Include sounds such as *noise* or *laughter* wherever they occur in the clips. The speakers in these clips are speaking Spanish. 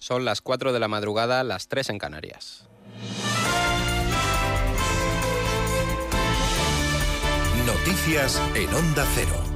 Son las 4 de la madrugada, las 3 en Canarias. Noticias en Onda Cero.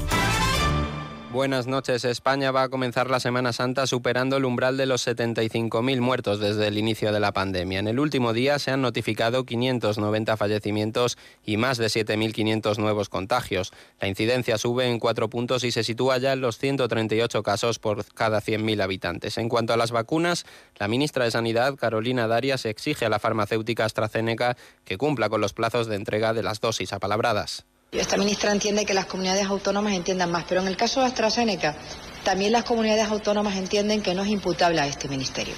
Buenas noches. España va a comenzar la Semana Santa superando el umbral de los 75.000 muertos desde el inicio de la pandemia. En el último día se han notificado 590 fallecimientos y más de 7.500 nuevos contagios. La incidencia sube en cuatro puntos y se sitúa ya en los 138 casos por cada 100.000 habitantes. En cuanto a las vacunas, la ministra de Sanidad, Carolina Darias, exige a la farmacéutica AstraZeneca que cumpla con los plazos de entrega de las dosis apalabradas. Esta ministra entiende que las comunidades autónomas entiendan más, pero en el caso de AstraZeneca, también las comunidades autónomas entienden que no es imputable a este ministerio.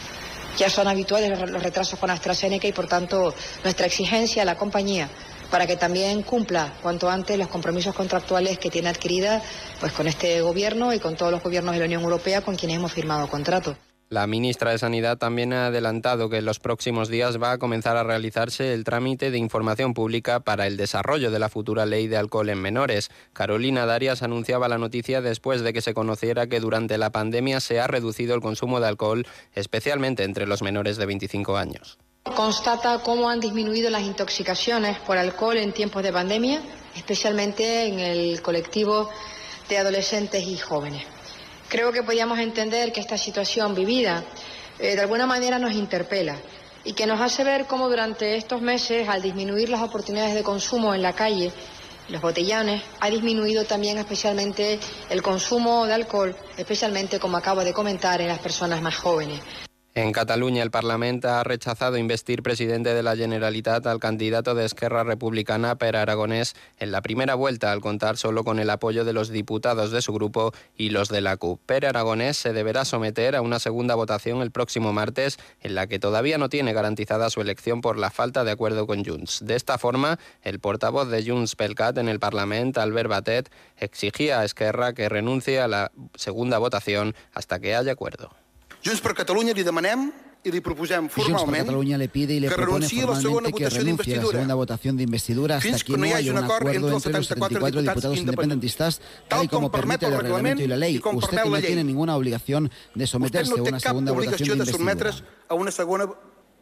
Ya son habituales los retrasos con AstraZeneca y, por tanto, nuestra exigencia a la compañía para que también cumpla cuanto antes los compromisos contractuales que tiene adquirida pues, con este gobierno y con todos los gobiernos de la Unión Europea con quienes hemos firmado contrato. La ministra de Sanidad también ha adelantado que en los próximos días va a comenzar a realizarse el trámite de información pública para el desarrollo de la futura ley de alcohol en menores. Carolina Darias anunciaba la noticia después de que se conociera que durante la pandemia se ha reducido el consumo de alcohol, especialmente entre los menores de 25 años. Constata cómo han disminuido las intoxicaciones por alcohol en tiempos de pandemia, especialmente en el colectivo de adolescentes y jóvenes. Creo que podíamos entender que esta situación vivida eh, de alguna manera nos interpela y que nos hace ver cómo durante estos meses, al disminuir las oportunidades de consumo en la calle, los botellones, ha disminuido también especialmente el consumo de alcohol, especialmente, como acabo de comentar, en las personas más jóvenes. En Cataluña, el Parlamento ha rechazado investir presidente de la Generalitat al candidato de Esquerra Republicana, Per Aragonés, en la primera vuelta, al contar solo con el apoyo de los diputados de su grupo y los de la CUP. Per Aragonés se deberá someter a una segunda votación el próximo martes, en la que todavía no tiene garantizada su elección por la falta de acuerdo con Junts. De esta forma, el portavoz de Junts Pelcat en el Parlamento, Albert Batet, exigía a Esquerra que renuncie a la segunda votación hasta que haya acuerdo. Junts per Catalunya li demanem y le proposem formalment Cataluña le pide y le que propone renuncie a la segona formalmente que votació renuncie a la d'investidura segunda votación de investidura hasta fins que que no no hi hagi haya un un acord acuerdo entre els entre los 74 74 diputados independentistas, tal y como permite el reglamento y la ley. i com Usted permet que la no llei. tiene ninguna obligación de Vostè someterse no a té una cap segunda obligació votación de de sotmetre's investidura. a una segona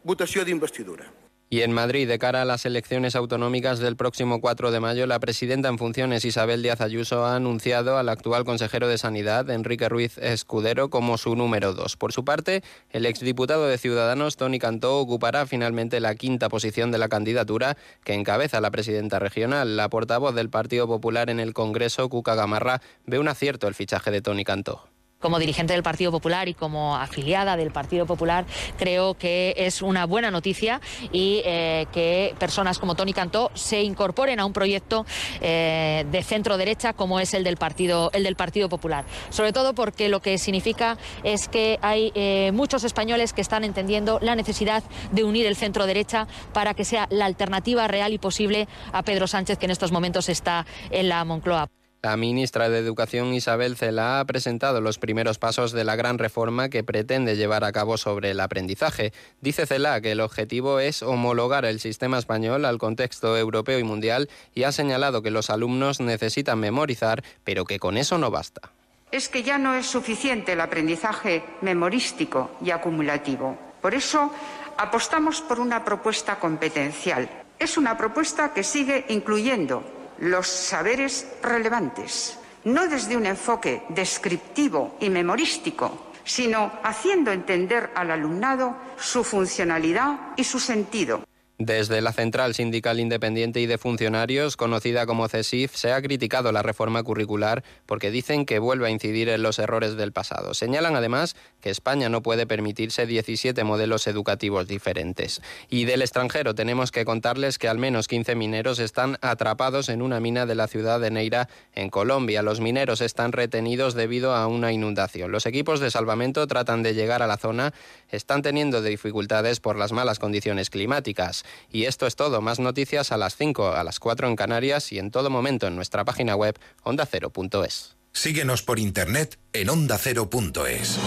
votació d'investidura. Y en Madrid, de cara a las elecciones autonómicas del próximo 4 de mayo, la presidenta en funciones Isabel Díaz Ayuso ha anunciado al actual consejero de Sanidad, Enrique Ruiz Escudero, como su número dos. Por su parte, el exdiputado de Ciudadanos, Tony Cantó, ocupará finalmente la quinta posición de la candidatura que encabeza la presidenta regional. La portavoz del Partido Popular en el Congreso, Cuca Gamarra, ve un acierto el fichaje de Tony Cantó. Como dirigente del Partido Popular y como afiliada del Partido Popular, creo que es una buena noticia y eh, que personas como Tony Cantó se incorporen a un proyecto eh, de centro derecha como es el del Partido, el del Partido Popular. Sobre todo porque lo que significa es que hay eh, muchos españoles que están entendiendo la necesidad de unir el centro derecha para que sea la alternativa real y posible a Pedro Sánchez, que en estos momentos está en la Moncloa. La ministra de Educación Isabel Cela ha presentado los primeros pasos de la gran reforma que pretende llevar a cabo sobre el aprendizaje. Dice Cela que el objetivo es homologar el sistema español al contexto europeo y mundial y ha señalado que los alumnos necesitan memorizar, pero que con eso no basta. Es que ya no es suficiente el aprendizaje memorístico y acumulativo. Por eso apostamos por una propuesta competencial. Es una propuesta que sigue incluyendo los saberes relevantes, no desde un enfoque descriptivo y memorístico, sino haciendo entender al alumnado su funcionalidad y su sentido. Desde la Central Sindical Independiente y de Funcionarios, conocida como CESIF, se ha criticado la reforma curricular porque dicen que vuelve a incidir en los errores del pasado. Señalan además que España no puede permitirse 17 modelos educativos diferentes. Y del extranjero tenemos que contarles que al menos 15 mineros están atrapados en una mina de la ciudad de Neira, en Colombia. Los mineros están retenidos debido a una inundación. Los equipos de salvamento tratan de llegar a la zona, están teniendo dificultades por las malas condiciones climáticas. Y esto es todo. Más noticias a las 5, a las 4 en Canarias y en todo momento en nuestra página web ondacero.es. Síguenos por internet en ondacero.es.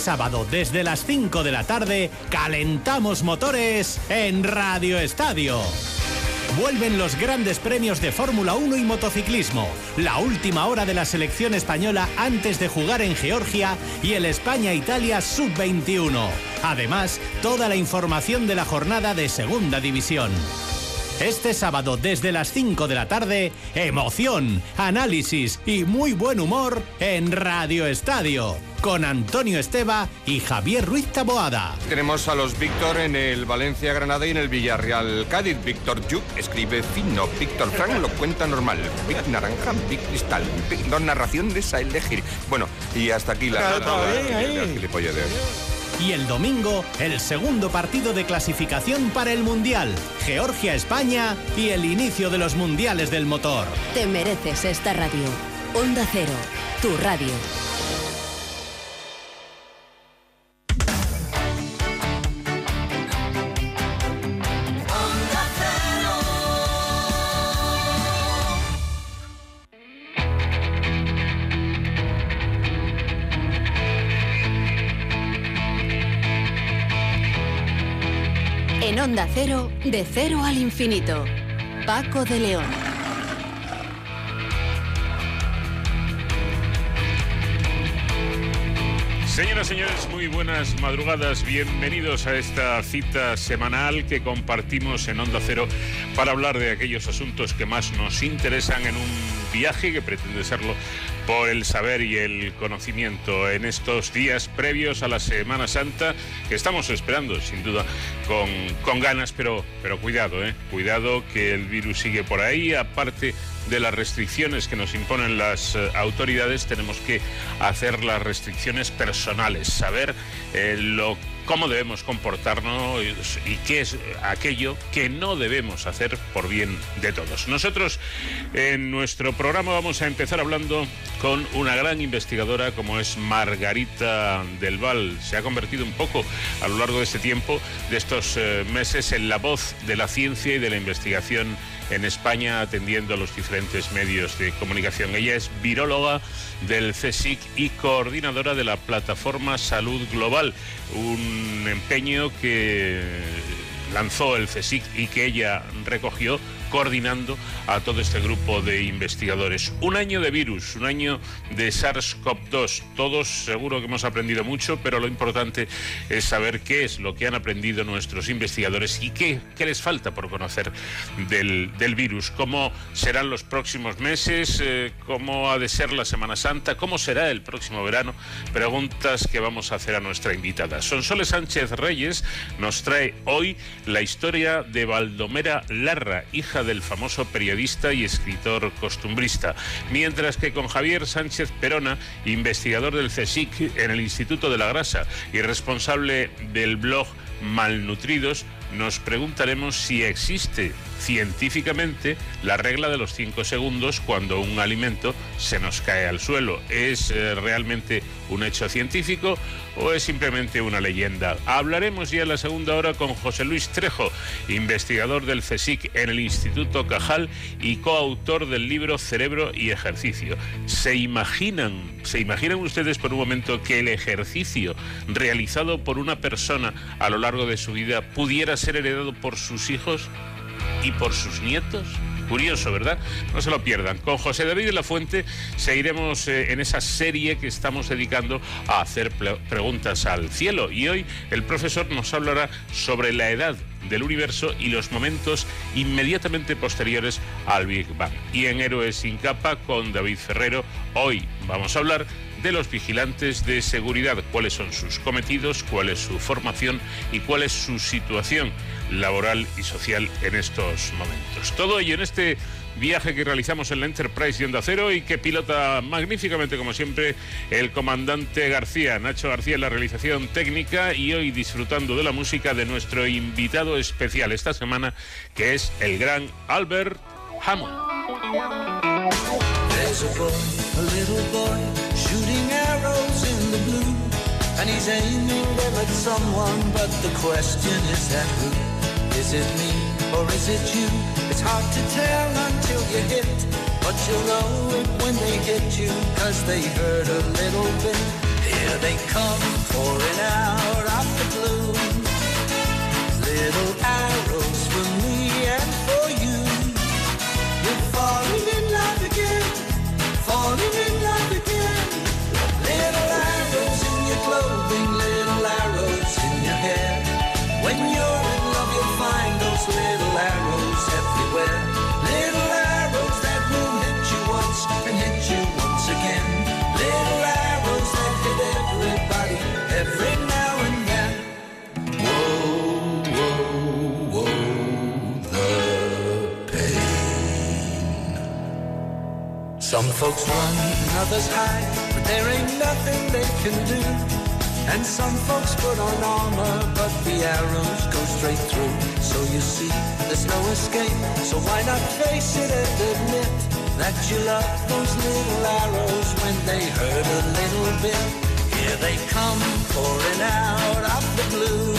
sábado, desde las 5 de la tarde, calentamos motores en Radio Estadio. Vuelven los grandes premios de Fórmula 1 y motociclismo, la última hora de la selección española antes de jugar en Georgia y el España-Italia Sub-21. Además, toda la información de la jornada de Segunda División. Este sábado desde las 5 de la tarde, emoción, análisis y muy buen humor en Radio Estadio con Antonio Esteba y Javier Ruiz Taboada. Tenemos a los Víctor en el Valencia Granada y en el Villarreal Cádiz. Víctor Yuk escribe fino, Víctor Frank lo cuenta normal, Vic Naranja, Vic Cristal, Vic, dos narraciones a elegir. Bueno, y hasta aquí la, la, y el domingo, el segundo partido de clasificación para el Mundial. Georgia-España y el inicio de los Mundiales del Motor. Te mereces esta radio. Onda Cero, tu radio. De cero al infinito. Paco de León. Señoras, y señores, muy buenas madrugadas. Bienvenidos a esta cita semanal que compartimos en Onda Cero para hablar de aquellos asuntos que más nos interesan en un viaje que pretende serlo por el saber y el conocimiento en estos días previos a la Semana Santa que estamos esperando sin duda con, con ganas, pero, pero cuidado, ¿eh? cuidado que el virus sigue por ahí, aparte de las restricciones que nos imponen las eh, autoridades, tenemos que hacer las restricciones personales, saber eh, lo cómo debemos comportarnos y qué es aquello que no debemos hacer por bien de todos. Nosotros en nuestro programa vamos a empezar hablando con una gran investigadora como es Margarita del Val. Se ha convertido un poco a lo largo de este tiempo, de estos eh, meses, en la voz de la ciencia y de la investigación en España atendiendo a los diferentes medios de comunicación. Ella es viróloga del CSIC y coordinadora de la plataforma Salud Global, un empeño que lanzó el CSIC y que ella recogió coordinando a todo este grupo de investigadores. Un año de virus, un año de SARS-CoV-2. Todos seguro que hemos aprendido mucho, pero lo importante es saber qué es lo que han aprendido nuestros investigadores y qué, qué les falta por conocer del, del, virus. Cómo serán los próximos meses, eh, cómo ha de ser la Semana Santa, cómo será el próximo verano. Preguntas que vamos a hacer a nuestra invitada. Sonsoles Sánchez Reyes nos trae hoy la historia de Valdomera Larra, hija del famoso periodista y escritor costumbrista, mientras que con Javier Sánchez Perona, investigador del CSIC en el Instituto de la Grasa y responsable del blog Malnutridos, nos preguntaremos si existe científicamente la regla de los cinco segundos cuando un alimento se nos cae al suelo. ¿Es eh, realmente un hecho científico o es simplemente una leyenda? Hablaremos ya en la segunda hora con José Luis Trejo, investigador del CSIC en el Instituto Cajal y coautor del libro Cerebro y Ejercicio. ¿Se imaginan, se imaginan ustedes por un momento que el ejercicio realizado por una persona a lo largo de su vida pudiera ser heredado por sus hijos? Y por sus nietos. Curioso, ¿verdad? No se lo pierdan. Con José David de la Fuente seguiremos eh, en esa serie que estamos dedicando a hacer preguntas al cielo. Y hoy el profesor nos hablará sobre la edad del universo y los momentos inmediatamente posteriores al Big Bang. Y en Héroes sin capa con David Ferrero, hoy vamos a hablar de los vigilantes de seguridad, cuáles son sus cometidos, cuál es su formación y cuál es su situación laboral y social en estos momentos. Todo ello en este viaje que realizamos en la Enterprise de Onda Cero y que pilota magníficamente, como siempre, el comandante García, Nacho García en la realización técnica y hoy disfrutando de la música de nuestro invitado especial esta semana, que es el gran Albert Hammond. Is it me or is it you? It's hard to tell until you hit. But you'll know it when they hit you, cause they hurt a little bit. Here they come, pouring out of the blue. Little arrows for me and Some folks run, others hide, but there ain't nothing they can do. And some folks put on armor, but the arrows go straight through. So you see, there's no escape. So why not face it and admit that you love those little arrows when they hurt a little bit? Here they come pouring out of the blue.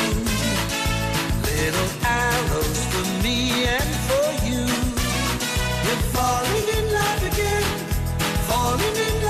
Little arrows for me and for you. You're falling in love again, Living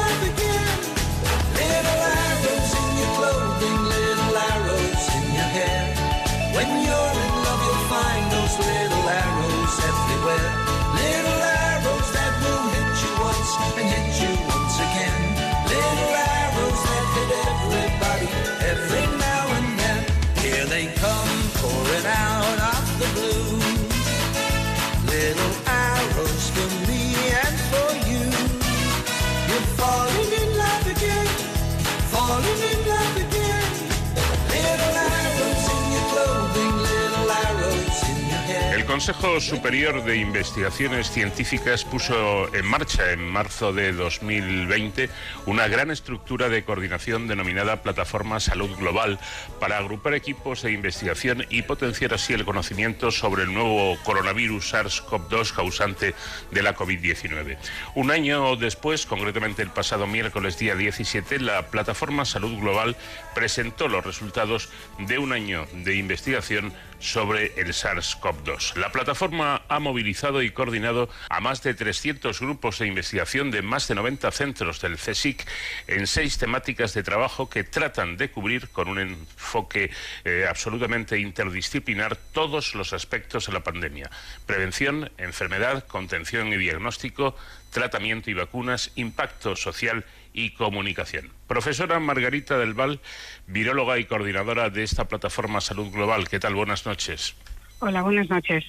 Consejo Superior de Investigaciones Científicas puso en marcha en marzo de 2020 una gran estructura de coordinación denominada Plataforma Salud Global para agrupar equipos de investigación y potenciar así el conocimiento sobre el nuevo coronavirus SARS-CoV-2 causante de la COVID-19. Un año después, concretamente el pasado miércoles día 17, la Plataforma Salud Global presentó los resultados de un año de investigación sobre el SARS-CoV-2. La plataforma ha movilizado y coordinado a más de 300 grupos de investigación de más de 90 centros del CSIC en seis temáticas de trabajo que tratan de cubrir con un enfoque eh, absolutamente interdisciplinar todos los aspectos de la pandemia. Prevención, enfermedad, contención y diagnóstico, tratamiento y vacunas, impacto social y comunicación. Profesora Margarita del Val, viróloga y coordinadora de esta plataforma Salud Global. ¿Qué tal? Buenas noches. Hola, buenas noches.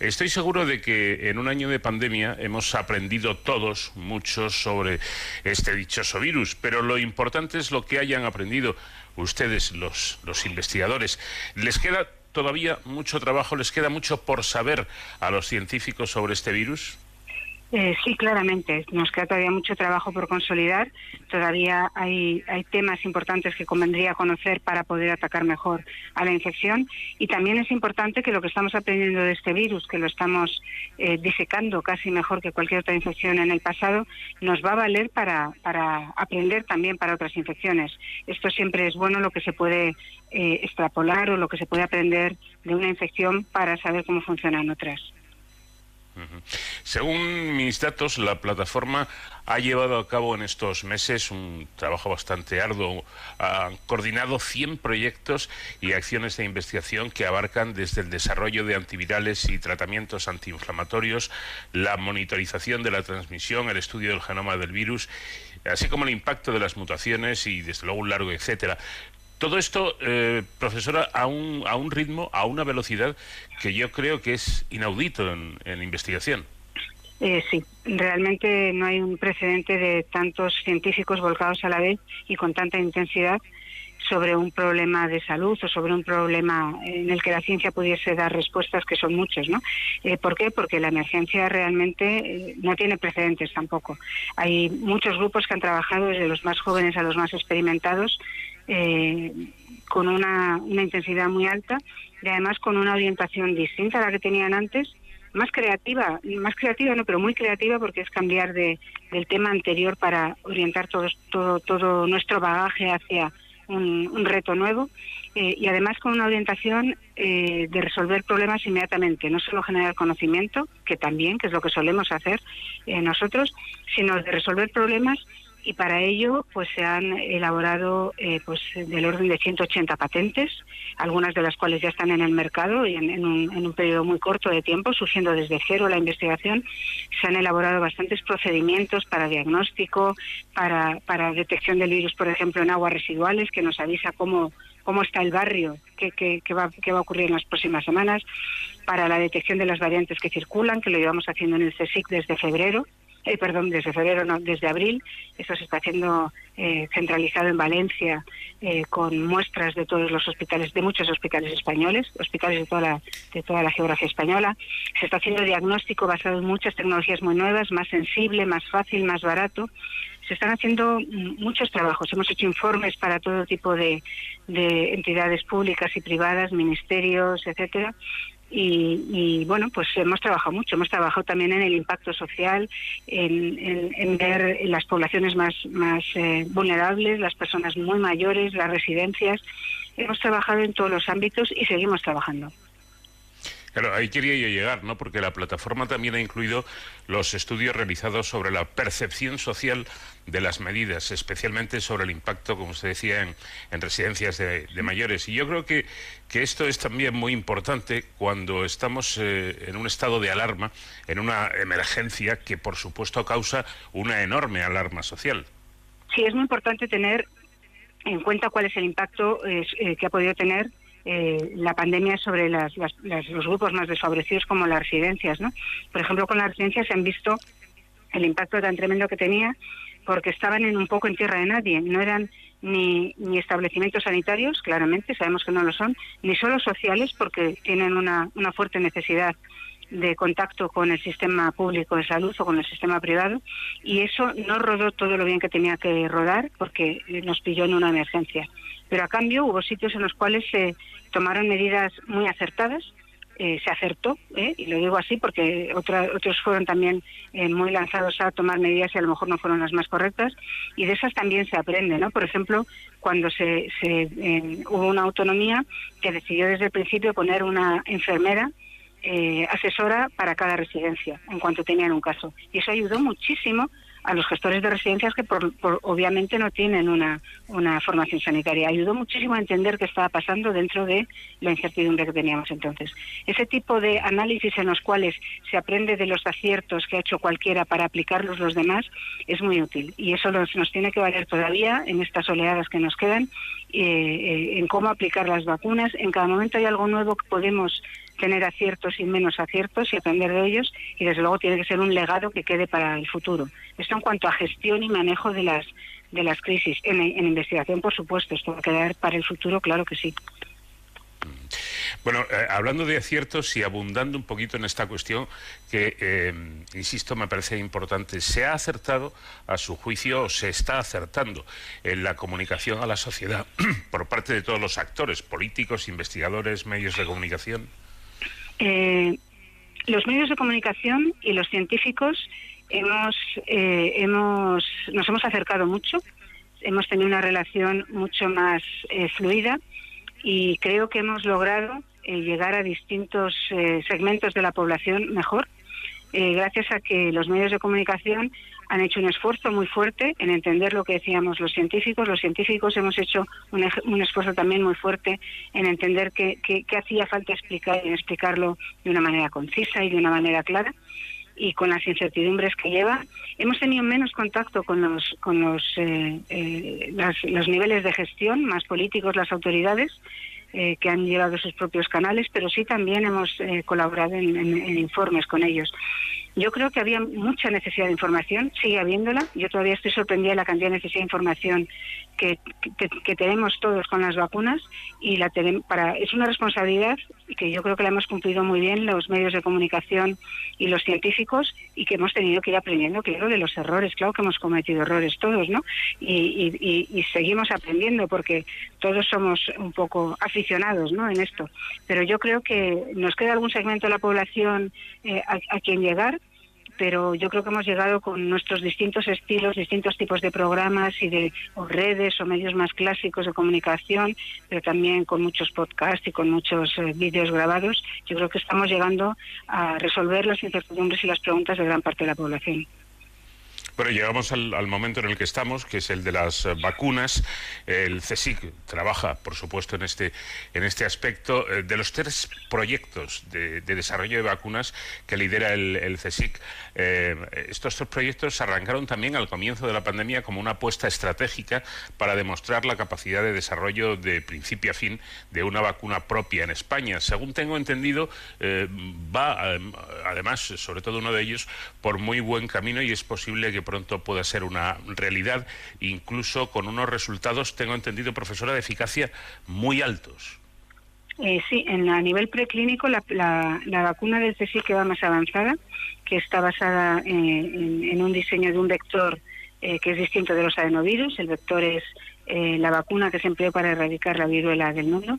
Estoy seguro de que en un año de pandemia hemos aprendido todos mucho sobre este dichoso virus, pero lo importante es lo que hayan aprendido ustedes, los, los investigadores. ¿Les queda todavía mucho trabajo, les queda mucho por saber a los científicos sobre este virus? Eh, sí, claramente. Nos queda todavía mucho trabajo por consolidar. Todavía hay, hay temas importantes que convendría conocer para poder atacar mejor a la infección. Y también es importante que lo que estamos aprendiendo de este virus, que lo estamos eh, disecando casi mejor que cualquier otra infección en el pasado, nos va a valer para, aprender también para otras infecciones. Esto siempre es bueno lo que se puede eh, extrapolar o lo que se puede aprender de una infección para saber cómo funcionan otras. Según mis datos, la plataforma ha llevado a cabo en estos meses un trabajo bastante arduo. Ha coordinado 100 proyectos y acciones de investigación que abarcan desde el desarrollo de antivirales y tratamientos antiinflamatorios, la monitorización de la transmisión, el estudio del genoma del virus, así como el impacto de las mutaciones y, desde luego, un largo etcétera. Todo esto, eh, profesora, a un, a un ritmo, a una velocidad que yo creo que es inaudito en, en investigación. Eh, sí, realmente no hay un precedente de tantos científicos volcados a la vez y con tanta intensidad sobre un problema de salud o sobre un problema en el que la ciencia pudiese dar respuestas que son muchas, ¿no? Eh, ¿Por qué? Porque la emergencia realmente eh, no tiene precedentes tampoco. Hay muchos grupos que han trabajado desde los más jóvenes a los más experimentados eh, con una, una intensidad muy alta y además con una orientación distinta a la que tenían antes más creativa, más creativa no, pero muy creativa porque es cambiar de, del tema anterior para orientar todo, todo, todo nuestro bagaje hacia un, reto nuevo eh, y además con una orientación eh, de resolver problemas inmediatamente, no solo generar conocimiento, que también, que es lo que solemos hacer eh, nosotros, sino de resolver problemas y para ello pues se han elaborado eh, pues del orden de 180 patentes, algunas de las cuales ya están en el mercado y en, un, en, un, periodo muy corto de tiempo, surgiendo desde cero la investigación. Se han elaborado bastantes procedimientos para diagnóstico, para, para detección del virus, por ejemplo, en aguas residuales, que nos avisa cómo cómo está el barrio, qué, qué, qué, va, qué va a ocurrir en las próximas semanas, para la detección de las variantes que circulan, que lo llevamos haciendo en el CSIC desde febrero, eh, perdón, desde febrero, no, desde abril. Esto se está haciendo eh, centralizado en Valencia eh, con muestras de todos los hospitales, de muchos hospitales españoles, hospitales de toda, la, de toda la geografía española. Se está haciendo diagnóstico basado en muchas tecnologías muy nuevas, más sensible, más fácil, más barato se están haciendo muchos trabajos. Hemos hecho informes para todo tipo de entidades públicas y privadas, ministerios, etcétera, y, bueno, pues hemos trabajado mucho, hemos trabajado también en el impacto social, en, ver las poblaciones más, más eh, vulnerables, las personas muy mayores, las residencias. Hemos trabajado en todos los ámbitos y seguimos trabajando. Claro, ahí quería yo llegar, ¿no? Porque la plataforma también ha incluido los estudios realizados sobre la percepción social de las medidas, especialmente sobre el impacto, como usted decía, en, residencias de, mayores. Y yo creo que, que, esto es también muy importante cuando estamos eh, en un estado de alarma, en una emergencia que, por supuesto, causa una enorme alarma social. Sí, es muy importante tener en cuenta cuál es el impacto eh, que ha podido tener eh, la pandemia sobre los grupos más desfavorecidos como las residencias. ¿no? Por ejemplo, con las residencias se han visto el impacto tan tremendo que tenía porque estaban en un poco en tierra de nadie, no eran ni, establecimientos sanitarios, claramente, sabemos que no lo son, ni solo sociales porque tienen una fuerte necesidad de contacto con el sistema público de salud o con el sistema privado y eso no rodó todo lo bien que tenía que rodar porque nos pilló en una emergencia. Pero a cambio hubo sitios en los cuales se tomaron medidas muy acertadas, eh, se acertó, ¿eh? y lo digo así porque otros fueron también eh, muy lanzados a tomar medidas y a lo mejor no fueron las más correctas, y de esas también se aprende, ¿no? Por ejemplo, cuando se, hubo una autonomía que decidió desde el principio poner una enfermera asesora para cada residencia en cuanto tenían un caso. Y eso ayudó muchísimo a los gestores de residencias que por, obviamente no tienen una, una formación sanitaria. Ayudó muchísimo a entender qué estaba pasando dentro de la incertidumbre que teníamos entonces. Ese tipo de análisis en los cuales se aprende de los aciertos que ha hecho cualquiera para aplicarlos los demás es muy útil y eso nos, nos tiene que valer todavía en estas oleadas que nos quedan eh, eh, en cómo aplicar las vacunas. En cada momento hay algo nuevo que podemos tener aciertos y menos aciertos y aprender de ellos y desde luego tiene que ser un legado que quede para el futuro. Esto en cuanto a gestión y manejo de las de las crisis. En, investigación, por supuesto, esto va a quedar para el futuro, claro que sí. Bueno, eh, hablando de aciertos y abundando un poquito en esta cuestión, que, eh, insisto, me parece importante, ¿se ha acertado, a su juicio, o se está acertando en la comunicación a la sociedad *clears throat* por parte de todos los actores, políticos, investigadores, medios de comunicación? Eh, los medios de comunicación y los científicos hemos, eh, hemos, nos hemos acercado mucho, hemos tenido una relación mucho más eh, fluida y creo que hemos logrado llegar a distintos segmentos de la población mejor, gracias a que los medios de comunicación han hecho un esfuerzo muy fuerte en entender lo que decíamos los científicos. Los científicos hemos hecho un, esfuerzo también muy fuerte en entender qué, hacía falta explicar y en explicarlo de una manera concisa y de una manera clara y con las incertidumbres que lleva. Hemos tenido menos contacto con los, con los, eh, eh, los niveles de gestión, más políticos, las autoridades, eh, que han llevado sus propios canales, pero sí también hemos colaborado en, informes con ellos. Yo creo que había mucha necesidad de información, sigue habiéndola. Yo todavía estoy sorprendida de la cantidad de necesidad de información que, tenemos todos con las vacunas y la para es una responsabilidad que yo creo que la hemos cumplido muy bien los medios de comunicación y los científicos y que hemos tenido que ir aprendiendo, claro, de los errores. Claro que hemos cometido errores todos, ¿no? Y, seguimos aprendiendo porque todos somos un poco aficionados, ¿no? En esto. Pero yo creo que nos queda algún segmento de la población eh, a quien llegar pero yo creo que hemos llegado con nuestros distintos estilos, distintos tipos de programas y de redes o medios más clásicos de comunicación, pero también con muchos podcasts y con muchos eh, vídeos grabados. Yo creo que estamos llegando a resolver las incertidumbres y las preguntas de gran parte de la población. Bueno, llegamos al, momento en el que estamos, que es el de las eh, vacunas. El CSIC trabaja, por supuesto, en este, en este aspecto. Eh, de los tres proyectos de, desarrollo de vacunas que lidera el, CSIC, eh, estos tres proyectos arrancaron también al comienzo de la pandemia como una apuesta estratégica para demostrar la capacidad de desarrollo de principio a fin de una vacuna propia en España. Según tengo entendido, va, además, sobre todo uno de ellos, por muy buen camino y es posible que pronto pueda ser una realidad, incluso con unos resultados, tengo entendido, profesora, de eficacia muy altos. Eh, sí, en, a nivel preclínico la, la, vacuna del CSIC que va más avanzada, que está basada en, un diseño de un vector eh, que es distinto de los adenovirus. El vector es eh, la vacuna que se empleó para erradicar la viruela del mundo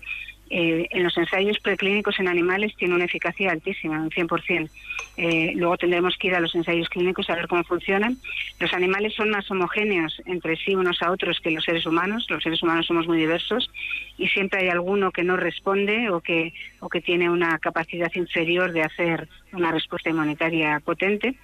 eh, en los ensayos preclínicos en animales tiene una eficacia altísima, un 100%. Eh, luego tendremos que ir a los ensayos clínicos a ver cómo funcionan. Los animales son más homogéneos entre sí unos a otros que los seres humanos. Los seres humanos somos muy diversos y siempre hay alguno que no responde o que, o que tiene una capacidad inferior de hacer una respuesta inmunitaria potente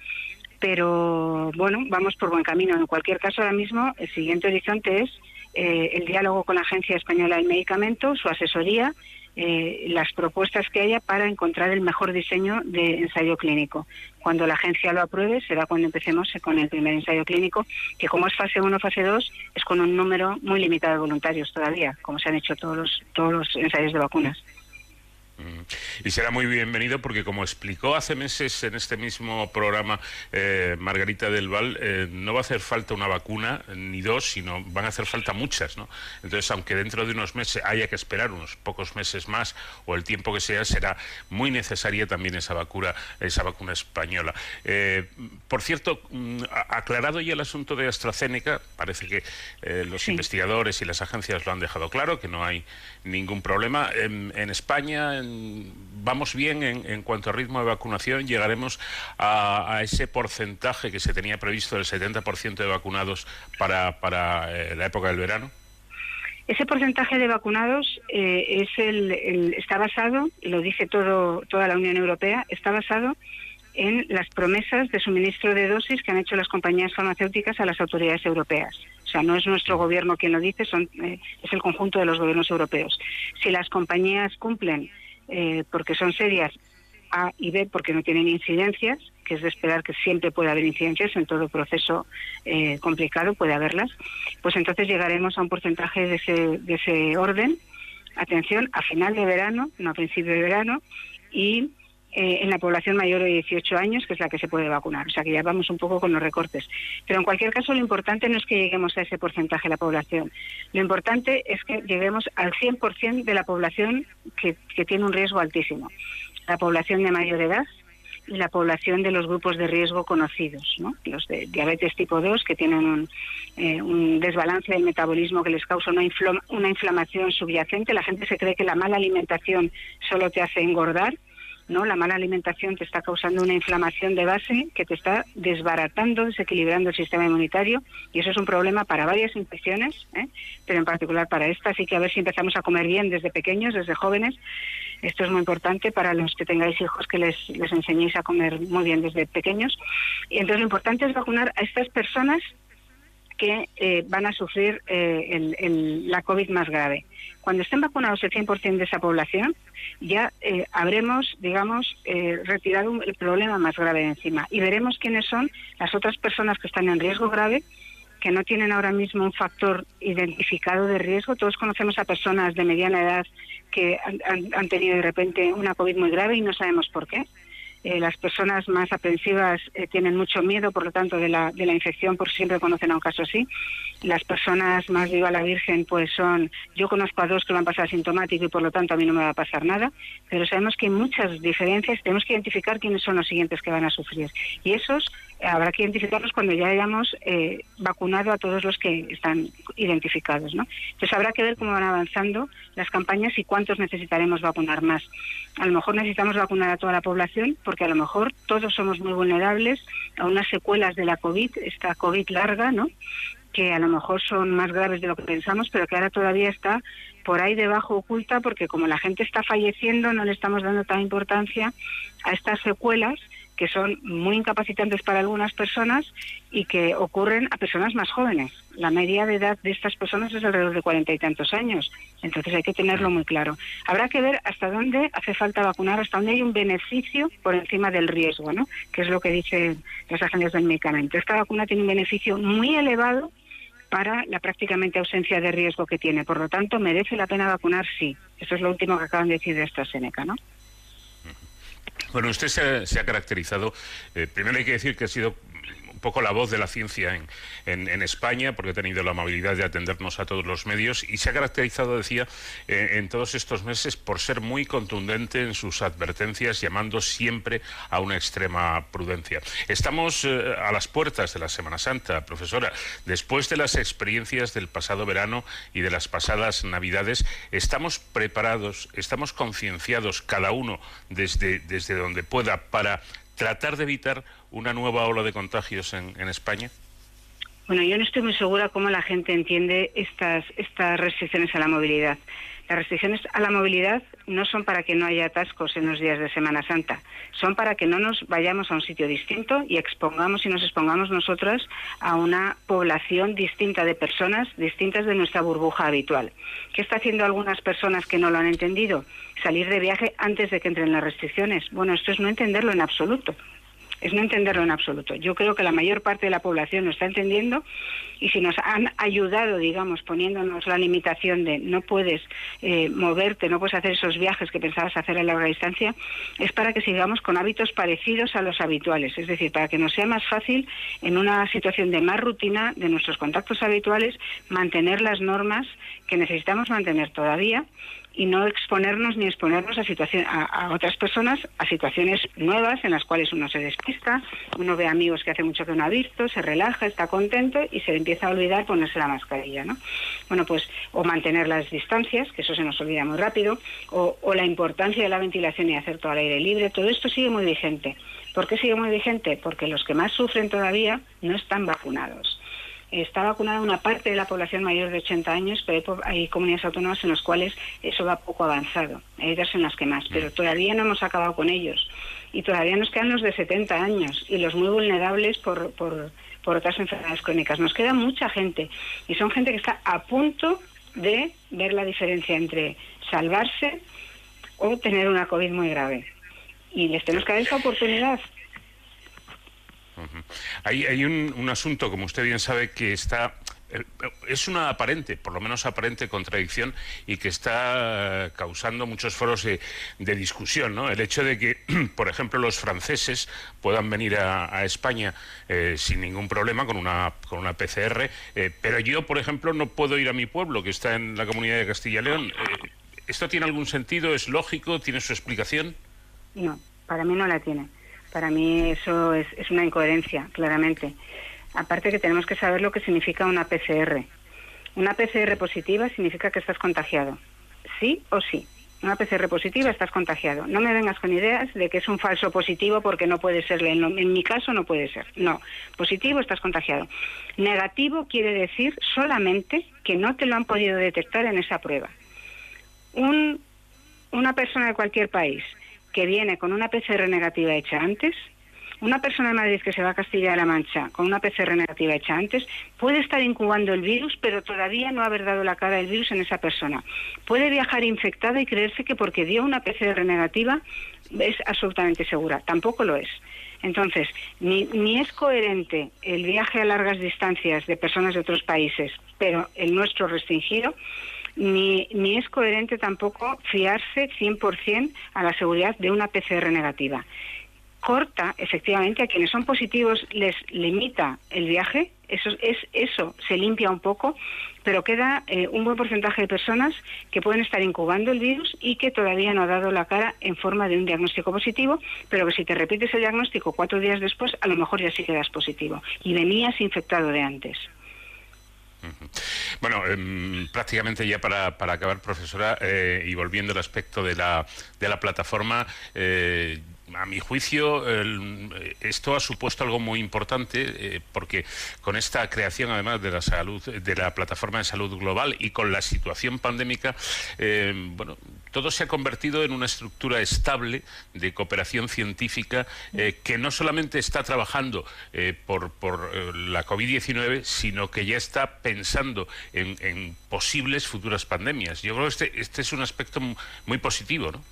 pero bueno, vamos por buen camino. En cualquier caso, ahora mismo el siguiente horizonte es eh, el diálogo con la Agencia Española del Medicamento, su asesoría, eh, las propuestas que haya para encontrar el mejor diseño de ensayo clínico. Cuando la agencia lo apruebe será cuando empecemos con el primer ensayo clínico, que como es fase 1 fase 2, es con un número muy limitado de voluntarios todavía, como se han hecho todos los, todos los ensayos de vacunas. Y será muy bienvenido porque, como explicó hace meses en este mismo programa eh, Margarita del Val, eh, no va a hacer falta una vacuna ni dos, sino van a hacer falta muchas. ¿no? Entonces, aunque dentro de unos meses haya que esperar unos pocos meses más o el tiempo que sea, será muy necesaria también esa vacuna, esa vacuna española. Eh, por cierto, mm, aclarado ya el asunto de AstraZeneca, parece que los investigadores y las agencias lo han dejado claro, que no hay ningún problema. En, España vamos bien en, cuanto a ritmo de vacunación, llegaremos a, ese porcentaje que se tenía previsto del 70% de vacunados para, para eh, la época del verano. Ese porcentaje de vacunados eh, es el, está basado, y lo dice todo, toda la Unión Europea, está basado en las promesas de suministro de dosis que han hecho las compañías farmacéuticas a las autoridades europeas. O sea, no es nuestro gobierno quien lo dice, son, eh, es el conjunto de los gobiernos europeos. Si las compañías cumplen eh, porque son serias, A y B porque no tienen incidencias, que es de esperar que siempre puede haber incidencias en todo proceso eh, complicado, puede haberlas, pues entonces llegaremos a un porcentaje de ese, de ese orden, atención, a final de verano, no a principio de verano, y eh, en la población mayor de 18 años, que es la que se puede vacunar. O sea que ya vamos un poco con los recortes. Pero en cualquier caso, lo importante no es que lleguemos a ese porcentaje de la población. Lo importante es que lleguemos al 100% de la población que, tiene un riesgo altísimo. La población de mayor edad, y la población de los grupos de riesgo conocidos, ¿no? los de diabetes tipo 2 que tienen un, eh, un desbalance del metabolismo que les causa una, una inflamación subyacente. La gente se cree que la mala alimentación solo te hace engordar ¿no? La mala alimentación te está causando una inflamación de base que te está desbaratando, desequilibrando el sistema inmunitario y eso es un problema para varias infecciones, ¿eh? pero en particular para esta. Así que a ver si empezamos a comer bien desde pequeños, desde jóvenes. Esto es muy importante para los que tengáis hijos que les, les enseñéis a comer muy bien desde pequeños. Y entonces lo importante es vacunar a estas personas que eh, van a sufrir eh, la COVID más grave. Cuando estén vacunados el 100% de esa población, ya eh, habremos, digamos, retirado el problema más grave de encima y veremos quiénes son las otras personas que están en riesgo grave que no tienen ahora mismo un factor identificado de riesgo. Todos conocemos a personas de mediana edad que han tenido de repente una COVID muy grave y no sabemos por qué. Eh, las personas más aprensivas eh, tienen mucho miedo, por lo tanto, de la, de la infección, por siempre conocen a un caso así. Las personas más viva la Virgen, pues son, yo conozco a dos que lo han pasado asintomático y por lo tanto a mí no me va a pasar nada, pero sabemos que hay muchas diferencias, tenemos que identificar quiénes son los siguientes que van a sufrir. Y esos habrá que identificarlos cuando ya hayamos eh, vacunado a todos los que están identificados. ¿no? Entonces habrá que ver cómo van avanzando las campañas y cuántos necesitaremos vacunar más. A lo mejor necesitamos vacunar a toda la población porque a lo mejor todos somos muy vulnerables a unas secuelas de la COVID, esta COVID larga, ¿no? que a lo mejor son más graves de lo que pensamos, pero que ahora todavía está por ahí debajo oculta porque como la gente está falleciendo no le estamos dando tanta importancia a estas secuelas que son muy incapacitantes para algunas personas y que ocurren a personas más jóvenes. La media de edad de estas personas es alrededor de cuarenta y tantos años, entonces hay que tenerlo muy claro. Habrá que ver hasta dónde hace falta vacunar, hasta dónde hay un beneficio por encima del riesgo, ¿no? que es lo que dicen las agencias del medicamento. Esta vacuna tiene un beneficio muy elevado para la prácticamente ausencia de riesgo que tiene. Por lo tanto, merece la pena vacunar, sí. Eso es lo último que acaban de decir de AstraZeneca, ¿no? Bueno, usted se ha, caracterizado, eh, primero hay que decir que ha sido poco la voz de la ciencia en, en, España, porque ha tenido la amabilidad de atendernos a todos los medios y se ha caracterizado, decía, eh, en todos estos meses por ser muy contundente en sus advertencias, llamando siempre a una extrema prudencia. Estamos eh, a las puertas de la Semana Santa, profesora. Después de las experiencias del pasado verano y de las pasadas Navidades, ¿estamos preparados, estamos concienciados cada uno desde, desde donde pueda para tratar de evitar una nueva ola de contagios en, España? Bueno, yo no estoy muy segura cómo la gente entiende estas, estas restricciones a la movilidad. Las restricciones a la movilidad no son para que no haya atascos en los días de Semana Santa, son para que no nos vayamos a un sitio distinto y expongamos y nos expongamos nosotras a una población distinta de personas, distintas de nuestra burbuja habitual. ¿Qué está haciendo algunas personas que no lo han entendido? Salir de viaje antes de que entren las restricciones. Bueno, esto es no entenderlo en absoluto es no entenderlo en absoluto. Yo creo que la mayor parte de la población lo está entendiendo y si nos han ayudado, digamos, poniéndonos la limitación de no puedes eh, moverte, no puedes hacer esos viajes que pensabas hacer a larga distancia, es para que sigamos con hábitos parecidos a los habituales, es decir, para que nos sea más fácil en una situación de más rutina de nuestros contactos habituales mantener las normas que necesitamos mantener todavía y no exponernos ni exponernos a, situación, a, otras personas a situaciones nuevas en las cuales uno se uno ve amigos que hace mucho que no ha visto, se relaja, está contento y se empieza a olvidar ponerse la mascarilla, ¿no? Bueno, pues o mantener las distancias, que eso se nos olvida muy rápido, o, o la importancia de la ventilación y hacer todo al aire libre, todo esto sigue muy vigente. ¿Por qué sigue muy vigente? Porque los que más sufren todavía no están vacunados está vacunada una parte de la población mayor de 80 años, pero hay comunidades autónomas en las cuales eso va poco avanzado. Hay otras en las que más, pero mm. todavía no hemos acabado con ellos. Y todavía nos quedan los de 70 años y los muy vulnerables por, por, por otras enfermedades crónicas. Nos queda mucha gente y son gente que está a punto de ver la diferencia entre salvarse o tener una COVID muy grave. Y les tenemos que dar esa oportunidad. Hay, un, asunto, como usted bien sabe, que está eh, es una aparente, por lo menos aparente contradicción y que está causando muchos foros de, discusión, ¿no? El hecho de que, *clears throat* por ejemplo, los franceses puedan venir a, España eh, sin ningún problema con una, con una PCR, eh, pero yo, por ejemplo, no puedo ir a mi pueblo, que está en la comunidad de Castilla y León. ¿Esto tiene algún sentido? ¿Es lógico? ¿Tiene su explicación? No, para mí no la tiene. Para mí eso es, una incoherencia, claramente. Aparte que tenemos que saber lo que significa una PCR. Una PCR positiva significa que estás contagiado. Sí o sí. Una PCR positiva estás contagiado. No me vengas con ideas de que es un falso positivo porque no puede ser. En, en mi caso no puede ser. No. Positivo estás contagiado. Negativo quiere decir solamente que no te lo han podido detectar en esa prueba. Un, una persona de cualquier país que viene con una PCR negativa hecha antes, una persona de Madrid que se va a Castilla-La Mancha con una PCR negativa hecha antes puede estar incubando el virus, pero todavía no haber dado la cara del virus en esa persona. Puede viajar infectada y creerse que porque dio una PCR negativa es absolutamente segura. Tampoco lo es. Entonces, ni, ni es coherente el viaje a largas distancias de personas de otros países, pero el nuestro restringido, ni, ni es coherente tampoco fiarse 100% a la seguridad de una PCR negativa. Corta, efectivamente, a quienes son positivos les limita el viaje, eso, es, eso se limpia un poco, pero queda eh, un buen porcentaje de personas que pueden estar incubando el virus y que todavía no ha dado la cara en forma de un diagnóstico positivo, pero que si te repites el diagnóstico cuatro días después, a lo mejor ya sí quedas positivo y venías infectado de antes. Bueno, em, prácticamente ya para, acabar, profesora, eh, y volviendo al aspecto de la, de la plataforma, eh, a mi juicio, esto ha supuesto algo muy importante eh, porque con esta creación, además de la salud, de la plataforma de salud global y con la situación pandémica, bueno, todo se ha convertido en una estructura estable de cooperación científica eh, que no solamente está trabajando eh, por, eh, la COVID-19, sino que ya está pensando en, posibles futuras pandemias. Yo creo que este, este es un aspecto muy positivo, ¿no?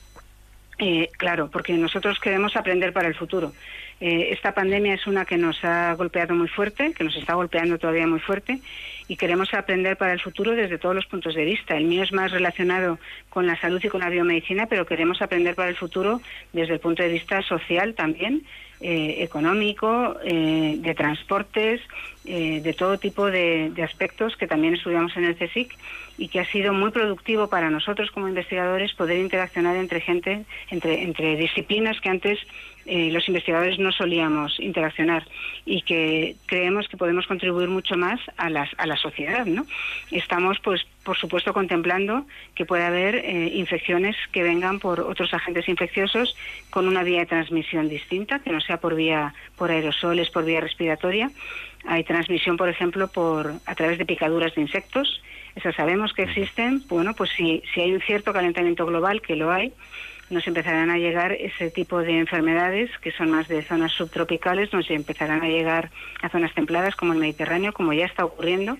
Claro, porque nosotros queremos aprender para el futuro. esta pandemia es una que nos ha golpeado muy fuerte, que nos está golpeando todavía muy fuerte y queremos aprender para el futuro desde todos los puntos de vista. El mío es más relacionado con la salud y con la biomedicina, pero queremos aprender para el futuro desde el punto de vista social también eh, económico, eh, de transportes, eh, de todo tipo de, aspectos que también estudiamos en el CSIC y que ha sido muy productivo para nosotros como investigadores poder interaccionar entre gente, entre, entre disciplinas que antes eh, los investigadores no solíamos interaccionar y que creemos que podemos contribuir mucho más a, las, a la sociedad. ¿no? Estamos, pues, por supuesto, contemplando que puede haber eh, infecciones que vengan por otros agentes infecciosos con una vía de transmisión distinta, que no sea por vía por aerosoles, por vía respiratoria. Hay transmisión, por ejemplo, por a través de picaduras de insectos esas sabemos que existen, bueno, pues si, si hay un cierto calentamiento global, que lo hay, nos empezarán a llegar ese tipo de enfermedades que son más de zonas subtropicales, nos empezarán a llegar a zonas templadas como el Mediterráneo, como ya está ocurriendo.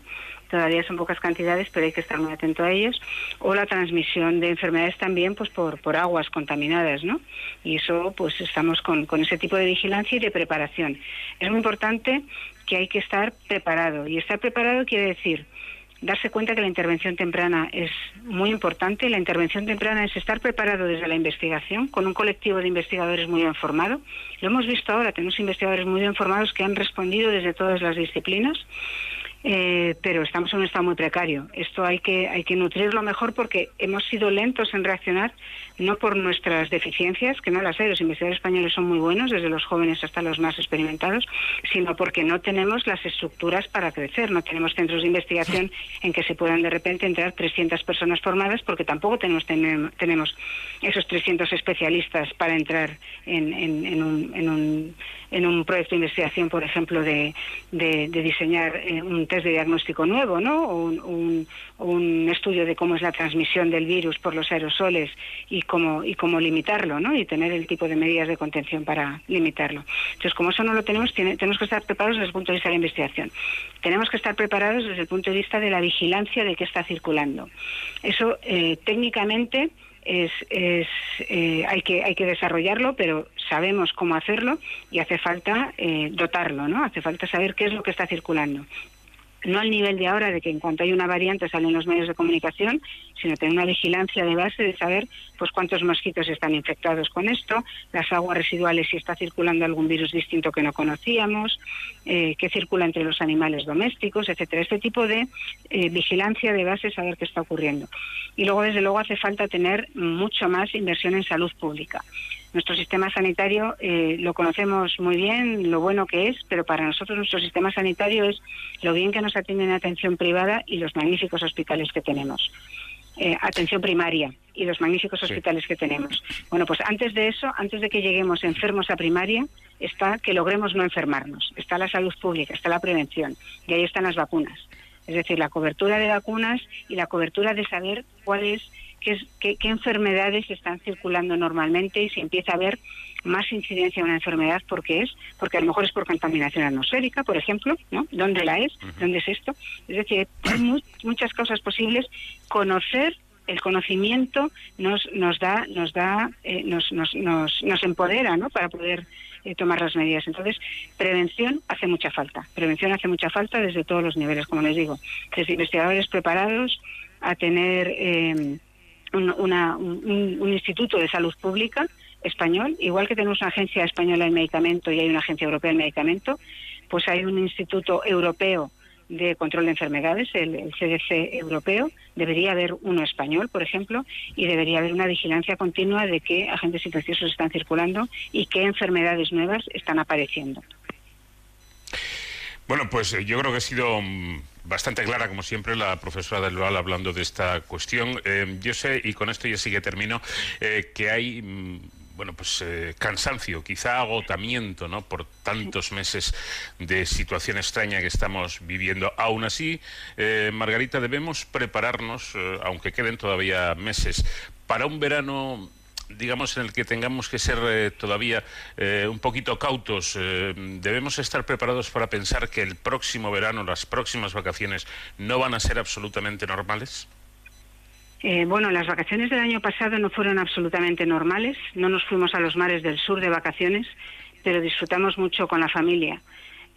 Todavía son pocas cantidades, pero hay que estar muy atento a ellos. O la transmisión de enfermedades también pues por, por aguas contaminadas, ¿no? Y eso, pues estamos con, con ese tipo de vigilancia y de preparación. Es muy importante que hay que estar preparado. Y estar preparado quiere decir darse cuenta que la intervención temprana es muy importante. La intervención temprana es estar preparado desde la investigación, con un colectivo de investigadores muy bien formado. Lo hemos visto ahora, tenemos investigadores muy bien formados que han respondido desde todas las disciplinas eh, pero estamos en un estado muy precario. Esto hay que, hay que nutrirlo mejor porque hemos sido lentos en reaccionar, no por nuestras deficiencias, que no las hay, los investigadores españoles son muy buenos, desde los jóvenes hasta los más experimentados, sino porque no tenemos las estructuras para crecer, no tenemos centros de investigación en que se puedan de repente entrar 300 personas formadas, porque tampoco tenemos, tenemos esos 300 especialistas para entrar en, en, un, en, un, en un proyecto de investigación, por ejemplo, de, de, diseñar eh, un test de diagnóstico nuevo, ¿no? O un, un, estudio de cómo es la transmisión del virus por los aerosoles y cómo, y cómo limitarlo, ¿no? Y tener el tipo de medidas de contención para limitarlo. Entonces, como eso no lo tenemos, tenemos que estar preparados desde el punto de vista de la investigación. Tenemos que estar preparados desde el punto de vista de la vigilancia de qué está circulando. Eso, eh, técnicamente, es, es eh, hay que hay que desarrollarlo pero sabemos cómo hacerlo y hace falta eh, dotarlo no hace falta saber qué es lo que está circulando no al nivel de ahora de que en cuanto hay una variante salen los medios de comunicación, sino tener una vigilancia de base de saber pues cuántos mosquitos están infectados con esto, las aguas residuales si está circulando algún virus distinto que no conocíamos, eh, qué circula entre los animales domésticos, etcétera. Este tipo de eh, vigilancia de base, saber qué está ocurriendo. Y luego, desde luego, hace falta tener mucho más inversión en salud pública. Nuestro sistema sanitario eh, lo conocemos muy bien, lo bueno que es, pero para nosotros nuestro sistema sanitario es lo bien que nos atienden en atención privada y los magníficos hospitales que tenemos. Eh, atención primaria y los magníficos hospitales que tenemos. Bueno, pues antes de eso, antes de que lleguemos enfermos a primaria, está que logremos no enfermarnos. Está la salud pública, está la prevención y ahí están las vacunas. Es decir, la cobertura de vacunas y la cobertura de saber cuál es qué, qué, enfermedades están circulando normalmente y si empieza a haber más incidencia en una enfermedad, ¿por qué es? Porque a lo mejor es por contaminación atmosférica, por ejemplo, ¿no? ¿Dónde la es? ¿Dónde es esto? Es decir, hay muchas causas posibles. Conocer el conocimiento nos nos da nos da eh, nos, nos, nos, nos empodera ¿no? para poder eh, tomar las medidas entonces prevención hace mucha falta prevención hace mucha falta desde todos los niveles como les digo desde investigadores preparados a tener eh, un, instituto de salud pública español, igual que tenemos una agencia española de medicamento y hay una agencia europea de medicamento, pues hay un instituto europeo de control de enfermedades, el, CDC europeo, debería haber uno español, por ejemplo, y debería haber una vigilancia continua de qué agentes infecciosos están circulando y qué enfermedades nuevas están apareciendo. Bueno, pues eh, yo creo que ha sido mm, bastante clara, como siempre, la profesora del Lual hablando de esta cuestión. Eh, yo sé, y con esto ya sí que termino, eh, que hay mm, bueno, pues cansancio, quizá agotamiento, ¿no? Por tantos meses de situación extraña que estamos viviendo. Aún así, Margarita, debemos prepararnos, aunque queden todavía meses, para un verano digamos, en el que tengamos que ser eh, todavía eh, un poquito cautos, eh, debemos estar preparados para pensar que el próximo verano, las próximas vacaciones, no van a ser absolutamente normales? bueno, las vacaciones del año pasado no fueron absolutamente normales. No nos fuimos a los mares del sur de vacaciones, pero disfrutamos mucho con la familia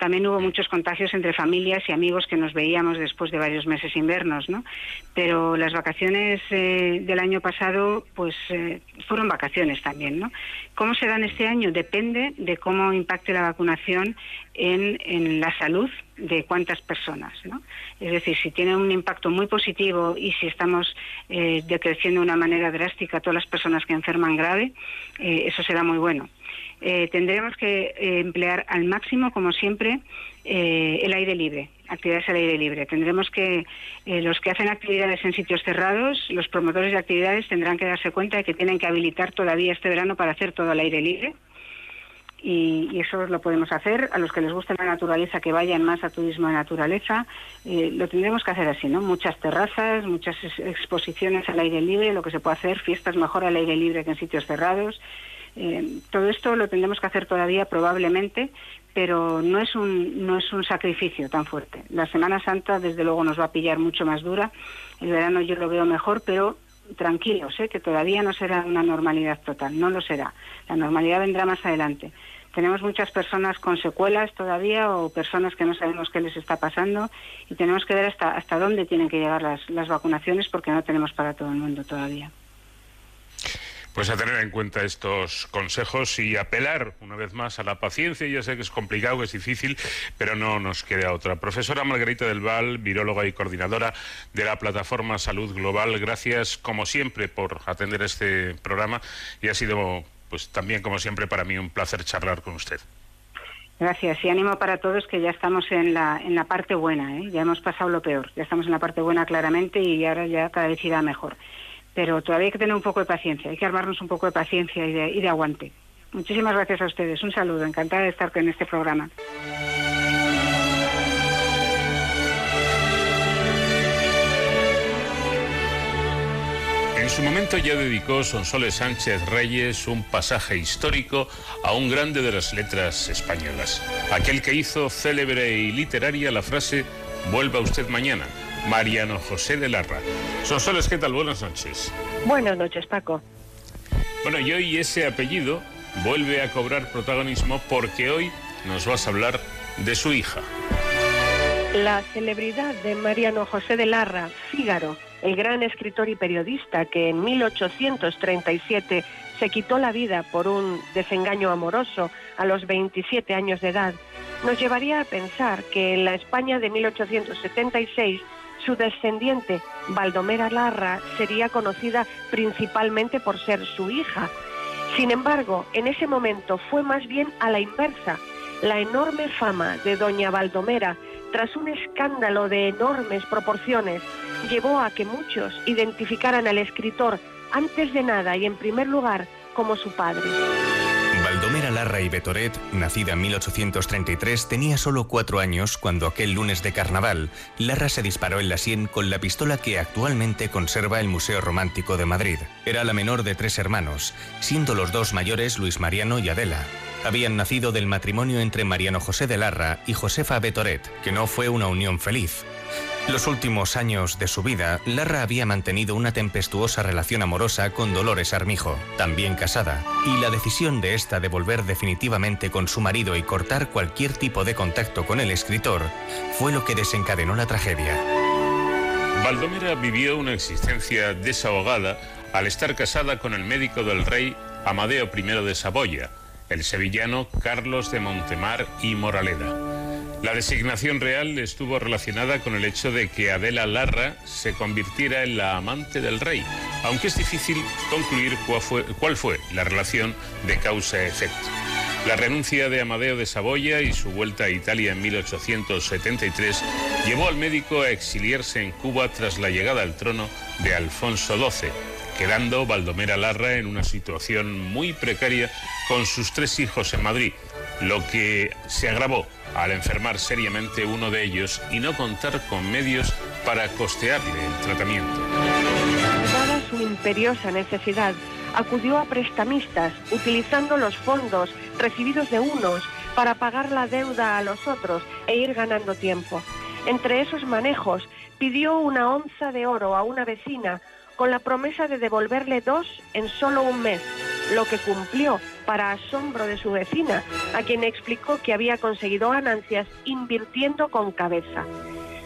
también hubo muchos contagios entre familias y amigos que nos veíamos después de varios meses invernos, ¿no? Pero las vacaciones eh, del año pasado, pues eh, fueron vacaciones también, ¿no? ¿Cómo serán este año? Depende de cómo impacte la vacunación en, la salud de cuántas personas, ¿no? Es decir, si tiene un impacto muy positivo y si estamos eh, decreciendo de una manera drástica todas las personas que enferman grave, eh, eso será muy bueno. Eh, tendremos que eh, emplear al máximo, como siempre, eh, el aire libre, actividades al aire libre. Tendremos que, eh, los que hacen actividades en sitios cerrados, los promotores de actividades tendrán que darse cuenta de que tienen que habilitar todavía este verano para hacer todo al aire libre. Y, eso lo podemos hacer. A los que les guste la naturaleza, que vayan más a turismo de naturaleza, lo tendremos que hacer así, ¿no? Muchas terrazas, muchas ex- exposiciones al aire libre, lo que se puede hacer, fiestas mejor al aire libre que en sitios cerrados. Eh, todo esto lo tendremos que hacer todavía probablemente, pero no es un no es un sacrificio tan fuerte. La Semana Santa desde luego nos va a pillar mucho más dura. El verano yo lo veo mejor, pero tranquilos, ¿eh? que todavía no será una normalidad total, no lo será. La normalidad vendrá más adelante. Tenemos muchas personas con secuelas todavía o personas que no sabemos qué les está pasando y tenemos que ver hasta hasta dónde tienen que llegar las, las vacunaciones porque no tenemos para todo el mundo todavía. Pues a tener en cuenta estos consejos y apelar una vez más a la paciencia. Ya sé que es complicado, que es difícil, pero no nos queda otra. Profesora Margarita del Val, viróloga y coordinadora de la plataforma Salud Global, gracias como siempre por atender este programa y ha sido pues también como siempre para mí un placer charlar con usted. Gracias y ánimo para todos que ya estamos en la, en la parte buena, ¿eh? ya hemos pasado lo peor, ya estamos en la parte buena claramente y ahora ya cada vez irá mejor. Pero todavía hay que tener un poco de paciencia, hay que armarnos un poco de paciencia y de, de aguante. Muchísimas gracias a ustedes, un saludo, encantada de estar en este programa. En su momento ya dedicó Sonsoles Sánchez Reyes un pasaje histórico a un grande de las letras españolas, aquel que hizo célebre y literaria la frase Vuelva usted mañana, Mariano José de Larra. Sonsoles, ¿qué tal? Buenas noches. Buenas noches, Paco. Bueno, y hoy ese apellido vuelve a cobrar protagonismo porque hoy nos vas a hablar de su hija. La celebridad de Mariano José de Larra, Fígaro, el gran escritor y periodista que en 1837 se quitó la vida por un desengaño amoroso a los 27 años de edad, nos llevaría a pensar que en la España de 1876 su descendiente, Baldomera Larra, sería conocida principalmente por ser su hija. Sin embargo, en ese momento fue más bien a la inversa. La enorme fama de doña Baldomera, tras un escándalo de enormes proporciones, llevó a que muchos identificaran al escritor antes de nada y en primer lugar como su padre. Baldomera Larra y Betoret, nacida en 1833, tenía solo cuatro años cuando aquel lunes de carnaval, Larra se disparó en la sien con la pistola que actualmente conserva el Museo Romántico de Madrid. Era la menor de tres hermanos, siendo los dos mayores Luis Mariano y Adela. Habían nacido del matrimonio entre Mariano José de Larra y Josefa Betoret, que no fue una unión feliz. Los últimos años de su vida, Larra había mantenido una tempestuosa relación amorosa con Dolores Armijo, también casada, y la decisión de esta de volver definitivamente con su marido y cortar cualquier tipo de contacto con el escritor fue lo que desencadenó la tragedia. Baldomera vivió una existencia desahogada al estar casada con el médico del rey Amadeo I de Saboya, el sevillano Carlos de Montemar y Moraleda. La designación real estuvo relacionada con el hecho de que Adela Larra se convirtiera en la amante del rey, aunque es difícil concluir cuál fue, la relación de causa-efecto. La renuncia de Amadeo de Saboya y su vuelta a Italia en 1873 llevó al médico a exiliarse en Cuba tras la llegada al trono de Alfonso XII, quedando Baldomera Larra en una situación muy precaria con sus tres hijos en Madrid, lo que se agravó al enfermar seriamente uno de ellos y no contar con medios para costearle el tratamiento. Dada su imperiosa necesidad, acudió a prestamistas utilizando los fondos recibidos de unos para pagar la deuda a los otros e ir ganando tiempo. Entre esos manejos pidió una onza de oro a una vecina con la promesa de devolverle dos en solo un mes. lo que cumplió para asombro de su vecina, a quien explicó que había conseguido ganancias invirtiendo con cabeza.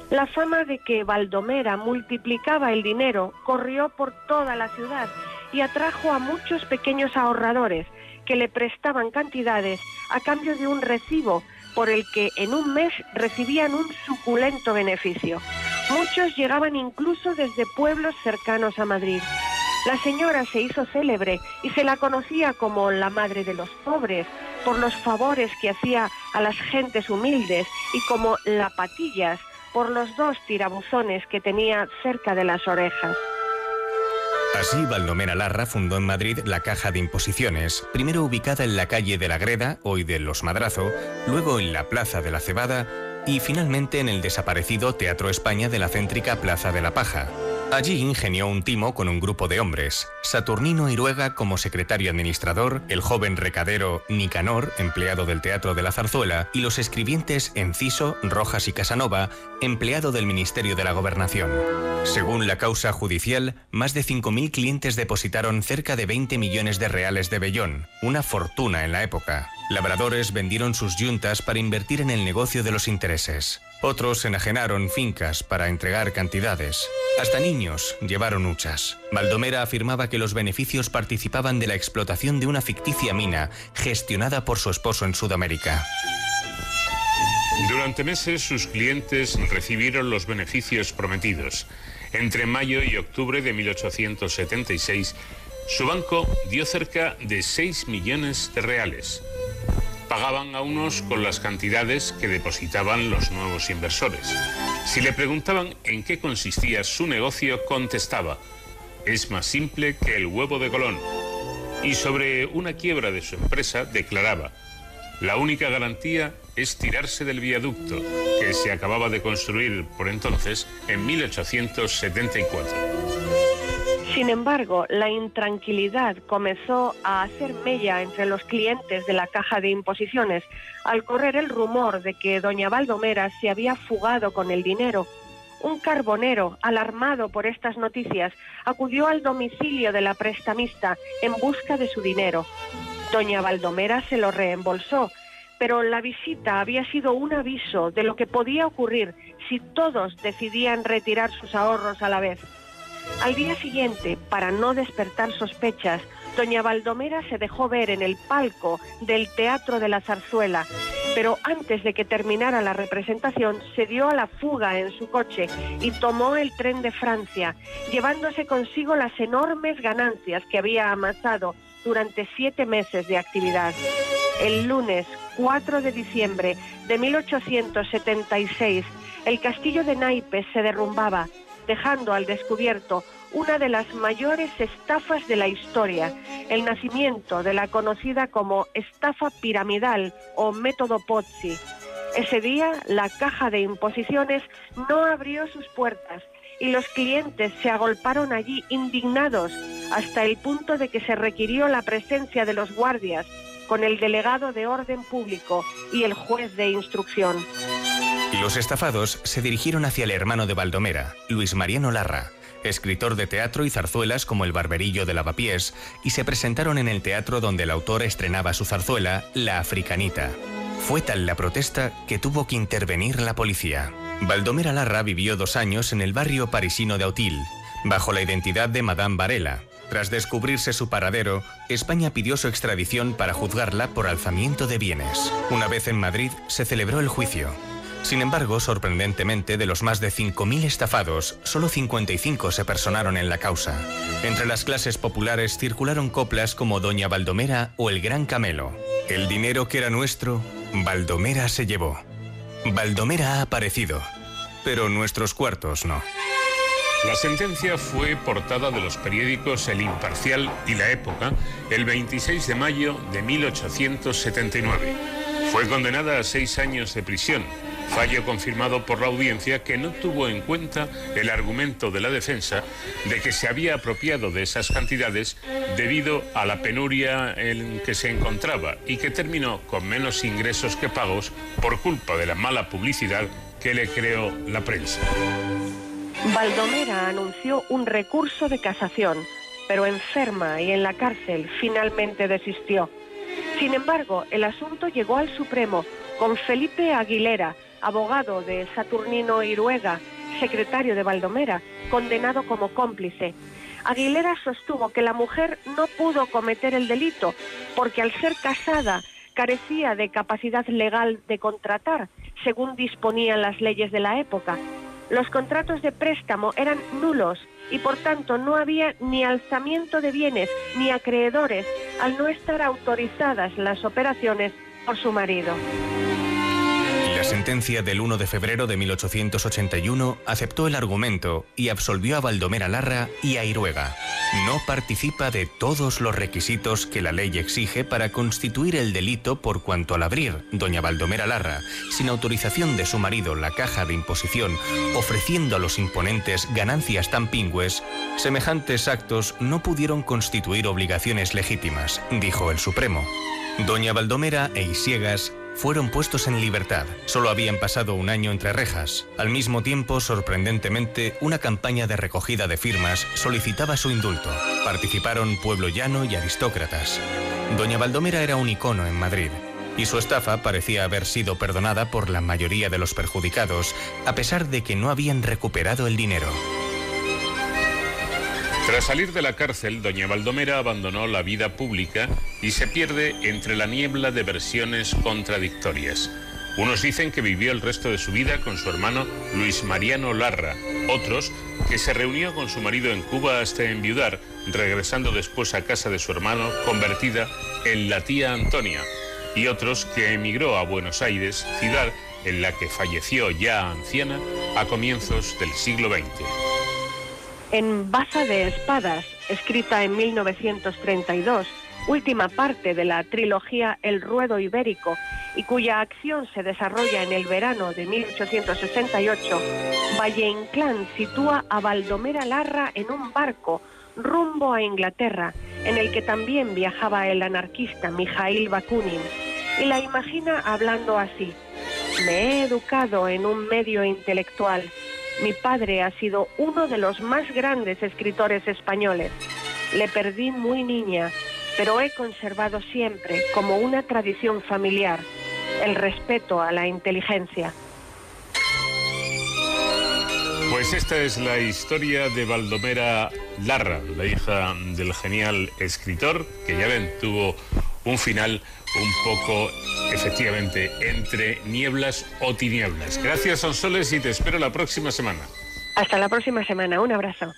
La fama de que Baldomera multiplicaba el dinero corrió por toda la ciudad y atrajo a muchos pequeños ahorradores que le prestaban cantidades a cambio de un recibo por el que en un mes recibían un suculento beneficio. Muchos llegaban incluso desde pueblos cercanos a Madrid. La señora se hizo célebre y se la conocía como la madre de los pobres por los favores que hacía a las gentes humildes y como la patillas por los dos tirabuzones que tenía cerca de las orejas. Así, Baldomera Larra fundó en Madrid la Caja de Imposiciones, primero ubicada en la calle de la Greda, hoy de Los Madrazo, luego en la Plaza de la Cebada y finalmente en el desaparecido Teatro España de la céntrica Plaza de la Paja. Allí ingenió un timo con un grupo de hombres, Saturnino Iruega como secretario administrador, el joven recadero Nicanor, empleado del Teatro de la Zarzuela, y los escribientes Enciso, Rojas y Casanova, empleado del Ministerio de la Gobernación. Según la causa judicial, más de 5.000 clientes depositaron cerca de 20 millones de reales de vellón, una fortuna en la época. Labradores vendieron sus yuntas para invertir en el negocio de los intereses. Otros enajenaron fincas para entregar cantidades. Hasta niños llevaron huchas. Baldomera afirmaba que los beneficios participaban de la explotación de una ficticia mina gestionada por su esposo en Sudamérica. Durante meses sus clientes recibieron los beneficios prometidos. Entre mayo y octubre de 1876, su banco dio cerca de 6 millones de reales pagaban a unos con las cantidades que depositaban los nuevos inversores. Si le preguntaban en qué consistía su negocio, contestaba, es más simple que el huevo de Colón. Y sobre una quiebra de su empresa declaraba, la única garantía es tirarse del viaducto, que se acababa de construir por entonces en 1874. Sin embargo, la intranquilidad comenzó a hacer mella entre los clientes de la caja de imposiciones al correr el rumor de que doña Baldomera se había fugado con el dinero. Un carbonero, alarmado por estas noticias, acudió al domicilio de la prestamista en busca de su dinero. Doña Baldomera se lo reembolsó, pero la visita había sido un aviso de lo que podía ocurrir si todos decidían retirar sus ahorros a la vez. Al día siguiente, para no despertar sospechas, doña Baldomera se dejó ver en el palco del Teatro de la Zarzuela, pero antes de que terminara la representación se dio a la fuga en su coche y tomó el tren de Francia, llevándose consigo las enormes ganancias que había amasado durante siete meses de actividad. El lunes 4 de diciembre de 1876, el castillo de Naipes se derrumbaba dejando al descubierto una de las mayores estafas de la historia, el nacimiento de la conocida como estafa piramidal o método Pozzi. Ese día la caja de imposiciones no abrió sus puertas y los clientes se agolparon allí indignados hasta el punto de que se requirió la presencia de los guardias con el delegado de orden público y el juez de instrucción. Los estafados se dirigieron hacia el hermano de Baldomera, Luis Mariano Larra, escritor de teatro y zarzuelas como El Barberillo de Lavapiés, y se presentaron en el teatro donde el autor estrenaba su zarzuela, La Africanita. Fue tal la protesta que tuvo que intervenir la policía. Baldomera Larra vivió dos años en el barrio parisino de Autil, bajo la identidad de Madame Varela. Tras descubrirse su paradero, España pidió su extradición para juzgarla por alzamiento de bienes. Una vez en Madrid, se celebró el juicio. Sin embargo, sorprendentemente, de los más de 5.000 estafados, solo 55 se personaron en la causa. Entre las clases populares circularon coplas como Doña Baldomera o El Gran Camelo. El dinero que era nuestro, Baldomera se llevó. Baldomera ha aparecido, pero nuestros cuartos no. La sentencia fue portada de los periódicos El Imparcial y La Época el 26 de mayo de 1879. Fue condenada a seis años de prisión fallo confirmado por la audiencia que no tuvo en cuenta el argumento de la defensa de que se había apropiado de esas cantidades debido a la penuria en que se encontraba y que terminó con menos ingresos que pagos por culpa de la mala publicidad que le creó la prensa. Baldomera anunció un recurso de casación, pero enferma y en la cárcel finalmente desistió. Sin embargo, el asunto llegó al Supremo con Felipe Aguilera, abogado de Saturnino Iruega, secretario de Valdomera, condenado como cómplice. Aguilera sostuvo que la mujer no pudo cometer el delito porque al ser casada carecía de capacidad legal de contratar, según disponían las leyes de la época. Los contratos de préstamo eran nulos y por tanto no había ni alzamiento de bienes ni acreedores al no estar autorizadas las operaciones por su marido. La sentencia del 1 de febrero de 1881 aceptó el argumento y absolvió a Baldomera Larra y a Iruega. No participa de todos los requisitos que la ley exige para constituir el delito por cuanto al abrir doña Baldomera Larra, sin autorización de su marido, la caja de imposición, ofreciendo a los imponentes ganancias tan pingües, semejantes actos no pudieron constituir obligaciones legítimas, dijo el Supremo. Doña Baldomera e Isiegas fueron puestos en libertad. Solo habían pasado un año entre rejas. Al mismo tiempo, sorprendentemente, una campaña de recogida de firmas solicitaba su indulto. Participaron pueblo llano y aristócratas. Doña Baldomera era un icono en Madrid. Y su estafa parecía haber sido perdonada por la mayoría de los perjudicados, a pesar de que no habían recuperado el dinero. Tras salir de la cárcel, doña Baldomera abandonó la vida pública y se pierde entre la niebla de versiones contradictorias. Unos dicen que vivió el resto de su vida con su hermano Luis Mariano Larra, otros que se reunió con su marido en Cuba hasta enviudar, regresando después a casa de su hermano, convertida en la tía Antonia, y otros que emigró a Buenos Aires, ciudad en la que falleció ya anciana a comienzos del siglo XX. En Baza de Espadas, escrita en 1932, última parte de la trilogía El Ruedo Ibérico y cuya acción se desarrolla en el verano de 1868, Valle Inclán sitúa a Baldomera Larra en un barco rumbo a Inglaterra, en el que también viajaba el anarquista Mijail Bakunin, y la imagina hablando así. Me he educado en un medio intelectual mi padre ha sido uno de los más grandes escritores españoles. Le perdí muy niña, pero he conservado siempre como una tradición familiar el respeto a la inteligencia. Pues esta es la historia de Baldomera Larra, la hija del genial escritor, que ya ven, tuvo un final un poco, efectivamente, entre nieblas o tinieblas. Gracias, Sonsoles, y te espero la próxima semana. Hasta la próxima semana. Un abrazo.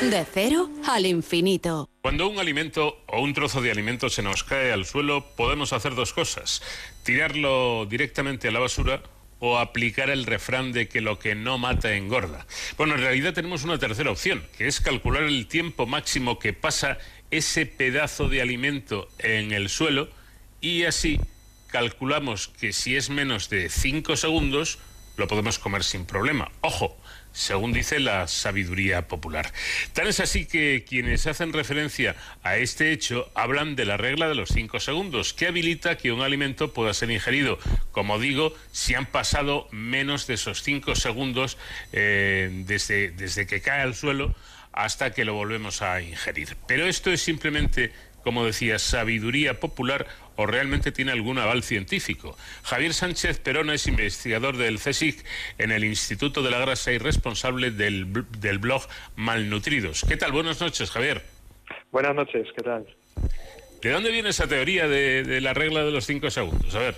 De cero al infinito. Cuando un alimento o un trozo de alimento se nos cae al suelo, podemos hacer dos cosas. Tirarlo directamente a la basura o aplicar el refrán de que lo que no mata engorda. Bueno, en realidad tenemos una tercera opción, que es calcular el tiempo máximo que pasa ese pedazo de alimento en el suelo y así calculamos que si es menos de 5 segundos, lo podemos comer sin problema. Ojo, según dice la sabiduría popular. Tal es así que quienes hacen referencia a este hecho hablan de la regla de los 5 segundos, que habilita que un alimento pueda ser ingerido, como digo, si han pasado menos de esos 5 segundos eh, desde, desde que cae al suelo hasta que lo volvemos a ingerir. Pero esto es simplemente, como decía, sabiduría popular o realmente tiene algún aval científico. Javier Sánchez Perona es investigador del CSIC en el Instituto de la Grasa y responsable del, del blog Malnutridos. ¿Qué tal? Buenas noches, Javier. Buenas noches, ¿qué tal? ¿De dónde viene esa teoría de, de la regla de los cinco segundos? A ver.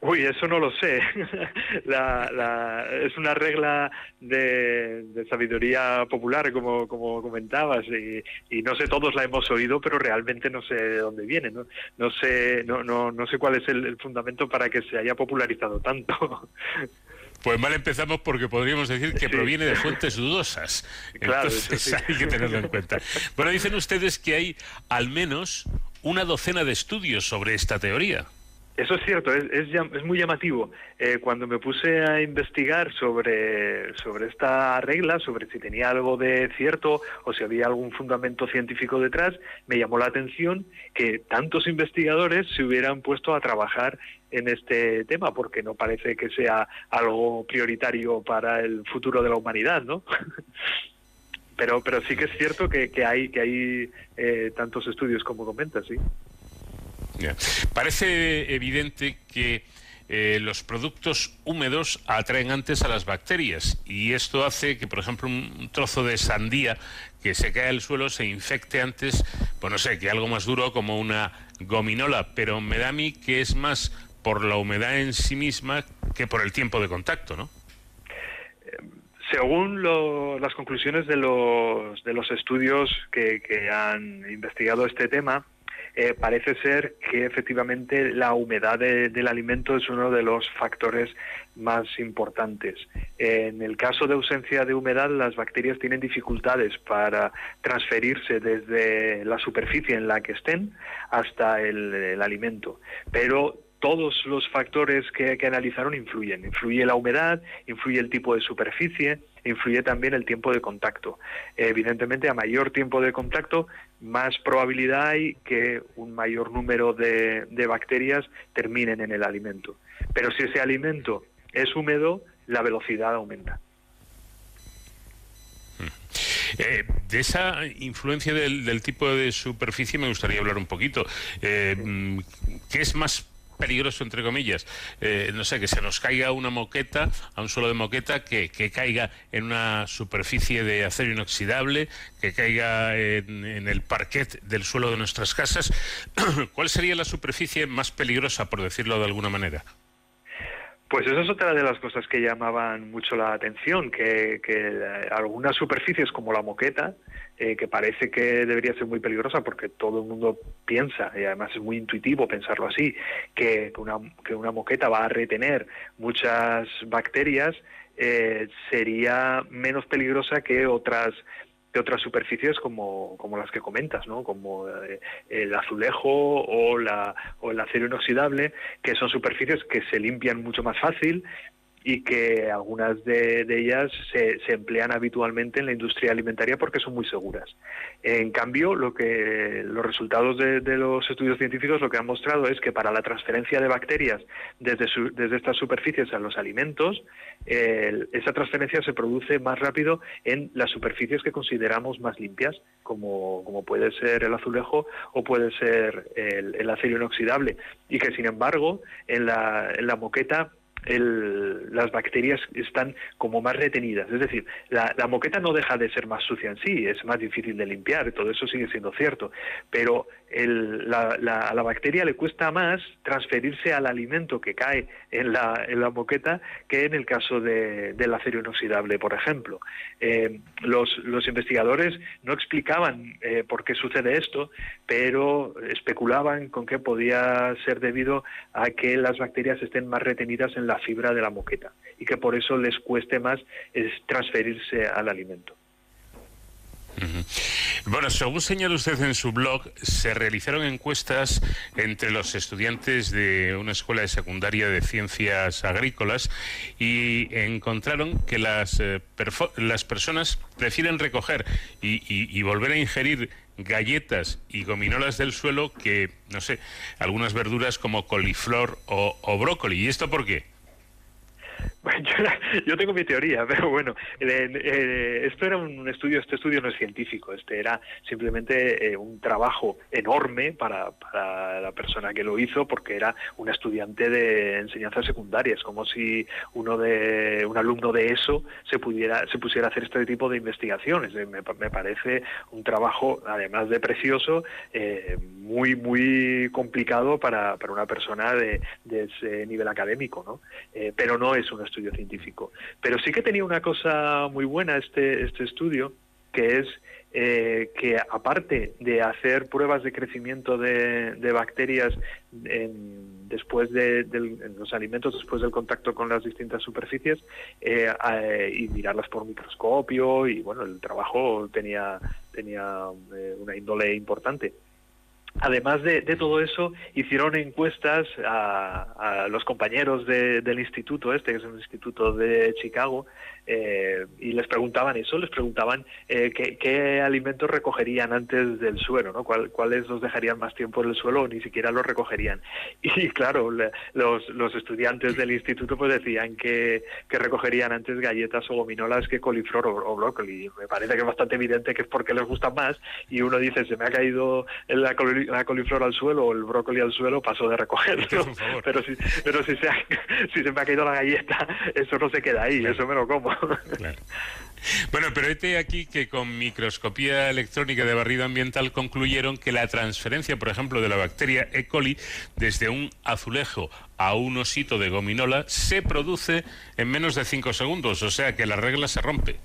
Uy, eso no lo sé. *laughs* es una regla de, sabiduría popular, como, como comentabas, y, no sé, todos la hemos oído, pero realmente no sé de dónde viene. No, no sé, no, no, no sé cuál es el, fundamento para que se haya popularizado tanto. *laughs* Pues mal empezamos porque podríamos decir que proviene de fuentes dudosas. *laughs* Claro, Entonces hay que tenerlo en cuenta. Bueno, dicen ustedes que hay al menos una docena de estudios sobre esta teoría. Eso es cierto, es, es, muy llamativo. Eh, cuando me puse a investigar sobre, esta regla, sobre si tenía algo de cierto o si había algún fundamento científico detrás, me llamó la atención que tantos investigadores se hubieran puesto a trabajar en este tema, porque no parece que sea algo prioritario para el futuro de la humanidad, ¿no? *laughs* pero pero sí que es cierto que, que hay que hay eh, tantos estudios como comentas, sí. Parece evidente que eh, los productos húmedos atraen antes a las bacterias y esto hace que, por ejemplo, un trozo de sandía que se cae al suelo se infecte antes, pues no sé, que algo más duro como una gominola, pero me da a mí que es más por la humedad en sí misma que por el tiempo de contacto, ¿no? Según las conclusiones de los, de los estudios que, que han investigado este tema, eh, parece ser que efectivamente la humedad del alimento es uno de los factores más importantes. En el caso de ausencia de humedad, las bacterias tienen dificultades para transferirse desde la superficie en la que estén hasta el, alimento. Pero todos los factores que, que, analizaron influyen. Influye la humedad, influye el tipo de superficie, influye también el tiempo de contacto. Evidentemente, a mayor tiempo de contacto, más probabilidad hay que un mayor número de, bacterias terminen en el alimento. Pero si ese alimento es húmedo, la velocidad aumenta. Eh, de esa influencia del, tipo de superficie me gustaría hablar un poquito. Eh, mm, ¿Qué es más peligroso, entre comillas, eh, no sé, que se nos caiga una moqueta, a un suelo de moqueta, que, caiga en una superficie de acero inoxidable, que caiga en el parquet del suelo de nuestras casas. *coughs* ¿Cuál sería la superficie más peligrosa, por decirlo de alguna manera? Pues esa es otra de las cosas que llamaban mucho la atención, que, algunas superficies como la moqueta, eh, que parece que debería ser muy peligrosa porque todo el mundo piensa, y además es muy intuitivo pensarlo así, que una, que una moqueta va a retener muchas bacterias, eh, sería menos peligrosa que otras otras superficies como, como las que comentas, ¿no? como eh, el azulejo o, la, o el acero inoxidable, que son superficies que se limpian mucho más fácil y que algunas de, ellas se, se, emplean habitualmente en la industria alimentaria porque son muy seguras. En cambio, lo que los resultados de, los estudios científicos lo que han mostrado es que para la transferencia de bacterias desde, desde estas superficies a los alimentos, esa transferencia se produce más rápido en las superficies que consideramos más limpias, como, como puede ser el azulejo o puede ser el, el acero inoxidable, y que sin embargo en la, en la moqueta las bacterias están como más retenidas. Es decir, la, moqueta no deja de ser más sucia en sí, es más difícil de limpiar, todo eso sigue siendo cierto, pero a la bacteria le cuesta más transferirse al alimento que cae en la, en la moqueta que en el caso del acero inoxidable, por ejemplo. Eh, los, los, investigadores no explicaban eh, por qué sucede esto, pero especulaban con que podía ser debido a que las bacterias estén más retenidas en la fibra de la moqueta y que por eso les cueste más transferirse al alimento. Bueno, según señala usted en su blog, se realizaron encuestas entre los estudiantes de una escuela de secundaria de ciencias agrícolas y encontraron que las, eh, las personas prefieren recoger y, volver a ingerir galletas y gominolas del suelo que, no sé, algunas verduras como coliflor o, o brócoli. ¿Y esto por qué? *laughs* yo, tengo mi teoría, *laughs* pero bueno, eh, esto era un estudio, este estudio no es científico, este era simplemente eh, un trabajo enorme para, para, la persona que lo hizo, porque era un estudiante de enseñanzas secundarias, como si uno de un alumno de eso se pudiera se pusiera a hacer este tipo de investigaciones. Eh, me, parece un trabajo, además de precioso, muy muy complicado para, para una persona de, de ese nivel académico, ¿no? pero no es un estudio estudio científico. Pero sí que tenía una cosa muy buena este, este estudio, que es eh, que aparte de hacer pruebas de crecimiento de, bacterias en, después de, los alimentos, después del contacto con las distintas superficies, eh, y mirarlas por microscopio, y bueno, el trabajo tenía, tenía eh, una índole importante. Además de, todo eso, hicieron encuestas a, los compañeros del instituto este, que es un instituto de Chicago, eh, y les preguntaban eso, les preguntaban eh, qué, alimentos recogerían antes del suelo, ¿no? ¿Cuáles los dejarían más tiempo en el suelo o ni siquiera los recogerían. *laughs* Y claro, los, los, estudiantes del instituto pues decían que, que, recogerían antes galletas o gominolas que coliflor o, brócoli. Me parece que es bastante evidente que es porque les gustan más y uno dice, se me ha caído la, coliflor al suelo o el brócoli al suelo, paso de recogerlo. *laughs* Pero si, pero si se, si se me ha caído la galleta, eso no se queda ahí, eso me lo como. Bueno, pero este aquí que con microscopía electrónica de barrido ambiental concluyeron que la transferencia, por ejemplo, de la bacteria E. coli desde un azulejo a un osito de gominola se produce en menos de 5 segundos, o sea que la regla se rompe.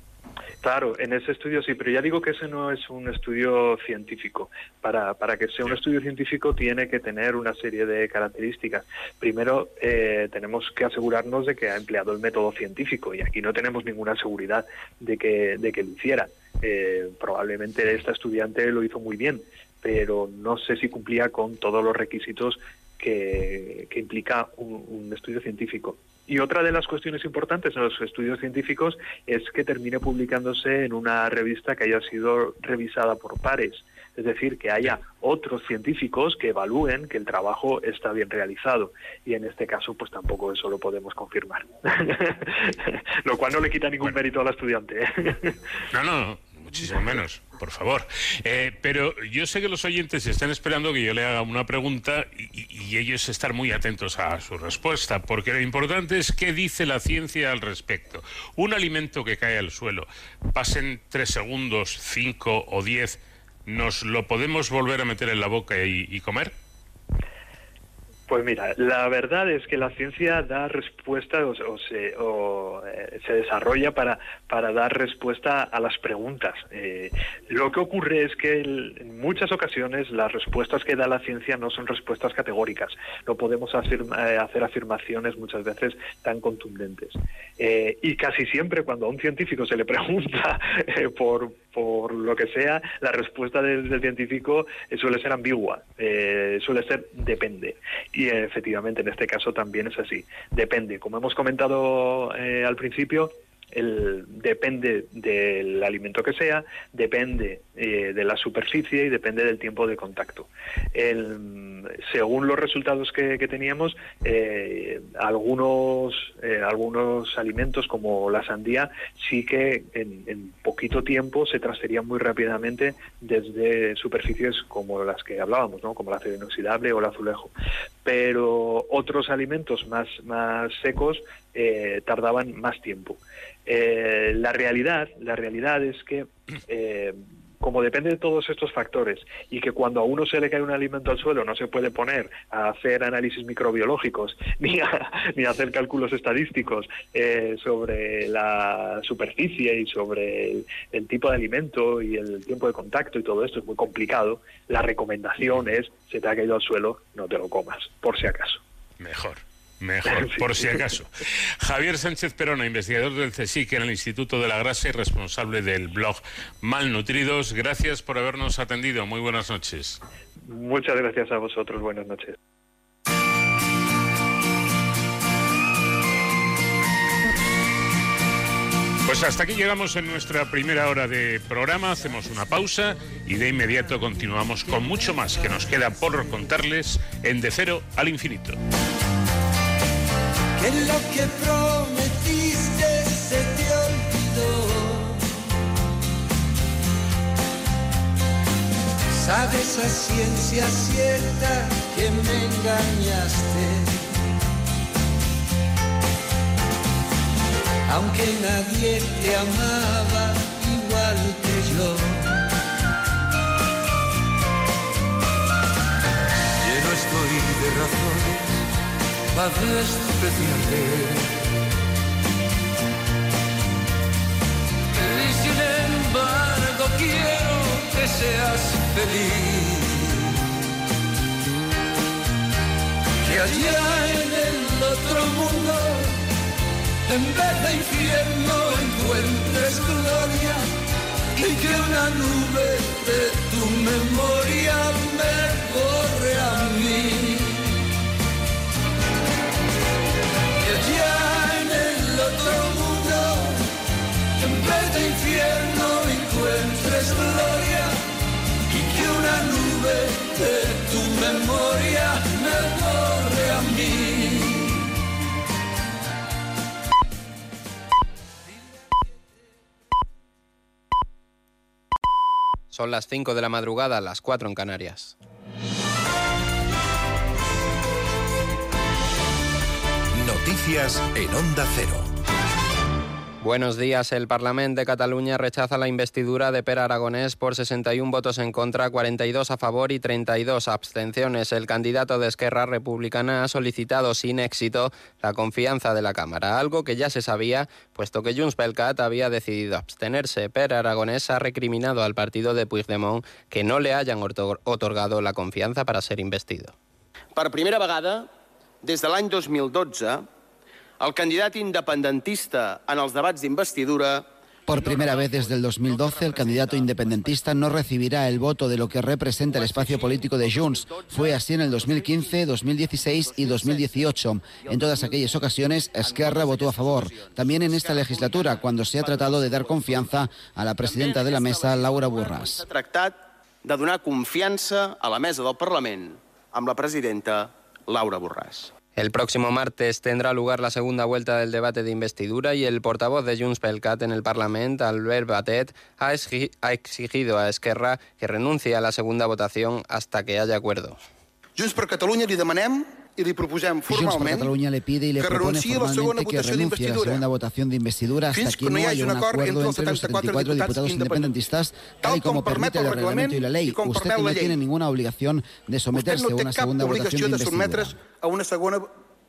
Claro, en ese estudio sí, pero ya digo que ese no es un estudio científico. Para, para que sea un estudio científico tiene que tener una serie de características. Primero, eh, tenemos que asegurarnos de que ha empleado el método científico y aquí no tenemos ninguna seguridad de que, de que lo hiciera. Eh, probablemente esta estudiante lo hizo muy bien, pero no sé si cumplía con todos los requisitos que, implica un, estudio científico. Y otra de las cuestiones importantes en los estudios científicos es que termine publicándose en una revista que haya sido revisada por pares. Es decir, que haya otros científicos que evalúen que el trabajo está bien realizado. Y en este caso, pues tampoco eso lo podemos confirmar. *laughs* lo cual no le quita ningún mérito al estudiante. ¿eh? no, no, muchísimo menos, por favor. Eh, pero yo sé que los oyentes están esperando que yo le haga una pregunta y, ellos están muy atentos a su respuesta, porque lo importante es qué dice la ciencia al respecto. Un alimento que cae al suelo, pasen tres segundos, cinco o diez, ¿nos lo podemos volver a meter en la boca y comer? Pues mira, la verdad es que la ciencia da respuesta o, se, eh, se, desarrolla para, para dar respuesta a las preguntas. Eh, lo que ocurre es que en muchas ocasiones las respuestas que da la ciencia no son respuestas categóricas. No podemos eh, hacer afirmaciones muchas veces tan contundentes. y casi siempre cuando a un científico se le pregunta *laughs* por, por lo que sea, la respuesta del, científico suele ser ambigua, suele ser depende. Y efectivamente en este caso también es así. Depende, como hemos comentado eh, al principio, el, depende del alimento que sea, depende eh, de la superficie y depende del tiempo de contacto. según los resultados que, teníamos, eh, algunos, eh, algunos alimentos como la sandía sí que en, poquito tiempo se transferían muy rápidamente desde superficies como las que hablábamos, ¿no? como la acero inoxidable o el azulejo. Pero otros alimentos más, más secos tardaban más tiempo. La realidad, la realidad es que como depende de todos estos factores y que cuando a uno se le cae un alimento al suelo no se puede poner a hacer análisis microbiológicos *laughs* ni a, ni hacer cálculos estadísticos eh, sobre la superficie y sobre el, el, tipo de alimento y el tiempo de contacto y todo esto es muy complicado, la recomendación es, se te ha caído al suelo, no te lo comas, por si acaso. Mejor. Mejor, *laughs* por si acaso. Javier Sánchez Perona, investigador del CSIC en el Instituto de la Grasa y responsable del blog Malnutridos, gracias por habernos atendido. Muy buenas noches. Muchas gracias a vosotros. Buenas noches. Pues hasta aquí llegamos en nuestra primera hora de programa, hacemos una pausa y de inmediato continuamos con mucho más que nos queda por contarles en De Cero al Infinito que lo que prometiste se te olvidó. Sabes a ciencia cierta que me engañaste. Aunque nadie te amaba igual que yo. Lleno estoy de razones para despreciarte. Y sin embargo quiero que seas feliz. Que allá en el otro mundo, en vez de infierno, encuentres gloria y que una nube de tu memoria me borre a mí. De tu memoria me borre a mí. Son las 5 de la madrugada, las 4 en Canarias. Noticias en Onda Cero. Buenos días. El Parlamento de Cataluña rechaza la investidura de Per Aragonés por 61 votos en contra, 42 a favor y 32 abstenciones. El candidato de Esquerra Republicana ha solicitado sin éxito la confianza de la Cámara, algo que ya se sabía, puesto que Junts pel Cat había decidido abstenerse. Per Aragonés ha recriminado al partido de Puigdemont que no le hayan otorgado la confianza para ser investido. Per primera vegada, des de l'any 2012, el candidat independentista en els debats d'investidura Por primera vez desde el 2012, el candidato independentista no recibirá el voto de lo que representa el espacio político de Junts. Fue así en el 2015, 2016 y 2018. En todas aquellas ocasiones, Esquerra votó a favor. También en esta legislatura, cuando se ha tratado de dar confianza a la presidenta de la mesa, Laura tractat de donar confiança a la mesa del Parlament amb la presidenta Laura Borràs. El próximo martes tendrá lugar la segunda vuelta del debate de investidura y el portavoz de Junts pel Cat en el Parlamento, Albert Batet, ha exigido a Esquerra que renuncie a la segunda votación hasta que haya acuerdo. Junts per Catalunya li demanem i li proposem Junts per formalment Catalunya le pide y le que propone renunciï a la segona formalmente que votació renuncie a la d'investidura segunda votación de investidura hasta fins que que no no hi hagi haya un un acord acuerdo entre els entre los 74 74 diputados independentistas, tal y como permite el reglamento y la ley. i com Usted permet que la no llei. tiene ninguna obligación de Vostè someterse no a té una cap segunda votación obligació de de investidura. sotmetre's a una segona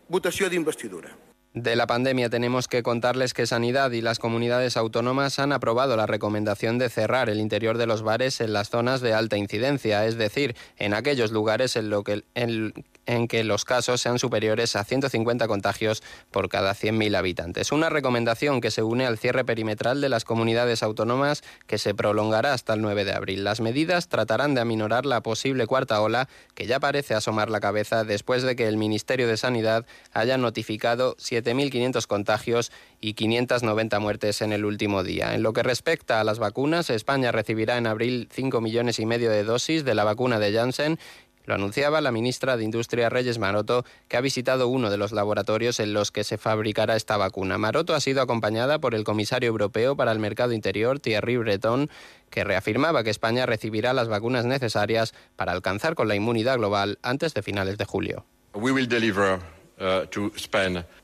votació d'investidura. De la pandemia tenemos que contarles que Sanidad y las comunidades autónomas han aprobado la recomendación de cerrar el interior de los bares en las zonas de alta incidencia, es decir, en aquellos lugares en, lo que, en, en que los casos sean superiores a 150 contagios por cada 100.000 habitantes. Una recomendación que se une al cierre perimetral de las comunidades autónomas que se prolongará hasta el 9 de abril. Las medidas tratarán de aminorar la posible cuarta ola que ya parece asomar la cabeza después de que el Ministerio de Sanidad haya notificado 7.500 contagios y 590 muertes en el último día. En lo que respecta a las vacunas, España recibirá en abril 5 millones y medio de dosis de la vacuna de Janssen lo anunciaba la ministra de Industria Reyes Maroto, que ha visitado uno de los laboratorios en los que se fabricará esta vacuna. Maroto ha sido acompañada por el comisario europeo para el mercado interior, Thierry Breton, que reafirmaba que España recibirá las vacunas necesarias para alcanzar con la inmunidad global antes de finales de julio. We will deliver.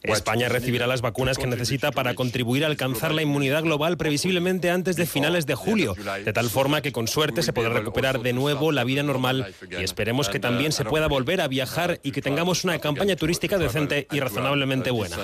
España recibirá las vacunas que necesita para contribuir a alcanzar la inmunidad global previsiblemente antes de finales de julio, de tal forma que con suerte se podrá recuperar de nuevo la vida normal y esperemos que también se pueda volver a viajar y que tengamos una campaña turística decente y razonablemente buena.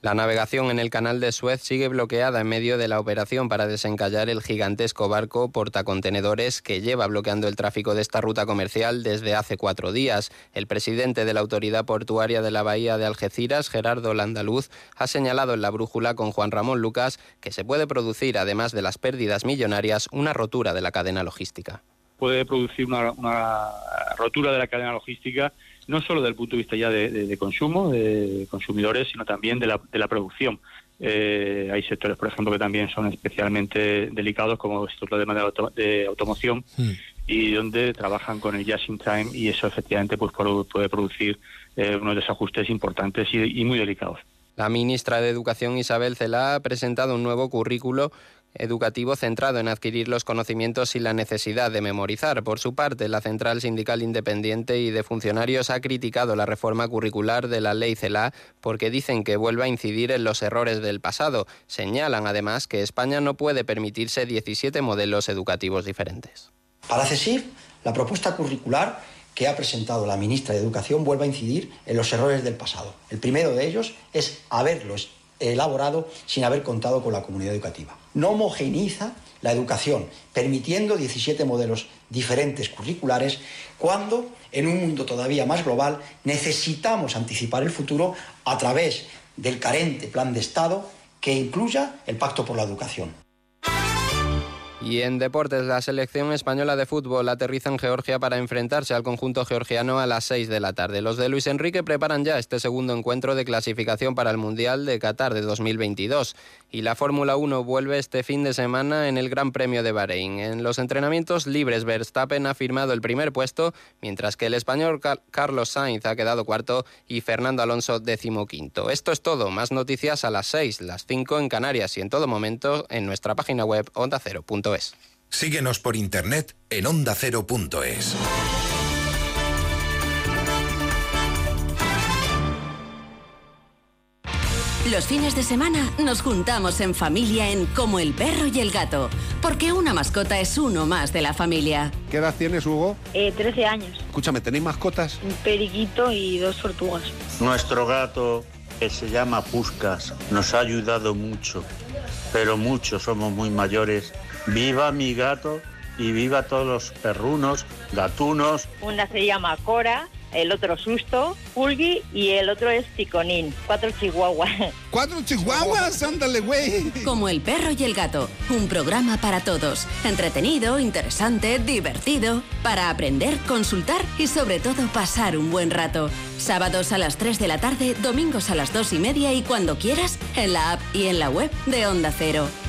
La navegación en el canal de Suez sigue bloqueada en medio de la operación para desencallar el gigantesco barco portacontenedores que lleva bloqueando el tráfico de esta ruta comercial desde hace cuatro días. El presidente de la Autoridad Portuaria de la Bahía de Algeciras, Gerardo Landaluz, ha señalado en la brújula con Juan Ramón Lucas que se puede producir, además de las pérdidas millonarias, una rotura de la cadena logística. puede producir una, una rotura de la cadena logística, no solo desde el punto de vista ya de, de- de consumo, de consumidores, sino también de la, de la producción. Eh, hay sectores, por ejemplo, que también son especialmente delicados, como el sector de, auto- de automoción, y donde trabajan con el just in time, y eso efectivamente pues, puede puede producir eh, unos desajustes importantes y, y muy delicados. La ministra de Educación Isabel Celá ha presentado un nuevo currículo educativo centrado en adquirir los conocimientos sin la necesidad de memorizar. Por su parte, la Central Sindical Independiente y de Funcionarios ha criticado la reforma curricular de la ley CELA porque dicen que vuelve a incidir en los errores del pasado. Señalan además que España no puede permitirse 17 modelos educativos diferentes. Para CESIF, la propuesta curricular que ha presentado la ministra de Educación vuelve a incidir en los errores del pasado. El primero de ellos es haberlos elaborado sin haber contado con la comunidad educativa. No homogeneiza la educación, permitiendo 17 modelos diferentes curriculares, cuando en un mundo todavía más global necesitamos anticipar el futuro a través del carente plan de Estado que incluya el Pacto por la Educación. Y en deportes, la selección española de fútbol aterriza en Georgia para enfrentarse al conjunto georgiano a las 6 de la tarde. Los de Luis Enrique preparan ya este segundo encuentro de clasificación para el Mundial de Qatar de 2022. Y la Fórmula 1 vuelve este fin de semana en el Gran Premio de Bahrein. En los entrenamientos libres, Verstappen ha firmado el primer puesto, mientras que el español Carlos Sainz ha quedado cuarto y Fernando Alonso decimoquinto. Esto es todo. Más noticias a las 6, las 5 en Canarias y en todo momento en nuestra página web ondacero.es. Síguenos por internet en ondacero.es. Los fines de semana nos juntamos en familia en Como el perro y el gato, porque una mascota es uno más de la familia. ¿Qué edad tienes, Hugo? Eh, 13 años. Escúchame, ¿tenéis mascotas? Un periquito y dos tortugas. Nuestro gato, que se llama Puscas, nos ha ayudado mucho, pero mucho, somos muy mayores. Viva mi gato y viva todos los perrunos, gatunos. Una se llama Cora, el otro Susto, Pulgui y el otro es Ticonín. Cuatro chihuahuas. *laughs* ¿Cuatro chihuahuas? Ándale, güey. Como el perro y el gato, un programa para todos. Entretenido, interesante, divertido, para aprender, consultar y sobre todo pasar un buen rato. Sábados a las 3 de la tarde, domingos a las 2 y media y cuando quieras, en la app y en la web de Onda Cero.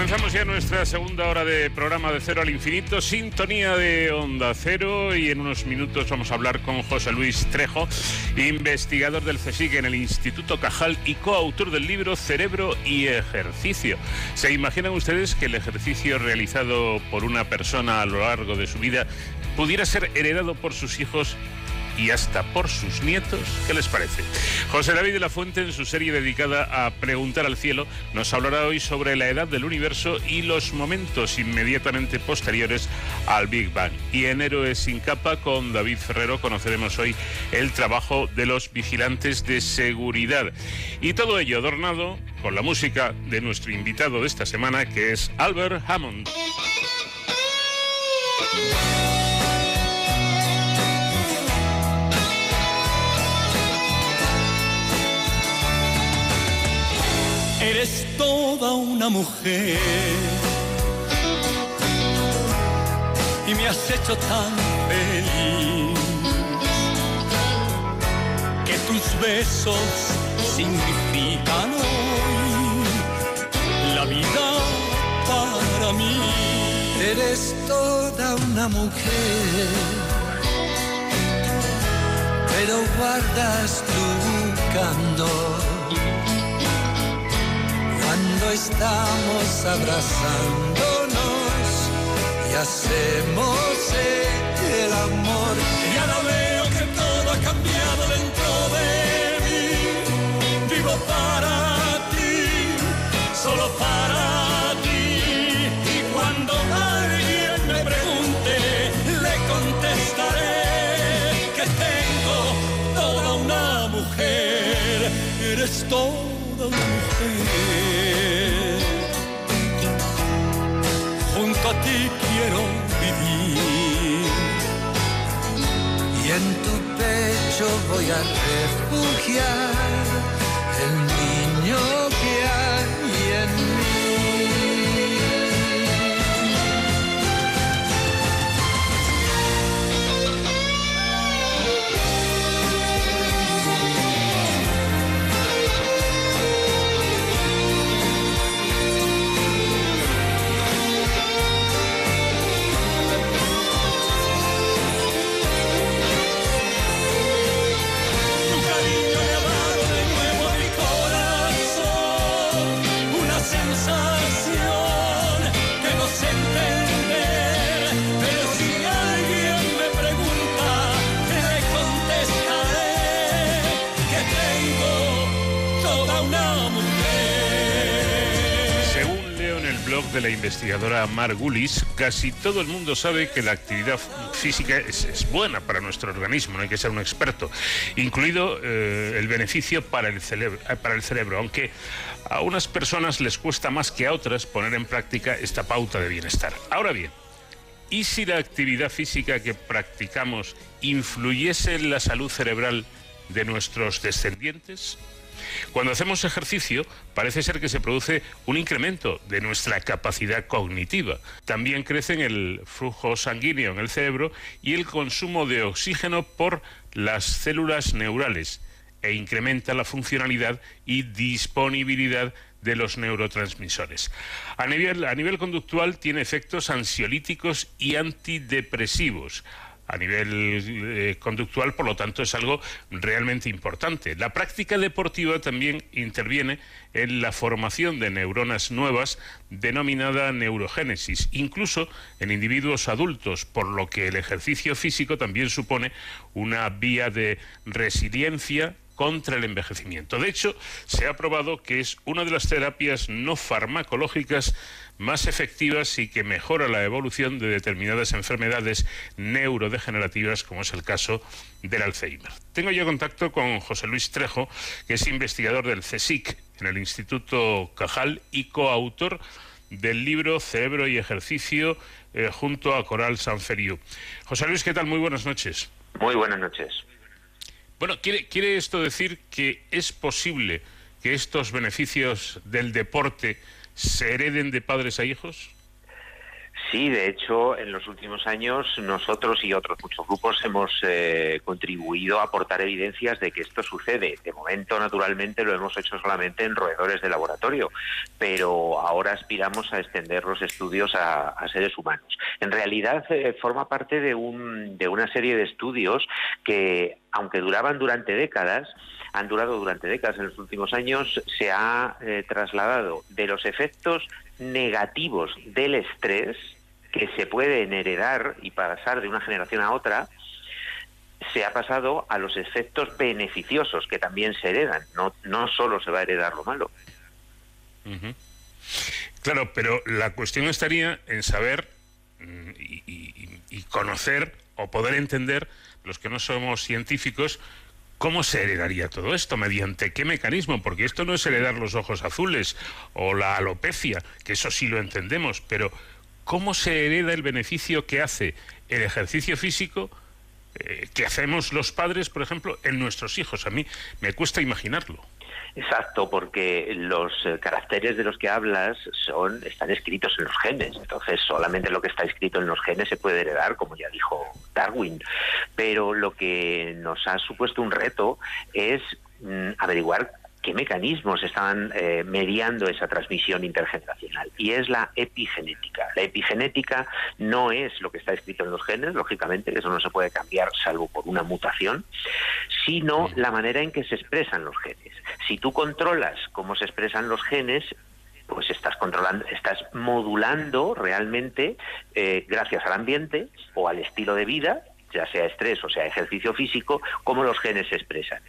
Comenzamos ya nuestra segunda hora de programa de Cero al Infinito, sintonía de Onda Cero y en unos minutos vamos a hablar con José Luis Trejo, investigador del CSIC en el Instituto Cajal y coautor del libro Cerebro y Ejercicio. ¿Se imaginan ustedes que el ejercicio realizado por una persona a lo largo de su vida pudiera ser heredado por sus hijos y hasta por sus nietos. ¿Qué les parece? José David de la Fuente, en su serie dedicada a Preguntar al Cielo, nos hablará hoy sobre la edad del universo y los momentos inmediatamente posteriores al Big Bang. Y en Héroes sin capa, con David Ferrero, conoceremos hoy el trabajo de los vigilantes de seguridad. Y todo ello adornado con la música de nuestro invitado de esta semana, que es Albert Hammond. Eres toda una mujer y me has hecho tan feliz que tus besos significan hoy la vida para mí. Eres toda una mujer, pero guardas tu candor estamos abrazándonos y hacemos el amor. Y ahora veo que todo ha cambiado dentro de mí. Vivo para ti, solo para ti. Y cuando alguien me pregunte, le contestaré que tengo toda una mujer. Eres Junto a ti quiero vivir. Y en tu pecho voy a refugiar de la investigadora Margulis, casi todo el mundo sabe que la actividad física es, buena para nuestro organismo, no hay que ser un experto, incluido eh, el beneficio eh, para el cerebro, aunque a unas personas les cuesta más que a otras poner en práctica esta pauta de bienestar. Ahora bien, ¿y si la actividad física que practicamos influyese en la salud cerebral de nuestros descendientes? Cuando hacemos ejercicio, parece ser que se produce un incremento de nuestra capacidad cognitiva. También crece el flujo sanguíneo en el cerebro y el consumo de oxígeno por las células neurales e incrementa la funcionalidad y disponibilidad de los neurotransmisores. A nivel, a nivel conductual tiene efectos ansiolíticos y antidepresivos a nivel eh, conductual, por lo tanto es algo realmente importante. La práctica deportiva también interviene en la formación de neuronas nuevas denominada neurogénesis, incluso en individuos adultos, por lo que el ejercicio físico también supone una vía de resiliencia contra el envejecimiento. De hecho, se ha probado que es una de las terapias no farmacológicas más efectivas y que mejora la evolución de determinadas enfermedades neurodegenerativas, como es el caso del Alzheimer. Tengo yo contacto con José Luis Trejo, que es investigador del CSIC en el Instituto Cajal y coautor del libro Cerebro y Ejercicio eh, junto a Coral Sanferiu. José Luis, ¿qué tal? Muy buenas noches. Muy buenas noches. Bueno, ¿quiere, ¿quiere esto decir que es posible que estos beneficios del deporte se hereden de padres a hijos? Sí, de hecho, en los últimos años nosotros y otros muchos grupos hemos eh, contribuido a aportar evidencias de que esto sucede. De momento, naturalmente, lo hemos hecho solamente en roedores de laboratorio, pero ahora aspiramos a extender los estudios a, seres humanos. En realidad, eh, forma parte de, un, de una serie de estudios que, aunque duraban durante décadas, han durado durante décadas. En los últimos años se ha eh, trasladado de los efectos negativos del estrés que se pueden heredar y pasar de una generación a otra, se ha pasado a los efectos beneficiosos que también se heredan. No, no solo se va a heredar lo malo. Claro, pero la cuestión estaría en saber mm, y conocer o poder entender, los que no somos científicos, ¿Cómo se heredaría todo esto? ¿Mediante qué mecanismo? Porque esto no es heredar los ojos azules o la alopecia, que eso sí lo entendemos, pero ¿cómo se hereda el beneficio que hace el ejercicio físico eh, que hacemos los padres, por ejemplo, en nuestros hijos? A mí me cuesta imaginarlo. Exacto, porque los eh, caracteres de los que hablas son están escritos en los genes. Entonces, solamente lo que está escrito en los genes se puede heredar, como ya dijo Darwin. Pero lo que nos ha supuesto un reto es mm, averiguar qué mecanismos estaban eh, mediando esa transmisión intergeneracional. Y es la epigenética. La epigenética no es lo que está escrito en los genes, lógicamente, que eso no se puede cambiar salvo por una mutación, sino la manera en que se expresan los genes. Si tú controlas cómo se expresan los genes, pues estás controlando, estás modulando realmente, eh, gracias al ambiente o al estilo de vida, ya sea estrés o sea ejercicio físico, cómo los genes se expresan.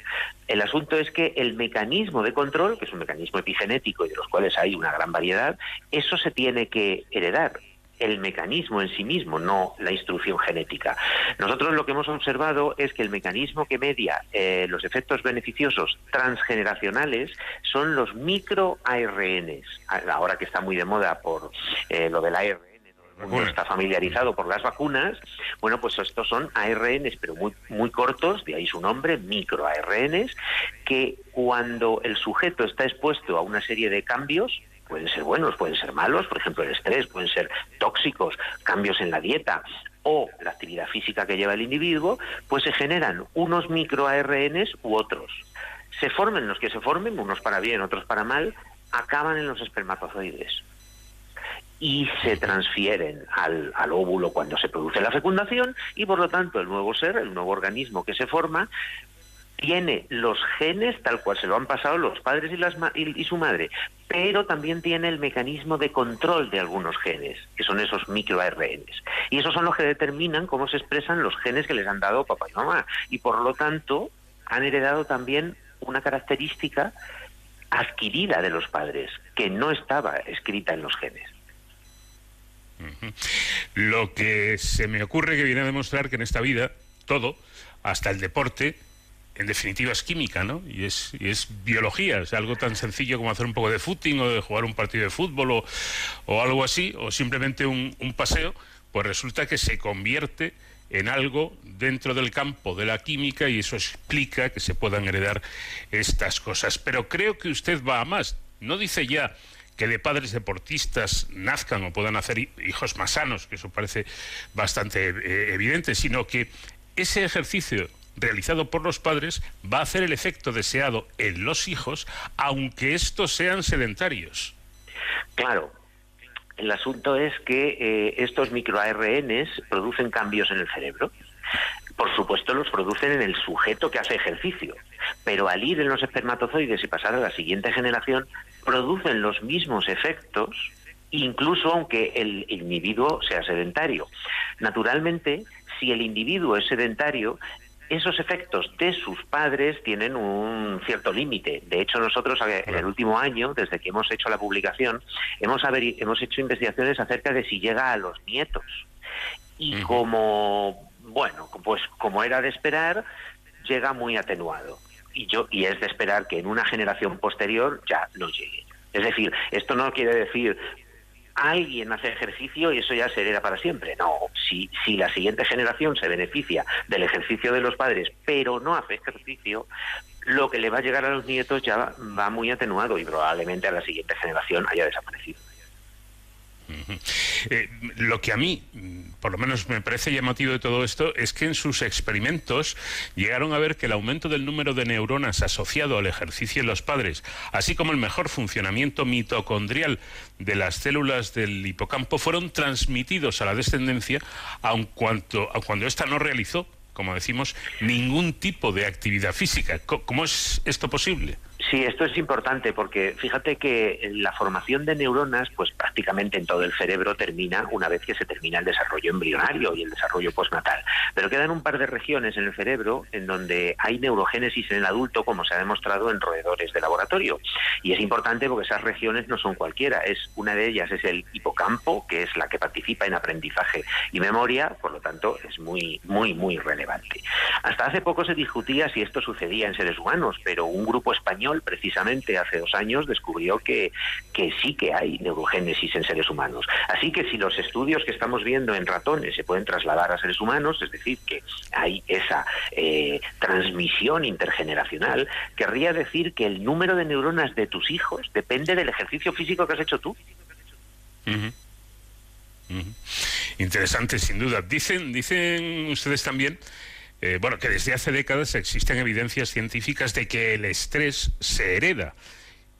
El asunto es que el mecanismo de control, que es un mecanismo epigenético y de los cuales hay una gran variedad, eso se tiene que heredar el mecanismo en sí mismo, no la instrucción genética. Nosotros lo que hemos observado es que el mecanismo que media eh, los efectos beneficiosos transgeneracionales son los microARNs. Ahora que está muy de moda por eh, lo del ARN uno está familiarizado por las vacunas, bueno, pues estos son ARNs, pero muy, muy cortos, de ahí su nombre, microARNs, que cuando el sujeto está expuesto a una serie de cambios, pueden ser buenos, pueden ser malos, por ejemplo el estrés, pueden ser tóxicos, cambios en la dieta o la actividad física que lleva el individuo, pues se generan unos microARNs u otros. Se formen los que se formen, unos para bien, otros para mal, acaban en los espermatozoides y se transfieren al, óvulo cuando se produce la fecundación y por lo tanto el nuevo ser, el nuevo organismo que se forma, tiene los genes tal cual se lo han pasado los padres y, y, su madre, pero también tiene el mecanismo de control de algunos genes, que son esos microARNs. Y esos son los que determinan cómo se expresan los genes que les han dado papá y mamá. Y por lo tanto han heredado también una característica adquirida de los padres, que no estaba escrita en los genes. Lo que se me ocurre que viene a demostrar que en esta vida todo, hasta el deporte, en definitiva es química, ¿no? Y es, biología, es algo tan sencillo como hacer un poco de footing o de jugar un partido de fútbol o, o algo así, o simplemente un, un paseo, pues resulta que se convierte en algo dentro del campo de la química y eso explica que se puedan heredar estas cosas. Pero creo que usted va a más. No dice ya que de padres deportistas nazcan o puedan hacer hijos más sanos, que eso parece bastante eh, evidente, sino que ese ejercicio realizado por los padres va a hacer el efecto deseado en los hijos, aunque estos sean sedentarios. Claro. El asunto es que eh, estos microARNs producen cambios en el cerebro. Por supuesto, los producen en el sujeto que hace ejercicio, pero al ir en los espermatozoides y pasar a la siguiente generación, producen los mismos efectos, incluso aunque el individuo sea sedentario. Naturalmente, si el individuo es sedentario, esos efectos de sus padres tienen un cierto límite. De hecho, nosotros en el último año, desde que hemos hecho la publicación, hemos, hemos hecho investigaciones acerca de si llega a los nietos. Y como, bueno, pues como era de esperar, llega muy atenuado. Y, yo, y es de esperar que en una generación posterior ya no llegue. Es decir, esto no quiere decir alguien hace ejercicio y eso ya se hereda para siempre. No, si, si la siguiente generación se beneficia del ejercicio de los padres, pero no hace ejercicio, lo que le va a llegar a los nietos ya va muy atenuado y probablemente a la siguiente generación haya desaparecido. Eh, lo que a mí, por lo menos me parece llamativo de todo esto, es que en sus experimentos llegaron a ver que el aumento del número de neuronas asociado al ejercicio en los padres, así como el mejor funcionamiento mitocondrial de las células del hipocampo, fueron transmitidos a la descendencia, aun cuanto, aun cuando ésta no realizó, como decimos, ningún tipo de actividad física. ¿Cómo es esto posible? Sí, esto es importante porque fíjate que la formación de neuronas, pues prácticamente en todo el cerebro termina una vez que se termina el desarrollo embrionario y el desarrollo postnatal. Pero quedan un par de regiones en el cerebro en donde hay neurogénesis en el adulto, como se ha demostrado en roedores de laboratorio. Y es importante porque esas regiones no son cualquiera. Es una de ellas es el hipocampo, que es la que participa en aprendizaje y memoria, por lo tanto es muy, muy, muy relevante. Hasta hace poco se discutía si esto sucedía en seres humanos, pero un grupo español precisamente hace dos años descubrió que, que sí que hay neurogénesis en seres humanos. Así que si los estudios que estamos viendo en ratones se pueden trasladar a seres humanos, es decir, que hay esa eh, transmisión intergeneracional, querría decir que el número de neuronas de tus hijos depende del ejercicio físico que has hecho tú. Interesante, sin duda. Dicen, dicen ustedes también eh, bueno, que desde hace décadas existen evidencias científicas de que el estrés se hereda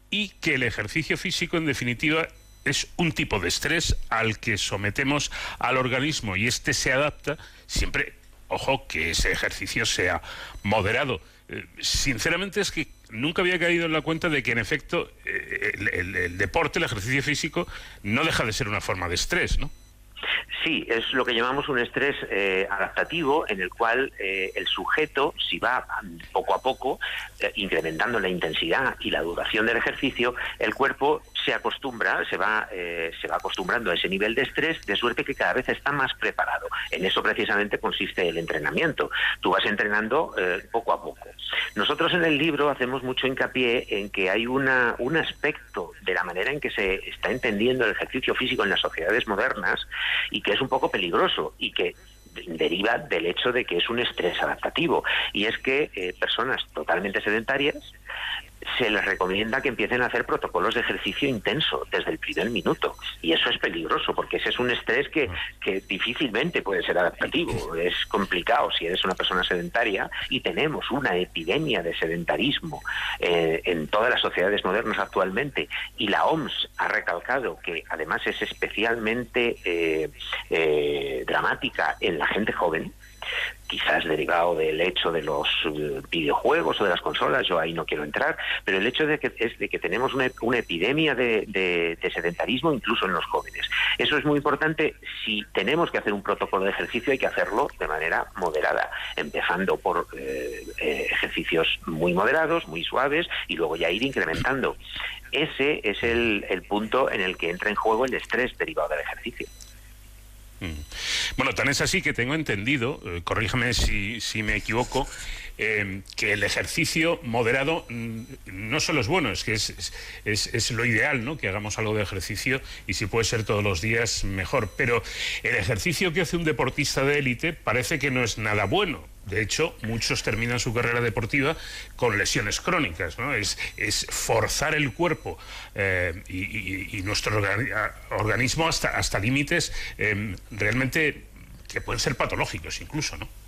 y que el ejercicio físico, en definitiva, es un tipo de estrés al que sometemos al organismo y este se adapta siempre, ojo, que ese ejercicio sea moderado. Eh, sinceramente es que nunca había caído en la cuenta de que en efecto eh, el deporte, el ejercicio físico, no deja de ser una forma de estrés, ¿no? Sí, es lo que llamamos un estrés eh, adaptativo en el cual eh, el sujeto, si va poco a poco eh, incrementando la intensidad y la duración del ejercicio, el cuerpo se acostumbra, se va, se va acostumbrando a ese nivel de estrés, de suerte que cada vez está más preparado. En eso precisamente consiste el entrenamiento. Tú vas entrenando poco a poco. Nosotros en el libro hacemos mucho hincapié en que hay una, un aspecto de la manera en que se está entendiendo el ejercicio físico en las sociedades modernas y que es un poco peligroso y que deriva del hecho de que es un estrés adaptativo. Y es que eh, personas totalmente sedentarias se les recomienda que empiecen a hacer protocolos de ejercicio intenso desde el primer minuto. Y eso es peligroso porque ese es un estrés que, que difícilmente puede ser adaptativo. Es complicado si eres una persona sedentaria y tenemos una epidemia de sedentarismo eh, en todas las sociedades modernas actualmente. Y la OMS ha recalcado que además es especialmente eh, eh, dramática en la gente joven quizás derivado del hecho de los eh, videojuegos o de las consolas, yo ahí no quiero entrar, pero el hecho de que, es de que tenemos una, epidemia de, sedentarismo incluso en los jóvenes. Eso es muy importante. Si tenemos que hacer un protocolo de ejercicio, hay que hacerlo de manera moderada, empezando por eh, eh, ejercicios muy moderados, muy suaves, y luego ya ir incrementando. Ese es el punto en el que entra en juego el estrés derivado del ejercicio. Mm. Bueno, tan es así que tengo entendido, eh, corríjame si, me equivoco, eh, que el ejercicio moderado mm, no solo es bueno, es que es, es, lo ideal, ¿no? Que hagamos algo de ejercicio y si puede ser todos los días, mejor. Pero el ejercicio que hace un deportista de élite parece que no es nada bueno. De hecho, muchos terminan su carrera deportiva con lesiones crónicas. ¿no? Es, forzar el cuerpo eh, y, nuestro organismo hasta, hasta límites eh, realmente que pueden ser patológicos incluso, ¿no?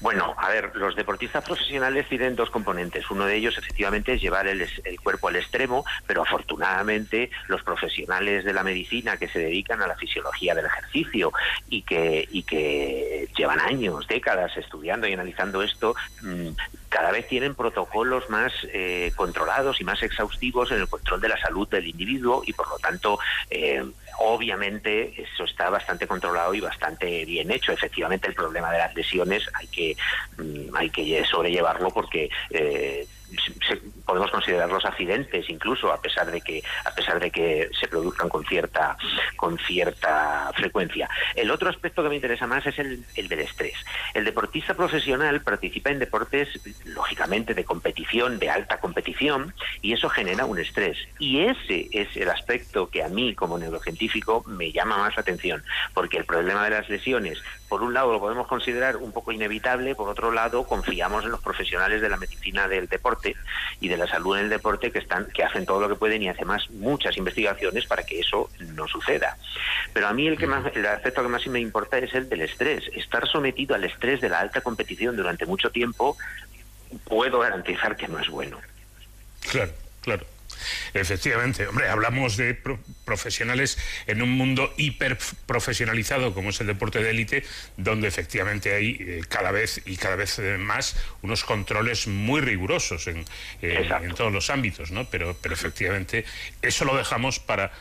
Bueno, a ver, los deportistas profesionales tienen dos componentes. Uno de ellos, efectivamente, es llevar el, el, cuerpo al extremo, pero afortunadamente los profesionales de la medicina que se dedican a la fisiología del ejercicio y que, y que llevan años, décadas estudiando y analizando esto, mmm, cada vez tienen protocolos más eh, controlados y más exhaustivos en el control de la salud del individuo y por lo tanto eh, obviamente eso está bastante controlado y bastante bien hecho. Efectivamente el problema de las lesiones hay que mm, hay que sobrellevarlo porque eh, podemos considerarlos accidentes incluso a pesar de que a pesar de que se produzcan con cierta con cierta frecuencia. El otro aspecto que me interesa más es el, el del estrés. El deportista profesional participa en deportes lógicamente de competición de alta competición y eso genera un estrés. Y ese es el aspecto que a mí como neurocientífico me llama más la atención porque el problema de las lesiones por un lado lo podemos considerar un poco inevitable, por otro lado confiamos en los profesionales de la medicina del deporte y de la salud en el deporte que están que hacen todo lo que pueden y además muchas investigaciones para que eso no suceda. Pero a mí el que más el aspecto que más me importa es el del estrés, estar sometido al estrés de la alta competición durante mucho tiempo puedo garantizar que no es bueno. Claro, claro. Efectivamente, hombre, hablamos de pro profesionales en un mundo hiper profesionalizado como es el deporte de élite, donde efectivamente hay eh, cada vez y cada vez más unos controles muy rigurosos en, eh, en todos los ámbitos, ¿no? Pero, pero efectivamente eso lo dejamos para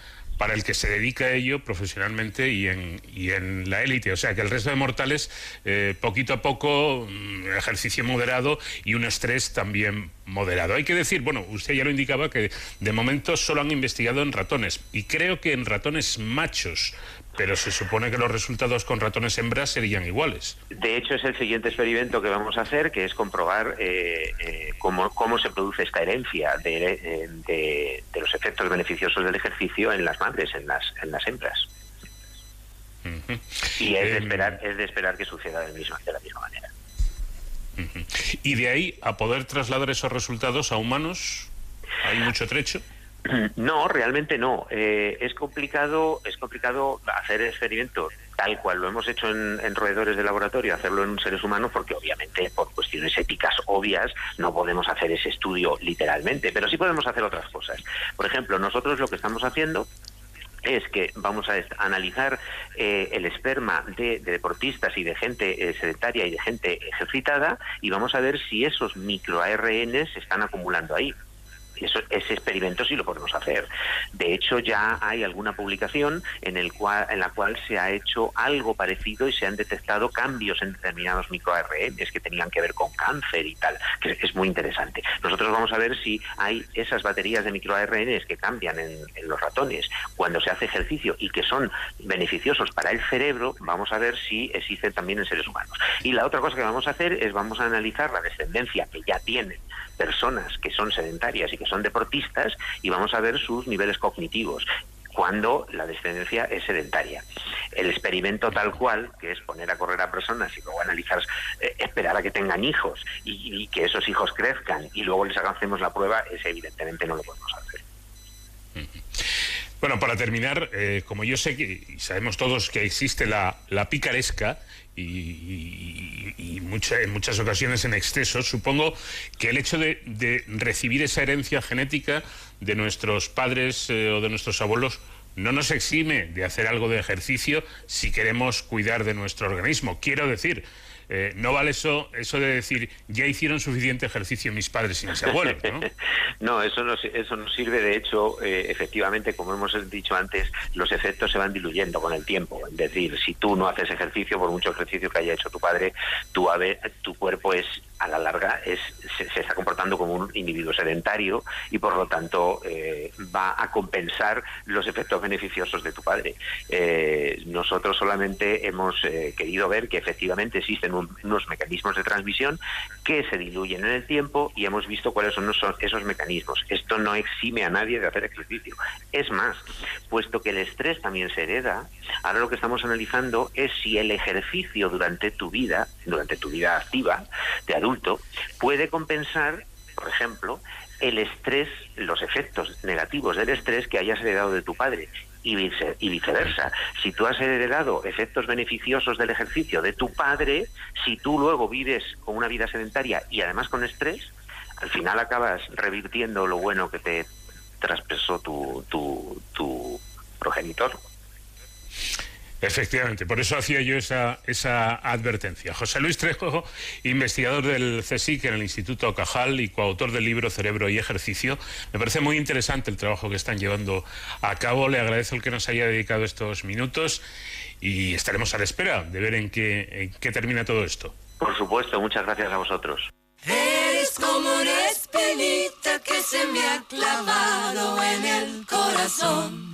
para el que se dedica a ello profesionalmente y en, y en la élite. O sea que el resto de mortales, eh, poquito a poco, mm, ejercicio moderado y un estrés también moderado. Hay que decir, bueno, usted ya lo indicaba, que de momento solo han investigado en ratones y creo que en ratones machos, pero se supone que los resultados con ratones hembras serían iguales. De hecho, es el siguiente experimento que vamos a hacer, que es comprobar eh, eh, cómo, cómo, se produce esta herencia de, de, de, los efectos beneficiosos del ejercicio en las madres, en las, en las hembras. Uh -huh. Y es de, esperar, es de esperar que suceda de, misma, de la misma manera. Uh -huh. Y de ahí a poder trasladar esos resultados a humanos, ¿hay mucho trecho? *clears throat* No, realmente no. Eh, es complicado, es complicado hacer experimentos tal cual lo hemos hecho en, en, roedores de laboratorio, hacerlo en seres humanos, porque obviamente por cuestiones éticas obvias no podemos hacer ese estudio literalmente, pero sí podemos hacer otras cosas. Por ejemplo, nosotros lo que estamos haciendo es que vamos a analizar eh, el esperma de, de, deportistas y de gente eh, sedentaria y de gente ejercitada y vamos a ver si esos microARN se están acumulando ahí. Eso, ese experimento sí lo podemos hacer. De hecho, ya hay alguna publicación en, el cual, en la cual se ha hecho algo parecido y se han detectado cambios en determinados microARNs que tenían que ver con cáncer y tal, que es muy interesante. Nosotros vamos a ver si hay esas baterías de microARNs que cambian en, los ratones cuando se hace ejercicio y que son beneficiosos para el cerebro, vamos a ver si existen también en seres humanos. Y la otra cosa que vamos a hacer es vamos a analizar la descendencia que ya tienen personas que son sedentarias y que son deportistas y vamos a ver sus niveles cognitivos cuando la descendencia es sedentaria. El experimento tal cual, que es poner a correr a personas y luego analizar, eh, esperar a que tengan hijos y, que esos hijos crezcan y luego les hagamos la prueba, ese evidentemente no lo podemos hacer. Bueno, para terminar, eh, como yo sé que y sabemos todos que existe la, la picaresca, y, y en muchas ocasiones en exceso, supongo que el hecho de, de recibir esa herencia genética de nuestros padres eh, o de nuestros abuelos no nos exime de hacer algo de ejercicio si queremos cuidar de nuestro organismo. Quiero decir, eh, no vale eso, eso de decir, ya hicieron suficiente ejercicio mis padres y mis abuelos, ¿no? *laughs* no, eso no, eso no sirve. De hecho, eh, efectivamente, como hemos dicho antes, los efectos se van diluyendo con el tiempo. Es decir, si tú no haces ejercicio, por mucho ejercicio que haya hecho tu padre, tu, ave, tu cuerpo es a la larga es, se, está comportando como un individuo sedentario y por lo tanto eh, va a compensar los efectos beneficiosos de tu padre. Eh, nosotros solamente hemos eh, querido ver que efectivamente existen un- unos mecanismos de transmisión que se diluyen en el tiempo y hemos visto cuáles son esos, esos mecanismos. Esto no exime a nadie de hacer ejercicio. Es más, puesto que el estrés también se hereda, ahora lo que estamos analizando es si el ejercicio durante tu vida, durante tu vida activa de adulto, puede compensar, por ejemplo, el estrés, los efectos negativos del estrés que hayas heredado de tu padre. Y viceversa. Si tú has heredado efectos beneficiosos del ejercicio de tu padre, si tú luego vives con una vida sedentaria y además con estrés, al final acabas revirtiendo lo bueno que te traspasó tu, tu, tu progenitor. Efectivamente, por eso hacía yo esa, esa advertencia. José Luis Trejo, investigador del CSIC en el Instituto Cajal y coautor del libro Cerebro y Ejercicio. Me parece muy interesante el trabajo que están llevando a cabo. Le agradezco el que nos haya dedicado estos minutos y estaremos a la espera de ver en qué, en qué termina todo esto. Por supuesto, muchas gracias a vosotros. Eres como una espinita que se me ha clavado en el corazón.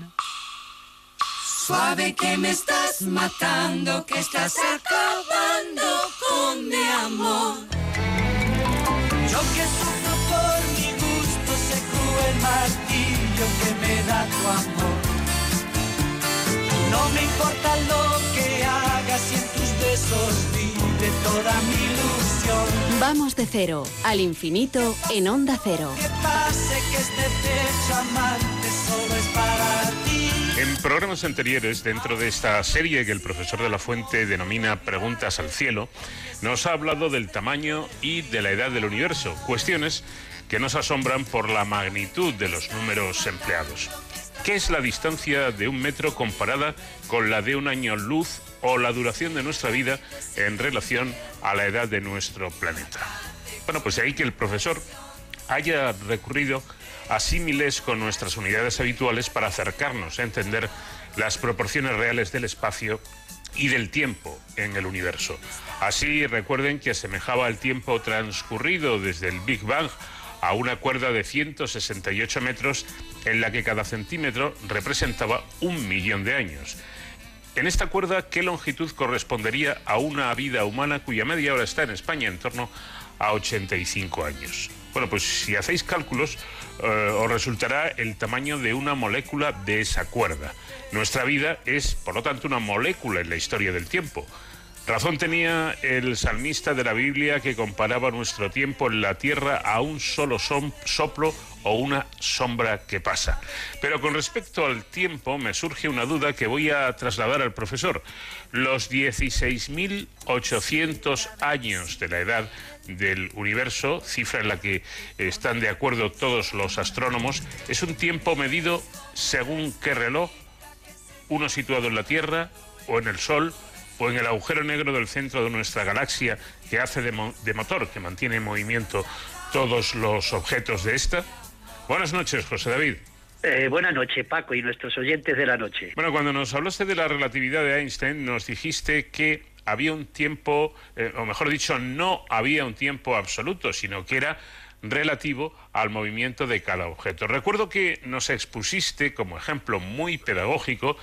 Suave que me estás matando, que estás acabando con mi amor. Yo que sufro por mi gusto, sé cruel martillo que me da tu amor. No me importa lo que hagas y en tus besos vive toda mi ilusión. Vamos de cero al infinito en Onda Cero. Que pase que este pecho amante solo es para ti. En programas anteriores, dentro de esta serie que el profesor de la Fuente denomina Preguntas al Cielo, nos ha hablado del tamaño y de la edad del universo, cuestiones que nos asombran por la magnitud de los números empleados. ¿Qué es la distancia de un metro comparada con la de un año luz o la duración de nuestra vida en relación a la edad de nuestro planeta? Bueno, pues de ahí que el profesor haya recurrido símiles con nuestras unidades habituales para acercarnos a entender las proporciones reales del espacio y del tiempo en el universo. Así recuerden que asemejaba el tiempo transcurrido desde el Big Bang a una cuerda de 168 metros en la que cada centímetro representaba un millón de años. En esta cuerda, ¿qué longitud correspondería a una vida humana cuya media hora está en España en torno a 85 años? Bueno, pues si hacéis cálculos, eh, os resultará el tamaño de una molécula de esa cuerda. Nuestra vida es, por lo tanto, una molécula en la historia del tiempo. Razón tenía el salmista de la Biblia que comparaba nuestro tiempo en la tierra a un solo soplo o una sombra que pasa. Pero con respecto al tiempo me surge una duda que voy a trasladar al profesor. Los 16.800 años de la edad del universo, cifra en la que están de acuerdo todos los astrónomos, es un tiempo medido según qué reloj, uno situado en la Tierra o en el Sol o en el agujero negro del centro de nuestra galaxia que hace de, mo- de motor, que mantiene en movimiento todos los objetos de esta. Buenas noches, José David. Eh, buenas noches, Paco, y nuestros oyentes de la noche. Bueno, cuando nos hablaste de la relatividad de Einstein, nos dijiste que había un tiempo, eh, o mejor dicho, no había un tiempo absoluto, sino que era relativo al movimiento de cada objeto. Recuerdo que nos expusiste como ejemplo muy pedagógico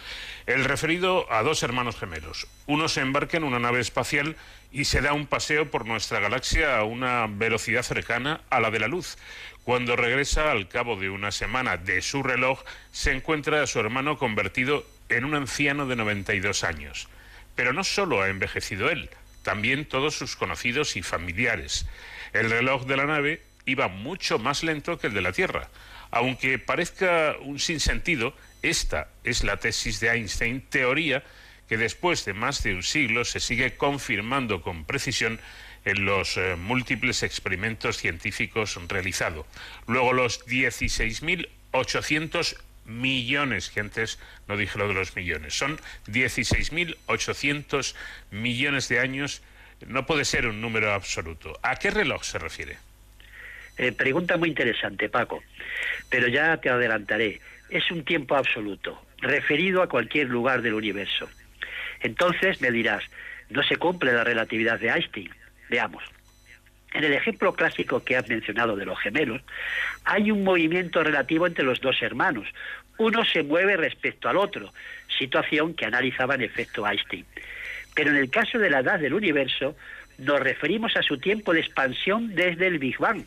el referido a dos hermanos gemelos. Uno se embarca en una nave espacial y se da un paseo por nuestra galaxia a una velocidad cercana a la de la luz. Cuando regresa al cabo de una semana de su reloj, se encuentra a su hermano convertido en un anciano de 92 años. Pero no solo ha envejecido él, también todos sus conocidos y familiares. El reloj de la nave iba mucho más lento que el de la Tierra. Aunque parezca un sinsentido, esta es la tesis de Einstein, teoría que después de más de un siglo se sigue confirmando con precisión en los eh, múltiples experimentos científicos realizados. Luego los 16.800 millones, que antes no dije lo de los millones, son 16.800 millones de años, no puede ser un número absoluto. ¿A qué reloj se refiere? Eh, pregunta muy interesante, Paco, pero ya te adelantaré. Es un tiempo absoluto, referido a cualquier lugar del universo. Entonces me dirás, no se cumple la relatividad de Einstein. Veamos. En el ejemplo clásico que has mencionado de los gemelos, hay un movimiento relativo entre los dos hermanos. Uno se mueve respecto al otro, situación que analizaba en efecto Einstein. Pero en el caso de la edad del universo, nos referimos a su tiempo de expansión desde el Big Bang.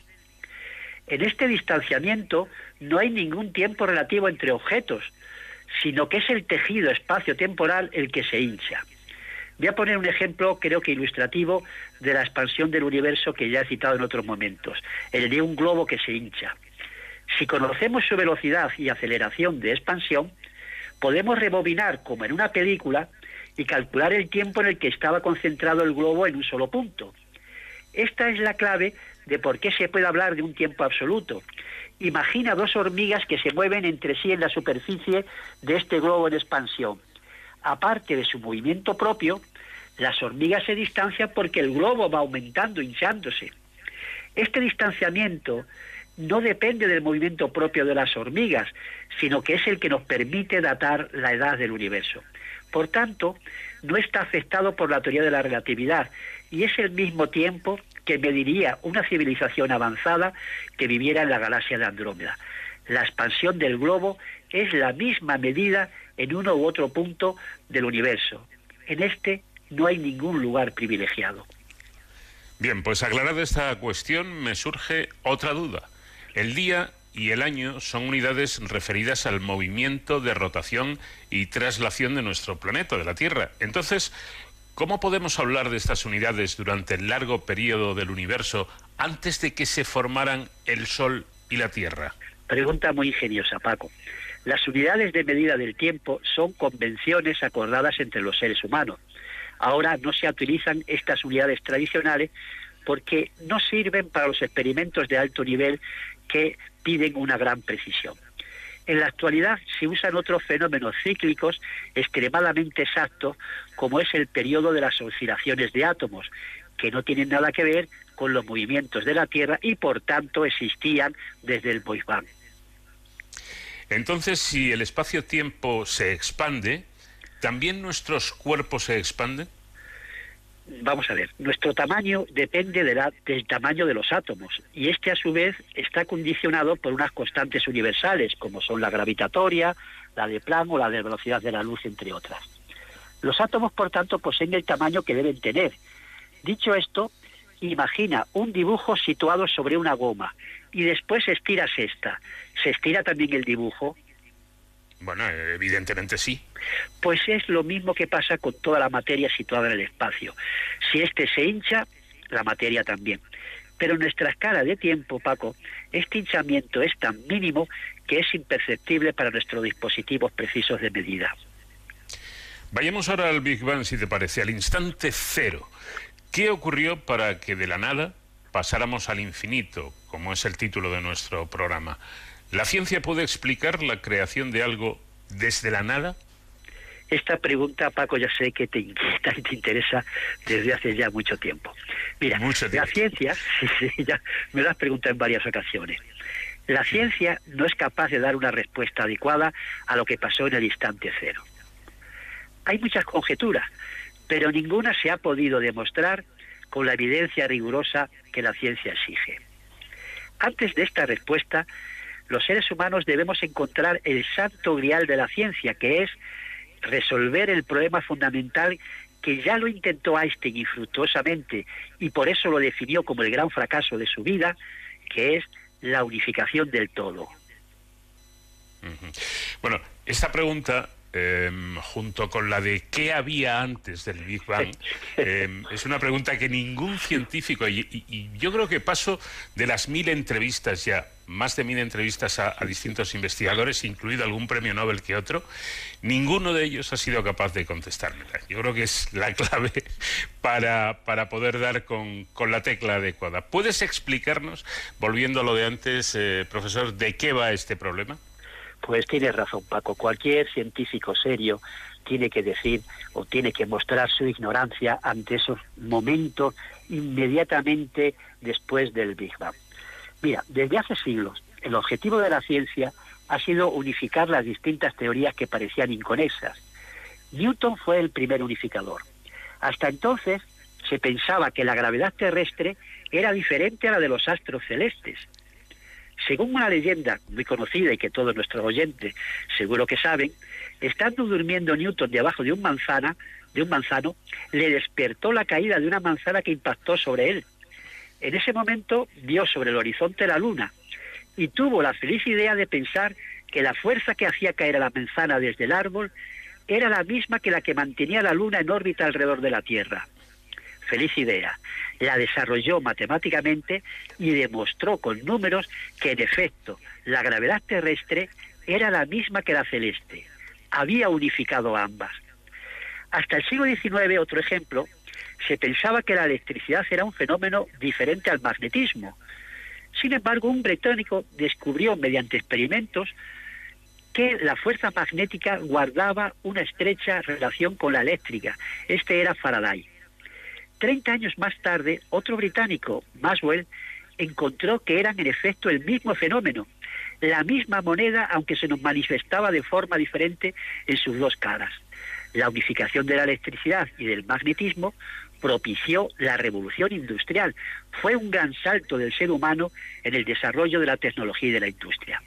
En este distanciamiento no hay ningún tiempo relativo entre objetos, sino que es el tejido espacio-temporal el que se hincha. Voy a poner un ejemplo, creo que ilustrativo, de la expansión del universo que ya he citado en otros momentos, el de un globo que se hincha. Si conocemos su velocidad y aceleración de expansión, podemos rebobinar como en una película y calcular el tiempo en el que estaba concentrado el globo en un solo punto. Esta es la clave de por qué se puede hablar de un tiempo absoluto. Imagina dos hormigas que se mueven entre sí en la superficie de este globo en expansión. Aparte de su movimiento propio, las hormigas se distancian porque el globo va aumentando, hinchándose. Este distanciamiento no depende del movimiento propio de las hormigas, sino que es el que nos permite datar la edad del universo. Por tanto, no está afectado por la teoría de la relatividad y es el mismo tiempo que mediría una civilización avanzada que viviera en la galaxia de Andrómeda. La expansión del globo es la misma medida en uno u otro punto del universo. En este no hay ningún lugar privilegiado. Bien, pues aclarada esta cuestión me surge otra duda. El día y el año son unidades referidas al movimiento de rotación y traslación de nuestro planeta, de la Tierra. Entonces, ¿cómo podemos hablar de estas unidades durante el largo periodo del universo antes de que se formaran el Sol y la Tierra? Pregunta muy ingeniosa, Paco. Las unidades de medida del tiempo son convenciones acordadas entre los seres humanos. Ahora no se utilizan estas unidades tradicionales porque no sirven para los experimentos de alto nivel que piden una gran precisión. En la actualidad se usan otros fenómenos cíclicos extremadamente exactos, como es el periodo de las oscilaciones de átomos, que no tienen nada que ver con los movimientos de la Tierra y por tanto existían desde el Big Bang. Entonces, si el espacio-tiempo se expande, ¿también nuestros cuerpos se expanden? Vamos a ver, nuestro tamaño depende de la, del tamaño de los átomos y este a su vez está condicionado por unas constantes universales como son la gravitatoria, la de Planck o la de velocidad de la luz, entre otras. Los átomos, por tanto, poseen el tamaño que deben tener. Dicho esto, imagina un dibujo situado sobre una goma y después estiras esta. ¿Se estira también el dibujo? Bueno, evidentemente sí. Pues es lo mismo que pasa con toda la materia situada en el espacio. Si este se hincha, la materia también. Pero en nuestra escala de tiempo, Paco, este hinchamiento es tan mínimo que es imperceptible para nuestros dispositivos precisos de medida. Vayamos ahora al Big Bang, si te parece, al instante cero. ¿Qué ocurrió para que de la nada pasáramos al infinito, como es el título de nuestro programa? ¿La ciencia puede explicar la creación de algo desde la nada? Esta pregunta, Paco, ya sé que te *laughs* inquieta y te interesa desde hace ya mucho tiempo. Mira, la ciencia, *laughs* ya me lo has preguntado en varias ocasiones. La ciencia no es capaz de dar una respuesta adecuada a lo que pasó en el instante cero. Hay muchas conjeturas, pero ninguna se ha podido demostrar con la evidencia rigurosa que la ciencia exige. Antes de esta respuesta, los seres humanos debemos encontrar el santo grial de la ciencia, que es resolver el problema fundamental que ya lo intentó Einstein infructuosamente y por eso lo definió como el gran fracaso de su vida, que es la unificación del todo. Bueno, esta pregunta eh, junto con la de qué había antes del Big Bang, *laughs* eh, es una pregunta que ningún científico, y, yo creo que paso de las mil entrevistas ya, más de mil entrevistas a, distintos investigadores, incluido algún premio Nobel que otro, ninguno de ellos ha sido capaz de contestármela. Yo creo que es la *laughs* clave para, para poder dar con, con, la tecla adecuada. ¿Puedes explicarnos, volviendo a lo de antes, eh, profesor, de qué va este problema? Pues tienes razón, Paco. Cualquier científico serio tiene que decir o tiene que mostrar su ignorancia ante esos momentos inmediatamente después del Big Bang. Mira, desde hace siglos, el objetivo de la ciencia ha sido unificar las distintas teorías que parecían inconexas. Newton fue el primer unificador. Hasta entonces, se pensaba que la gravedad terrestre era diferente a la de los astros celestes. Según una leyenda muy conocida y que todos nuestros oyentes seguro que saben, estando durmiendo Newton debajo de un manzana, de un manzano, le despertó la caída de una manzana que impactó sobre él. En ese momento vio sobre el horizonte la luna y tuvo la feliz idea de pensar que la fuerza que hacía caer a la manzana desde el árbol era la misma que la que mantenía la luna en órbita alrededor de la Tierra. Feliz idea. La desarrolló matemáticamente y demostró con números que en efecto la gravedad terrestre era la misma que la celeste. Había unificado ambas. Hasta el siglo XIX, otro ejemplo, se pensaba que la electricidad era un fenómeno diferente al magnetismo. Sin embargo, un británico descubrió mediante experimentos que la fuerza magnética guardaba una estrecha relación con la eléctrica. Este era Faraday. Treinta años más tarde, otro británico, Maxwell, encontró que eran en efecto el mismo fenómeno, la misma moneda, aunque se nos manifestaba de forma diferente en sus dos caras. La unificación de la electricidad y del magnetismo propició la revolución industrial. Fue un gran salto del ser humano en el desarrollo de la tecnología y de la industria.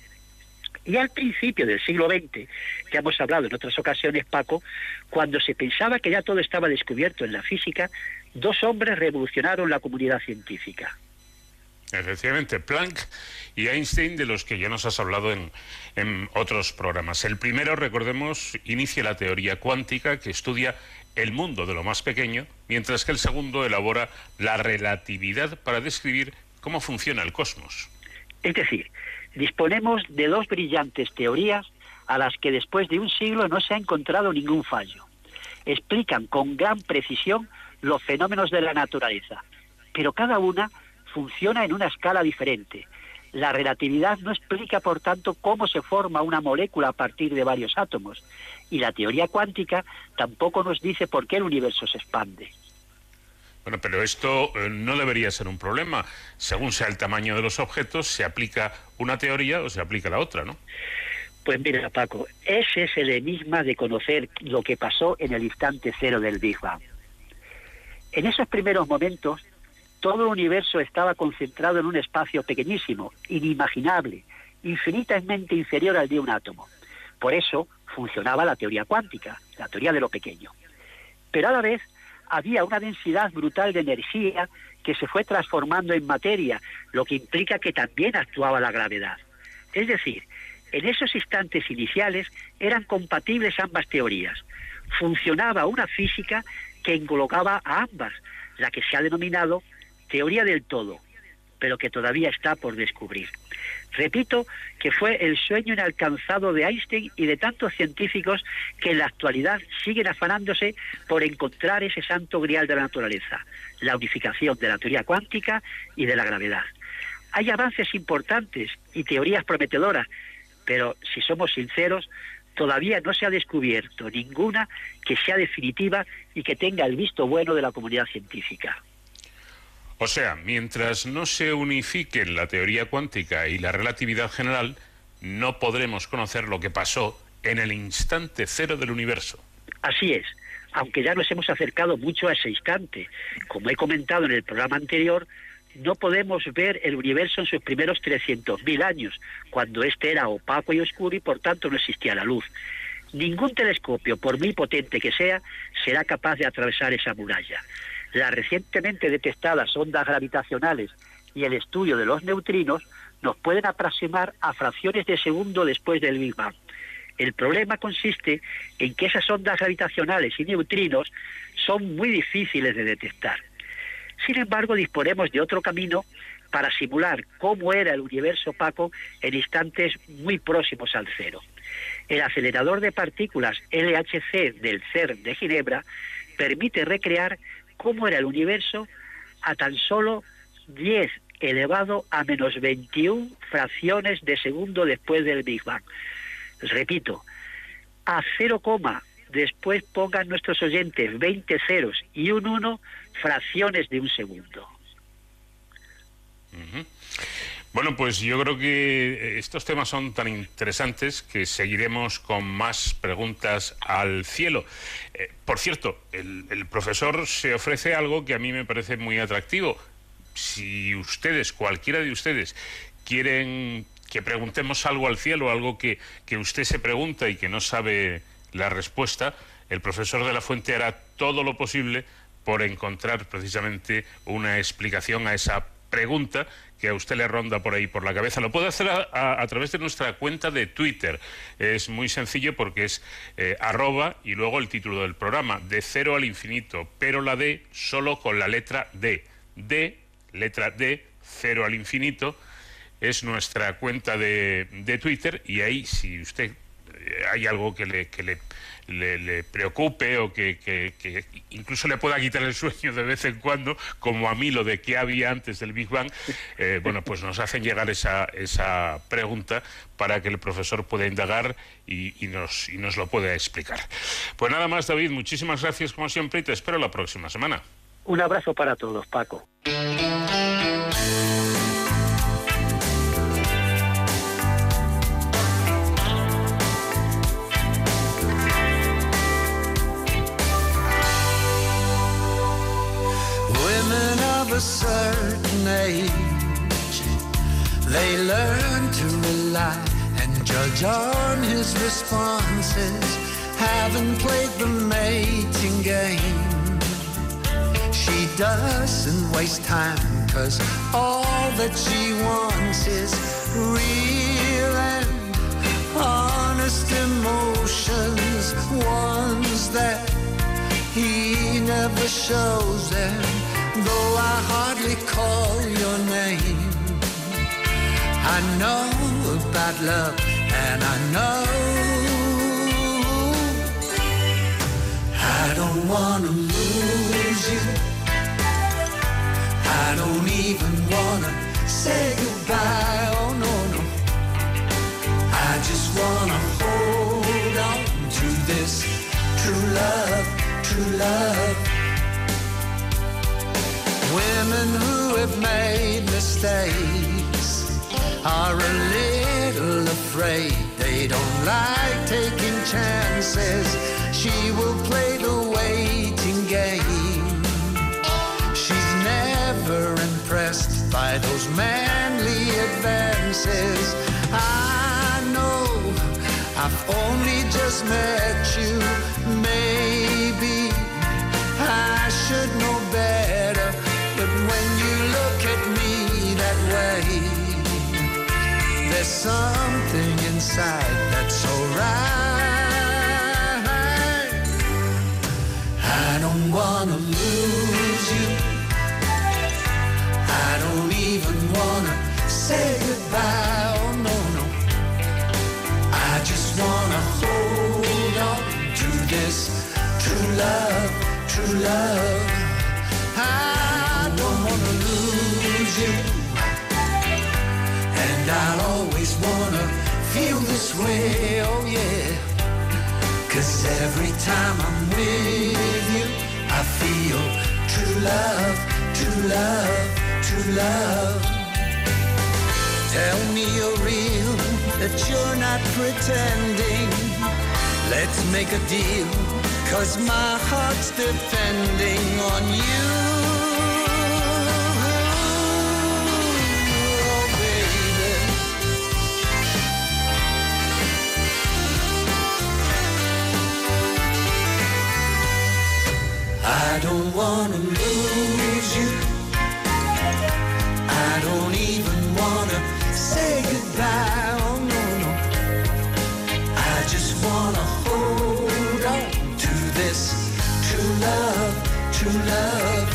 Y al principio del siglo XX, que hemos hablado en otras ocasiones, Paco, cuando se pensaba que ya todo estaba descubierto en la física, dos hombres revolucionaron la comunidad científica. Efectivamente, Planck y Einstein, de los que ya nos has hablado en, en, otros programas. El primero, recordemos, inicia la teoría cuántica que estudia el mundo de lo más pequeño, mientras que el segundo elabora la relatividad para describir cómo funciona el cosmos. Es decir, disponemos de dos brillantes teorías a las que después de un siglo no se ha encontrado ningún fallo. Explican con gran precisión los fenómenos de la naturaleza, pero cada una funciona en una escala diferente. La relatividad no explica, por tanto, cómo se forma una molécula a partir de varios átomos, y la teoría cuántica tampoco nos dice por qué el universo se expande. Bueno, pero esto eh, no debería ser un problema. Según sea el tamaño de los objetos, se aplica una teoría o se aplica la otra, ¿no? Pues mira, Paco, ese es el enigma de conocer lo que pasó en el instante cero del Big Bang. En esos primeros momentos, todo el universo estaba concentrado en un espacio pequeñísimo, inimaginable, infinitamente inferior al de un átomo. Por eso funcionaba la teoría cuántica, la teoría de lo pequeño. Pero a la vez había una densidad brutal de energía que se fue transformando en materia, lo que implica que también actuaba la gravedad. Es decir, en esos instantes iniciales eran compatibles ambas teorías. Funcionaba una física que englobaba a ambas, la que se ha denominado teoría del todo, pero que todavía está por descubrir. Repito que fue el sueño inalcanzado de Einstein y de tantos científicos que en la actualidad siguen afanándose por encontrar ese santo grial de la naturaleza, la unificación de la teoría cuántica y de la gravedad. Hay avances importantes y teorías prometedoras, pero si somos sinceros, todavía no se ha descubierto ninguna que sea definitiva y que tenga el visto bueno de la comunidad científica. O sea, mientras no se unifiquen la teoría cuántica y la relatividad general, no podremos conocer lo que pasó en el instante cero del universo. Así es, aunque ya nos hemos acercado mucho a ese instante. Como he comentado en el programa anterior, no podemos ver el universo en sus primeros 300.000 años, cuando éste era opaco y oscuro y por tanto no existía la luz. Ningún telescopio, por muy potente que sea, será capaz de atravesar esa muralla. Las recientemente detectadas ondas gravitacionales y el estudio de los neutrinos nos pueden aproximar a fracciones de segundo después del Big Bang. El problema consiste en que esas ondas gravitacionales y neutrinos son muy difíciles de detectar. Sin embargo, disponemos de otro camino para simular cómo era el universo opaco en instantes muy próximos al cero. El acelerador de partículas LHC del CERN de Ginebra permite recrear cómo era el universo a tan solo 10 elevado a menos 21 fracciones de segundo después del Big Bang. Repito, a 0, después pongan nuestros oyentes 20 ceros y un 1 fracciones de un segundo. Bueno, pues yo creo que eh, estos temas son tan interesantes que seguiremos con más preguntas al cielo. Eh, por cierto, el, el profesor se ofrece algo que a mí me parece muy atractivo. Si ustedes, cualquiera de ustedes, quieren que preguntemos algo al cielo, algo que, que usted se pregunta y que no sabe la respuesta, el profesor de la Fuente hará todo lo posible por encontrar precisamente una explicación a esa pregunta que a usted le ronda por ahí por la cabeza. Lo puede hacer a, través de nuestra cuenta de Twitter. Es muy sencillo porque es eh, arroba y luego el título del programa, de cero al infinito, pero la D solo con la letra D. D, letra D, cero al infinito, es nuestra cuenta de, de Twitter y ahí si usted eh, hay algo que le, que le, le- preocupe o que incluso le pueda quitar el sueño de vez en cuando, como a mí lo de qué había antes del Big Bang, eh, bueno, pues nos hacen llegar esa, esa pregunta para que el profesor pueda indagar y, y nos, y nos lo pueda explicar. Pues nada más, David, muchísimas gracias como siempre y te espero la próxima semana. Un abrazo para todos, Paco. Age, they learn to rely and judge on his responses. Haven't played the mating game. She doesn't waste time, cause all that she wants is real and honest emotions, ones that he never shows them, though I hardly call your name. I know about love, and I know I don't wanna lose you. I don't even wanna say goodbye. Oh no, no. I just wanna hold on to this true love, true love. Women who have made mistakes are a little afraid. They don't like taking chances. She will play the waiting game. She's never impressed by those manly advances. I know I've only just met you. Maybe I should know something inside that's alright. I don't wanna lose you. I don't even wanna say goodbye. Oh no, no. I just wanna hold on to this true love, true love. I don't wanna lose you. And I'll feel this way, oh yeah. Cause every time I'm with you, I feel true love, true love, true love. Tell me you're real, that you're not pretending. Let's make a deal, cause my heart's depending on you. I just wanna hold on to this true love, true love.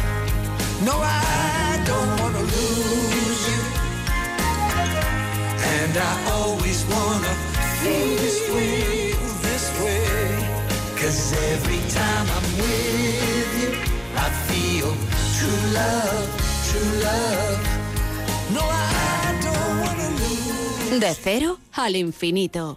No, I don't wanna lose you. And I De cero al infinito.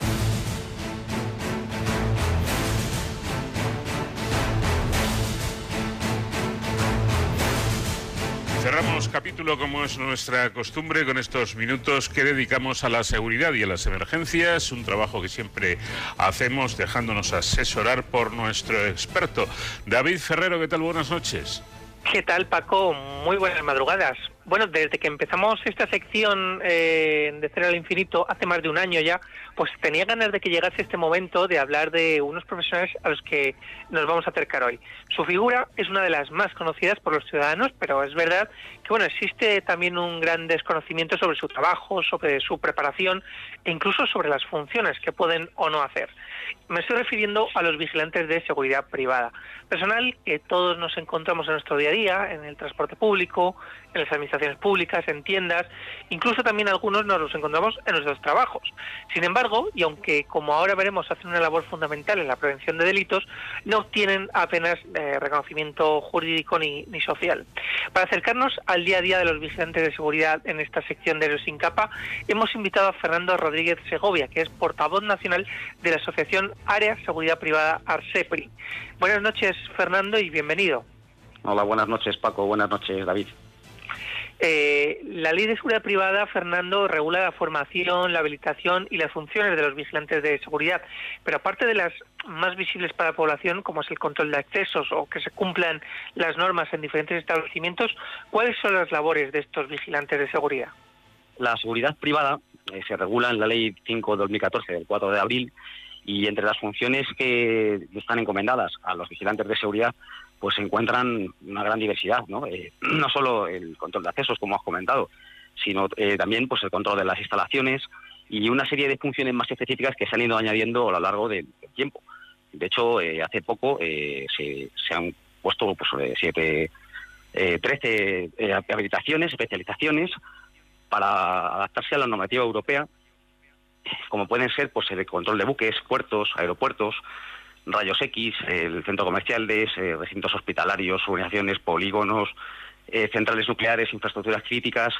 Cerramos capítulo como es nuestra costumbre con estos minutos que dedicamos a la seguridad y a las emergencias, un trabajo que siempre hacemos dejándonos asesorar por nuestro experto. David Ferrero, ¿qué tal? Buenas noches. ¿Qué tal, Paco? Muy buenas madrugadas. Bueno, desde que empezamos esta sección eh, de Cero al Infinito hace más de un año ya, pues tenía ganas de que llegase este momento de hablar de unos profesionales a los que nos vamos a acercar hoy. Su figura es una de las más conocidas por los ciudadanos, pero es verdad que bueno, existe también un gran desconocimiento sobre su trabajo, sobre su preparación e incluso sobre las funciones que pueden o no hacer. Me estoy refiriendo a los vigilantes de seguridad privada, personal que todos nos encontramos en nuestro día a día, en el transporte público, en las administraciones públicas, en tiendas, incluso también algunos nos los encontramos en nuestros trabajos. Sin embargo, y aunque como ahora veremos hacen una labor fundamental en la prevención de delitos, no obtienen apenas eh, reconocimiento jurídico ni, ni, social. Para acercarnos al día a día de los vigilantes de seguridad en esta sección de los Incapa, hemos invitado a Fernando Rodríguez Segovia, que es portavoz nacional de la Asociación Área Seguridad Privada Arsepri. Buenas noches, Fernando, y bienvenido. Hola, buenas noches, Paco. Buenas noches, David. Eh, la ley de seguridad privada, Fernando, regula la formación, la habilitación y las funciones de los vigilantes de seguridad, pero aparte de las más visibles para la población, como es el control de accesos o que se cumplan las normas en diferentes establecimientos, ¿cuáles son las labores de estos vigilantes de seguridad? La seguridad privada eh, se regula en la Ley 5-2014 del 4 de abril y entre las funciones que están encomendadas a los vigilantes de seguridad pues se encuentran una gran diversidad, ¿no? Eh, *clears throat* no solo el control de accesos, como has comentado, sino eh, también pues el control de las instalaciones y una serie de funciones más específicas que se han ido añadiendo a lo largo del, tiempo. De hecho, eh, hace poco se, han puesto pues, siete, 13 habilitaciones, especializaciones para adaptarse a la normativa europea, como pueden ser pues el control de buques, puertos, aeropuertos, rayos X, el centro comercial de eh, recintos hospitalarios, urbanizaciones, polígonos, eh, centrales nucleares, infraestructuras críticas.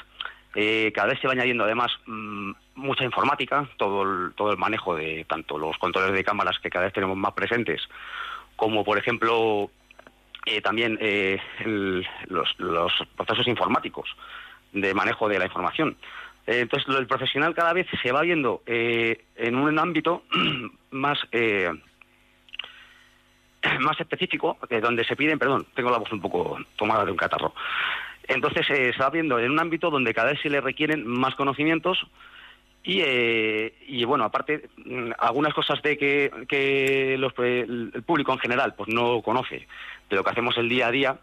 Eh, cada vez se va añadiendo además mm, mucha informática, todo el, todo el manejo de tanto los controles de cámaras que cada vez tenemos más presentes, como por ejemplo también los, los, procesos informáticos de manejo de la información. Entonces el profesional cada vez se va viendo en un ámbito *clears throat* más *clears throat* más específico, donde se piden, perdón, tengo la voz un poco tomada de un catarro. Entonces eh, se va viendo en un ámbito donde cada vez se le requieren más conocimientos y, eh, y bueno, aparte, mm, algunas cosas de que, que el público en general pues no conoce de lo que hacemos el día a día,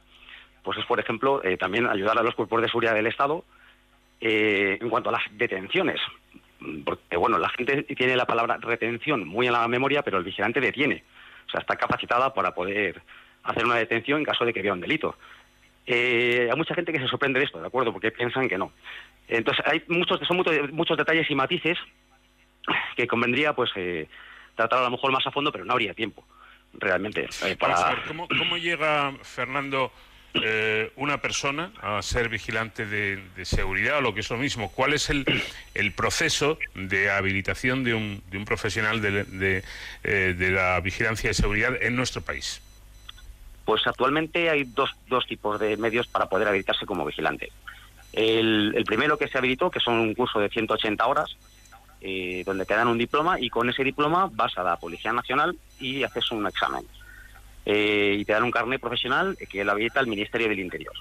pues es, por ejemplo, eh, también ayudar a los cuerpos de seguridad del Estado en cuanto a las detenciones. Porque, bueno, la gente tiene la palabra retención muy en la memoria, pero el vigilante detiene. O sea, está capacitada para poder hacer una detención en caso de que vea un delito. Eh, hay mucha gente que se sorprende de esto, ¿de acuerdo? Porque piensan que no. Entonces, hay muchos, son muchos, muchos detalles y matices que convendría, pues, eh, tratar a lo mejor más a fondo, pero no habría tiempo, realmente. Eh, para... ¿cómo, ¿cómo, llega, Fernando, eh, una persona a ser vigilante de, seguridad o lo que es lo mismo? ¿Cuál es el, el proceso de habilitación de un, de un profesional de, eh, de, la vigilancia de seguridad en nuestro país? Pues actualmente hay dos, dos tipos de medios para poder habilitarse como vigilante. El, el primero que se habilitó, que son un curso de 180 horas, eh, donde te dan un diploma y con ese diploma vas a la Policía Nacional y haces un examen. Eh, y te dan un carnet profesional que lo habilita el Ministerio del Interior.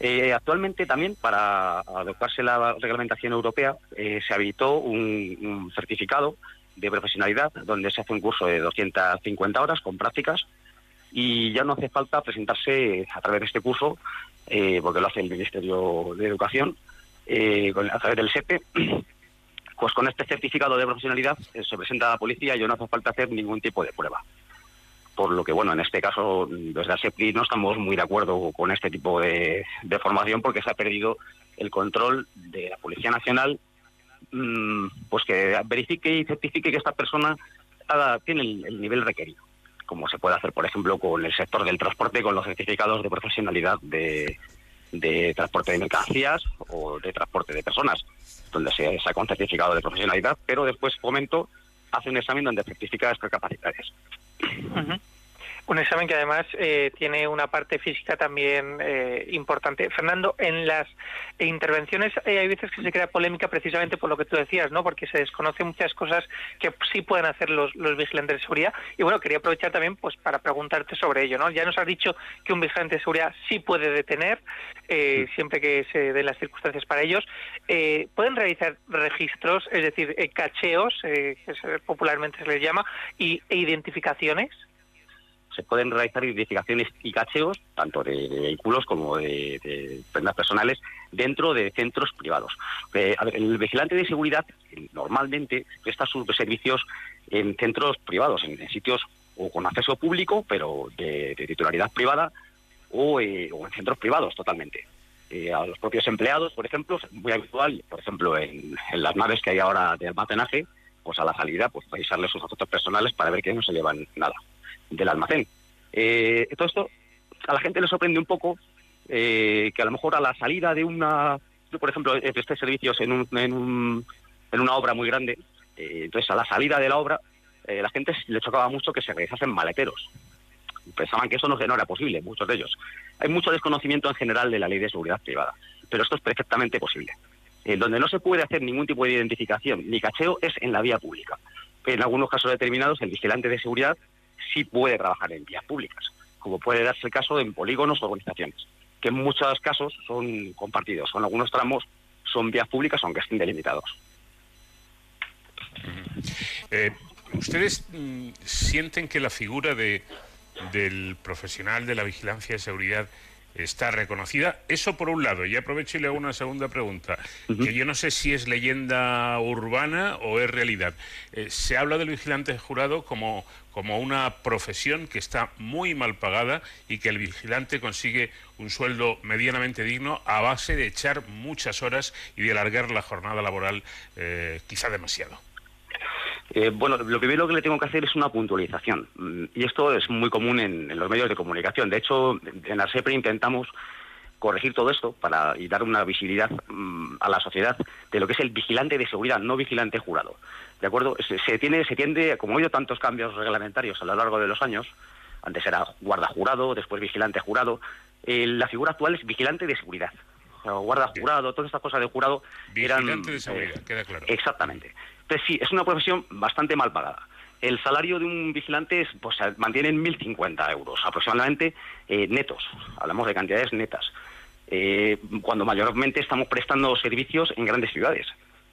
Eh, actualmente también, para adoptarse la reglamentación europea, eh, se habilitó un, certificado de profesionalidad donde se hace un curso de 250 horas con prácticas y ya no hace falta presentarse a través de este curso, porque lo hace el Ministerio de Educación, a través del SEPE. Pues con este certificado de profesionalidad se presenta a la policía y ya no hace falta hacer ningún tipo de prueba por lo que, bueno, en este caso, desde ASEPRI no estamos muy de acuerdo con este tipo de, formación porque se ha perdido el control de la Policía Nacional, mm, pues que verifique y certifique que esta persona tiene el, nivel requerido, como se puede hacer, por ejemplo, con el sector del transporte, con los certificados de profesionalidad de, transporte de mercancías o de transporte de personas, donde se saca un certificado de profesionalidad, pero después, momento, hace un examen donde certifica estas capacidades. Un examen que además eh, tiene una parte física también eh, importante. Fernando, en las intervenciones eh, hay veces que se crea polémica precisamente por lo que tú decías, ¿no? Porque se desconocen muchas cosas que sí pueden hacer los, los vigilantes de seguridad. Y bueno, quería aprovechar también pues para preguntarte sobre ello, ¿no? Ya nos has dicho que un vigilante de seguridad sí puede detener eh, siempre que se den las circunstancias para ellos. Eh, pueden realizar registros, es decir, eh, cacheos, eh, que popularmente se les llama, y, e identificaciones. Se pueden realizar identificaciones y cacheos, tanto de, vehículos como de, prendas personales, dentro de centros privados. Eh, el vigilante de seguridad eh, normalmente presta sus servicios en centros privados, en, sitios o con acceso público, pero de, titularidad privada, o, eh, o en centros privados totalmente. A los propios empleados, por ejemplo, muy habitual, por ejemplo, en, las naves que hay ahora de almacenaje, pues a la salida, pues revisarles sus datos personales para ver que no se llevan nada del almacén. Eh, todo esto a la gente le sorprende un poco eh, que a lo mejor a la salida de una, por ejemplo presté servicios en, un, en, un- en una obra muy grande, eh, entonces a la salida de la obra la gente le chocaba mucho que se realizasen maleteros. Pensaban que eso no, no era posible, muchos de ellos. Hay mucho desconocimiento en general de la ley de seguridad privada, pero esto es perfectamente posible. Donde no se puede hacer ningún tipo de identificación ni cacheo es en la vía pública. En algunos casos determinados, el vigilante de seguridad sí puede trabajar en vías públicas, como puede darse el caso en polígonos o organizaciones, que en muchos casos son compartidos, con algunos tramos son vías públicas aunque estén delimitados. Eh, ¿Ustedes mm, sienten que la figura de, del profesional de la vigilancia de seguridad está reconocida? Eso por un lado, y aprovecho y le hago una segunda pregunta, que yo no sé si es leyenda urbana o es realidad. Eh, se habla del vigilante jurado como, como una profesión que está muy mal pagada y que el vigilante consigue un sueldo medianamente digno a base de echar muchas horas y de alargar la jornada laboral eh, quizá demasiado. Eh, bueno, lo primero que le tengo que hacer es una puntualización. Mm, Y esto es muy común en, en los medios de comunicación. De hecho, en ARSEPRE intentamos corregir todo esto para y dar una visibilidad mm, a la sociedad de lo que es el vigilante de seguridad, no vigilante jurado. ¿De acuerdo? Se, se tiene, se tiende, como ha habido tantos cambios reglamentarios a lo largo de los años, antes era guarda jurado, después vigilante jurado, eh, la figura actual es vigilante de seguridad. O guarda jurado, todas estas cosas de jurado eran... Vigilante de eh, seguridad, queda claro. Exactamente. Entonces sí, es una profesión bastante mal pagada. El salario de un vigilante es, pues, mantiene en 1.050 euros aproximadamente eh, netos. Hablamos de cantidades netas. Eh, cuando mayormente estamos prestando servicios en grandes ciudades,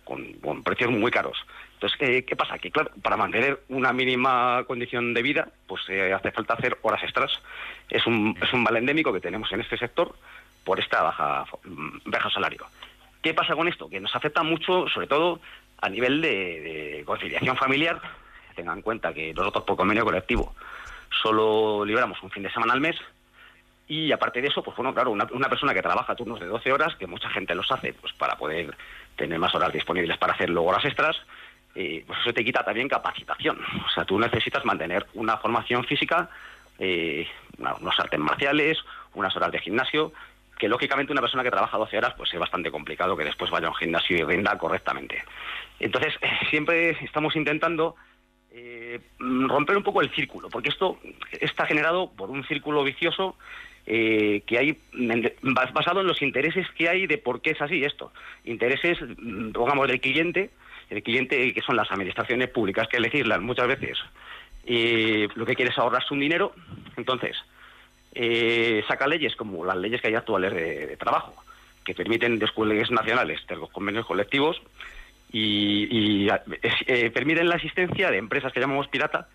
con, precios muy caros. Entonces, eh, ¿qué pasa? Que claro, para mantener una mínima condición de vida, pues hace falta hacer horas extras. Es un, es un mal endémico que tenemos en este sector por esta baja, mm, bajo salario. ¿Qué pasa con esto? Que nos afecta mucho, sobre todo a nivel de, conciliación familiar. Tengan en cuenta que nosotros por convenio colectivo solo liberamos un fin de semana al mes y aparte de eso, pues bueno, claro, una, una persona que trabaja turnos de 12 horas, que mucha gente los hace pues para poder tener más horas disponibles para hacer luego horas extras, eh, pues eso te quita también capacitación. O sea, tú necesitas mantener una formación física, eh, unos artes marciales, unas horas de gimnasio, que lógicamente una persona que trabaja 12 horas pues es bastante complicado que después vaya a un gimnasio y rinda correctamente. Entonces, eh, siempre estamos intentando eh, romper un poco el círculo, porque esto está generado por un círculo vicioso eh, que hay basado en los intereses que hay de por qué es así esto. Intereses, mm, pongamos, del cliente, el cliente que son las administraciones públicas que legislan muchas veces, eh, lo que quiere es ahorrarse un dinero, entonces eh, saca leyes como las leyes que hay actuales de, trabajo, que permiten descuelgues nacionales de los convenios colectivos y, y, eh, eh, permiten la existencia de empresas que llamamos pirata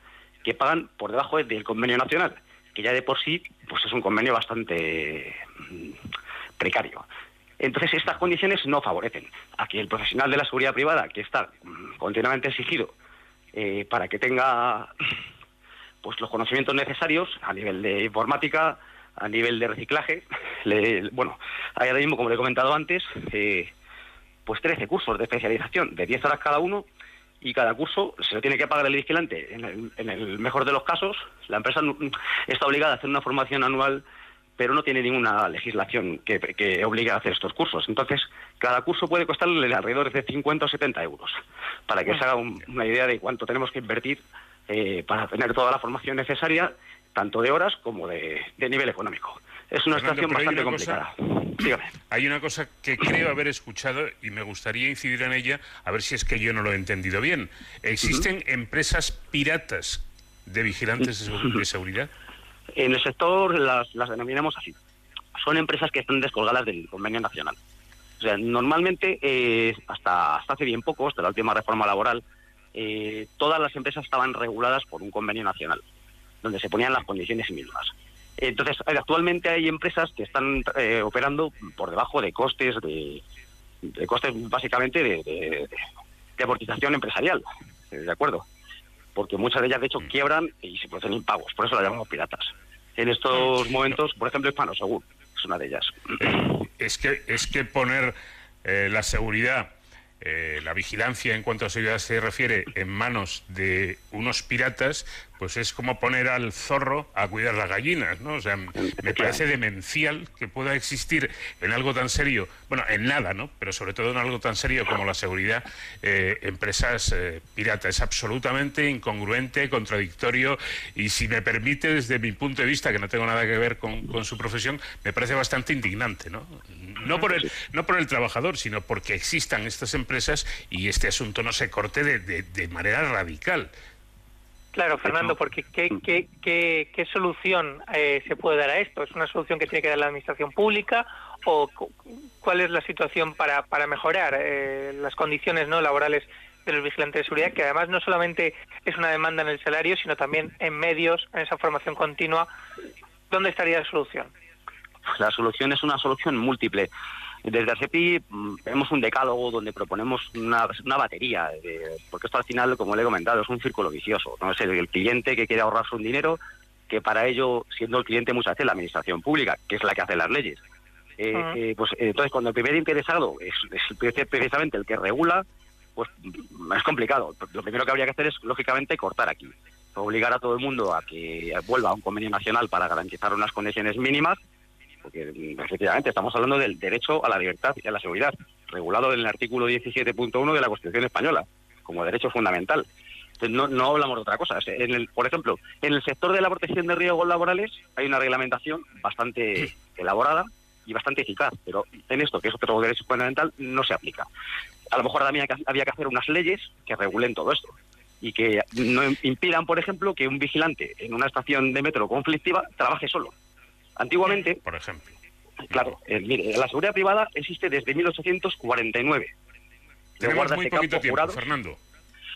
que pagan por debajo del convenio nacional, que ya de por sí pues es un convenio bastante mm, precario. Entonces estas condiciones no favorecen a que el profesional de la seguridad privada, que está mm, continuamente exigido para que tenga pues los conocimientos necesarios a nivel de informática, a nivel de reciclaje. *laughs* Le- bueno, hay ahora mismo, como le he comentado antes, eh, pues 13 cursos de especialización de 10 horas cada uno y cada curso se lo tiene que pagar el vigilante. En el, en el mejor de los casos, la empresa *laughs* está obligada a hacer una formación anual, pero no tiene ninguna legislación que, que obligue a hacer estos cursos. Entonces, cada curso puede costarle alrededor de 50 o 70 euros, para que se haga un- una idea de cuánto tenemos que invertir eh, para tener toda la formación necesaria tanto de horas como de, de nivel económico. Es una Fernando, situación bastante cosa- complicada. Dígame. Hay una cosa que creo haber escuchado y me gustaría incidir en ella, a ver si es que yo no lo he entendido bien. ¿Existen empresas piratas de vigilantes de seguridad? En el sector las, las denominamos así. Son empresas que están descolgadas del convenio nacional. O sea, normalmente, eh, hasta, hasta hace bien poco, hasta la última reforma laboral, eh, todas las empresas estaban reguladas por un convenio nacional, donde se ponían las condiciones mismas. Entonces, eh, actualmente hay empresas que están eh, operando por debajo de costes de, de costes básicamente de, de- de amortización empresarial, eh, ¿de acuerdo? Porque muchas de ellas, de hecho, quiebran y se producen impagos, por eso las llamamos piratas. En estos momentos, por ejemplo, Hispano Seguro es una de ellas. Es que, es que poner eh, la seguridad, eh, la vigilancia en cuanto a seguridad se refiere en manos de unos piratas, pues es como poner al zorro a cuidar las gallinas, ¿no? O sea, me parece demencial que pueda existir en algo tan serio, bueno, en nada, ¿no? Pero sobre todo en algo tan serio como la seguridad, eh, empresas eh, piratas. Es absolutamente incongruente, contradictorio y si me permite, desde mi punto de vista, que no tengo nada que ver con, con su profesión, me parece bastante indignante, ¿no? No por, el, no por el trabajador, sino porque existan estas empresas y este asunto no se corte de, de- de manera radical. Claro, Fernando, porque ¿qué, qué, qué, qué solución eh, se puede dar a esto? ¿Es una solución que tiene que dar la Administración Pública o cu- cuál es la situación para, para mejorar eh, las condiciones no laborales de los vigilantes de seguridad, que además no solamente es una demanda en el salario, sino también en medios, en esa formación continua? ¿Dónde estaría la solución? La solución es una solución múltiple. Desde ASEPI mm, tenemos un decálogo donde proponemos una, una batería, de- porque esto al final, como le he comentado, es un círculo vicioso. ¿no? Es el, el cliente que quiere ahorrarse un dinero, que para ello, siendo el cliente muchas veces la administración pública, que es la que hace las leyes. Eh, Ah. eh, pues eh, entonces, cuando el primer interesado es, es pre- precisamente el que regula, pues mm, es complicado. Lo primero que habría que hacer es, lógicamente, cortar aquí. Obligar a todo el mundo a que vuelva a un convenio nacional para garantizar unas condiciones mínimas porque efectivamente estamos hablando del derecho a la libertad y a la seguridad, regulado en el artículo 17.1 de la Constitución española, como derecho fundamental. Entonces, no, no hablamos de otra cosa. En el, por ejemplo, en el sector de la protección de riesgos laborales hay una reglamentación bastante elaborada y bastante eficaz, pero en esto, que es otro derecho fundamental, no se aplica. A lo mejor también había que hacer unas leyes que regulen todo esto y que no impidan, por ejemplo, que un vigilante en una estación de metro conflictiva trabaje solo. Antiguamente, por ejemplo, claro, eh, mire, la seguridad privada existe desde 1849. De Tenemos muy poquito campo tiempo, jurados. Fernando.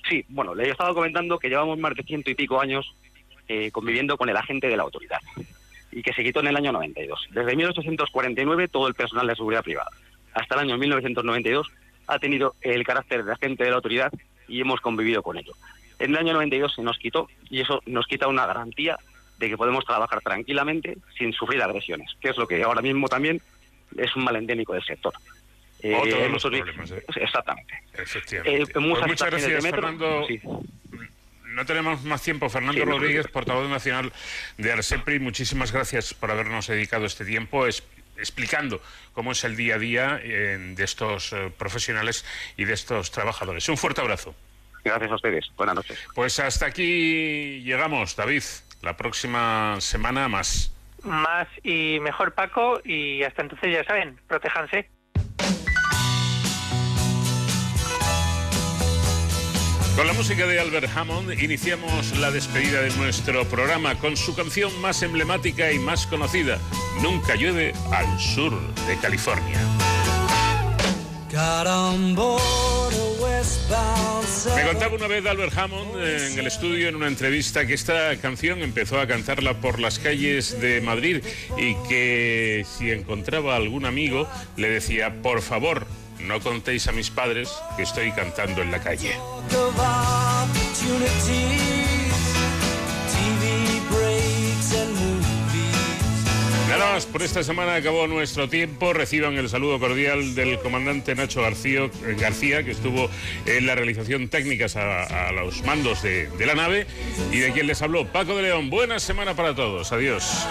Sí, bueno, le he estado comentando que llevamos más de ciento y pico años eh, conviviendo con el agente de la autoridad y que se quitó en el año 92. Desde 1849 todo el personal de seguridad privada. Hasta el año 1992 ha tenido el carácter de agente de la autoridad y hemos convivido con ello. En el año 92 se nos quitó y eso nos quita una garantía de que podemos trabajar tranquilamente sin sufrir agresiones, que es lo que ahora mismo también es un mal endémico del sector. Eh, Otro de los problemas, ¿eh? Exactamente. Efectivamente. Eh, muchas Pues muchas gracias, metro- Fernando. sí. No tenemos más tiempo. Fernando Sí, Rodríguez, portavoz nacional de Arsepri, muchísimas gracias por habernos dedicado este tiempo es- explicando cómo es el día a día eh, de estos eh, profesionales y de estos trabajadores. Un fuerte abrazo. Gracias a ustedes. Buenas noches. Pues hasta aquí llegamos, David. La próxima semana más. Más y mejor, Paco, y hasta entonces ya saben, protéjanse. Con la música de Albert Hammond iniciamos la despedida de nuestro programa con su canción más emblemática y más conocida, Nunca llueve al sur de California. Me contaba una vez Albert Hammond eh, en el estudio en una entrevista que esta canción empezó a cantarla por las calles de Madrid y que si encontraba algún amigo le decía, por favor, no contéis a mis padres que estoy cantando en la calle. Nada más, por esta semana acabó nuestro tiempo. Reciban el saludo cordial del comandante Nacho García, eh, García que estuvo en la realización técnicas a, los mandos de la nave y de quien les habló Paco de León. Buena semana para todos. Adiós.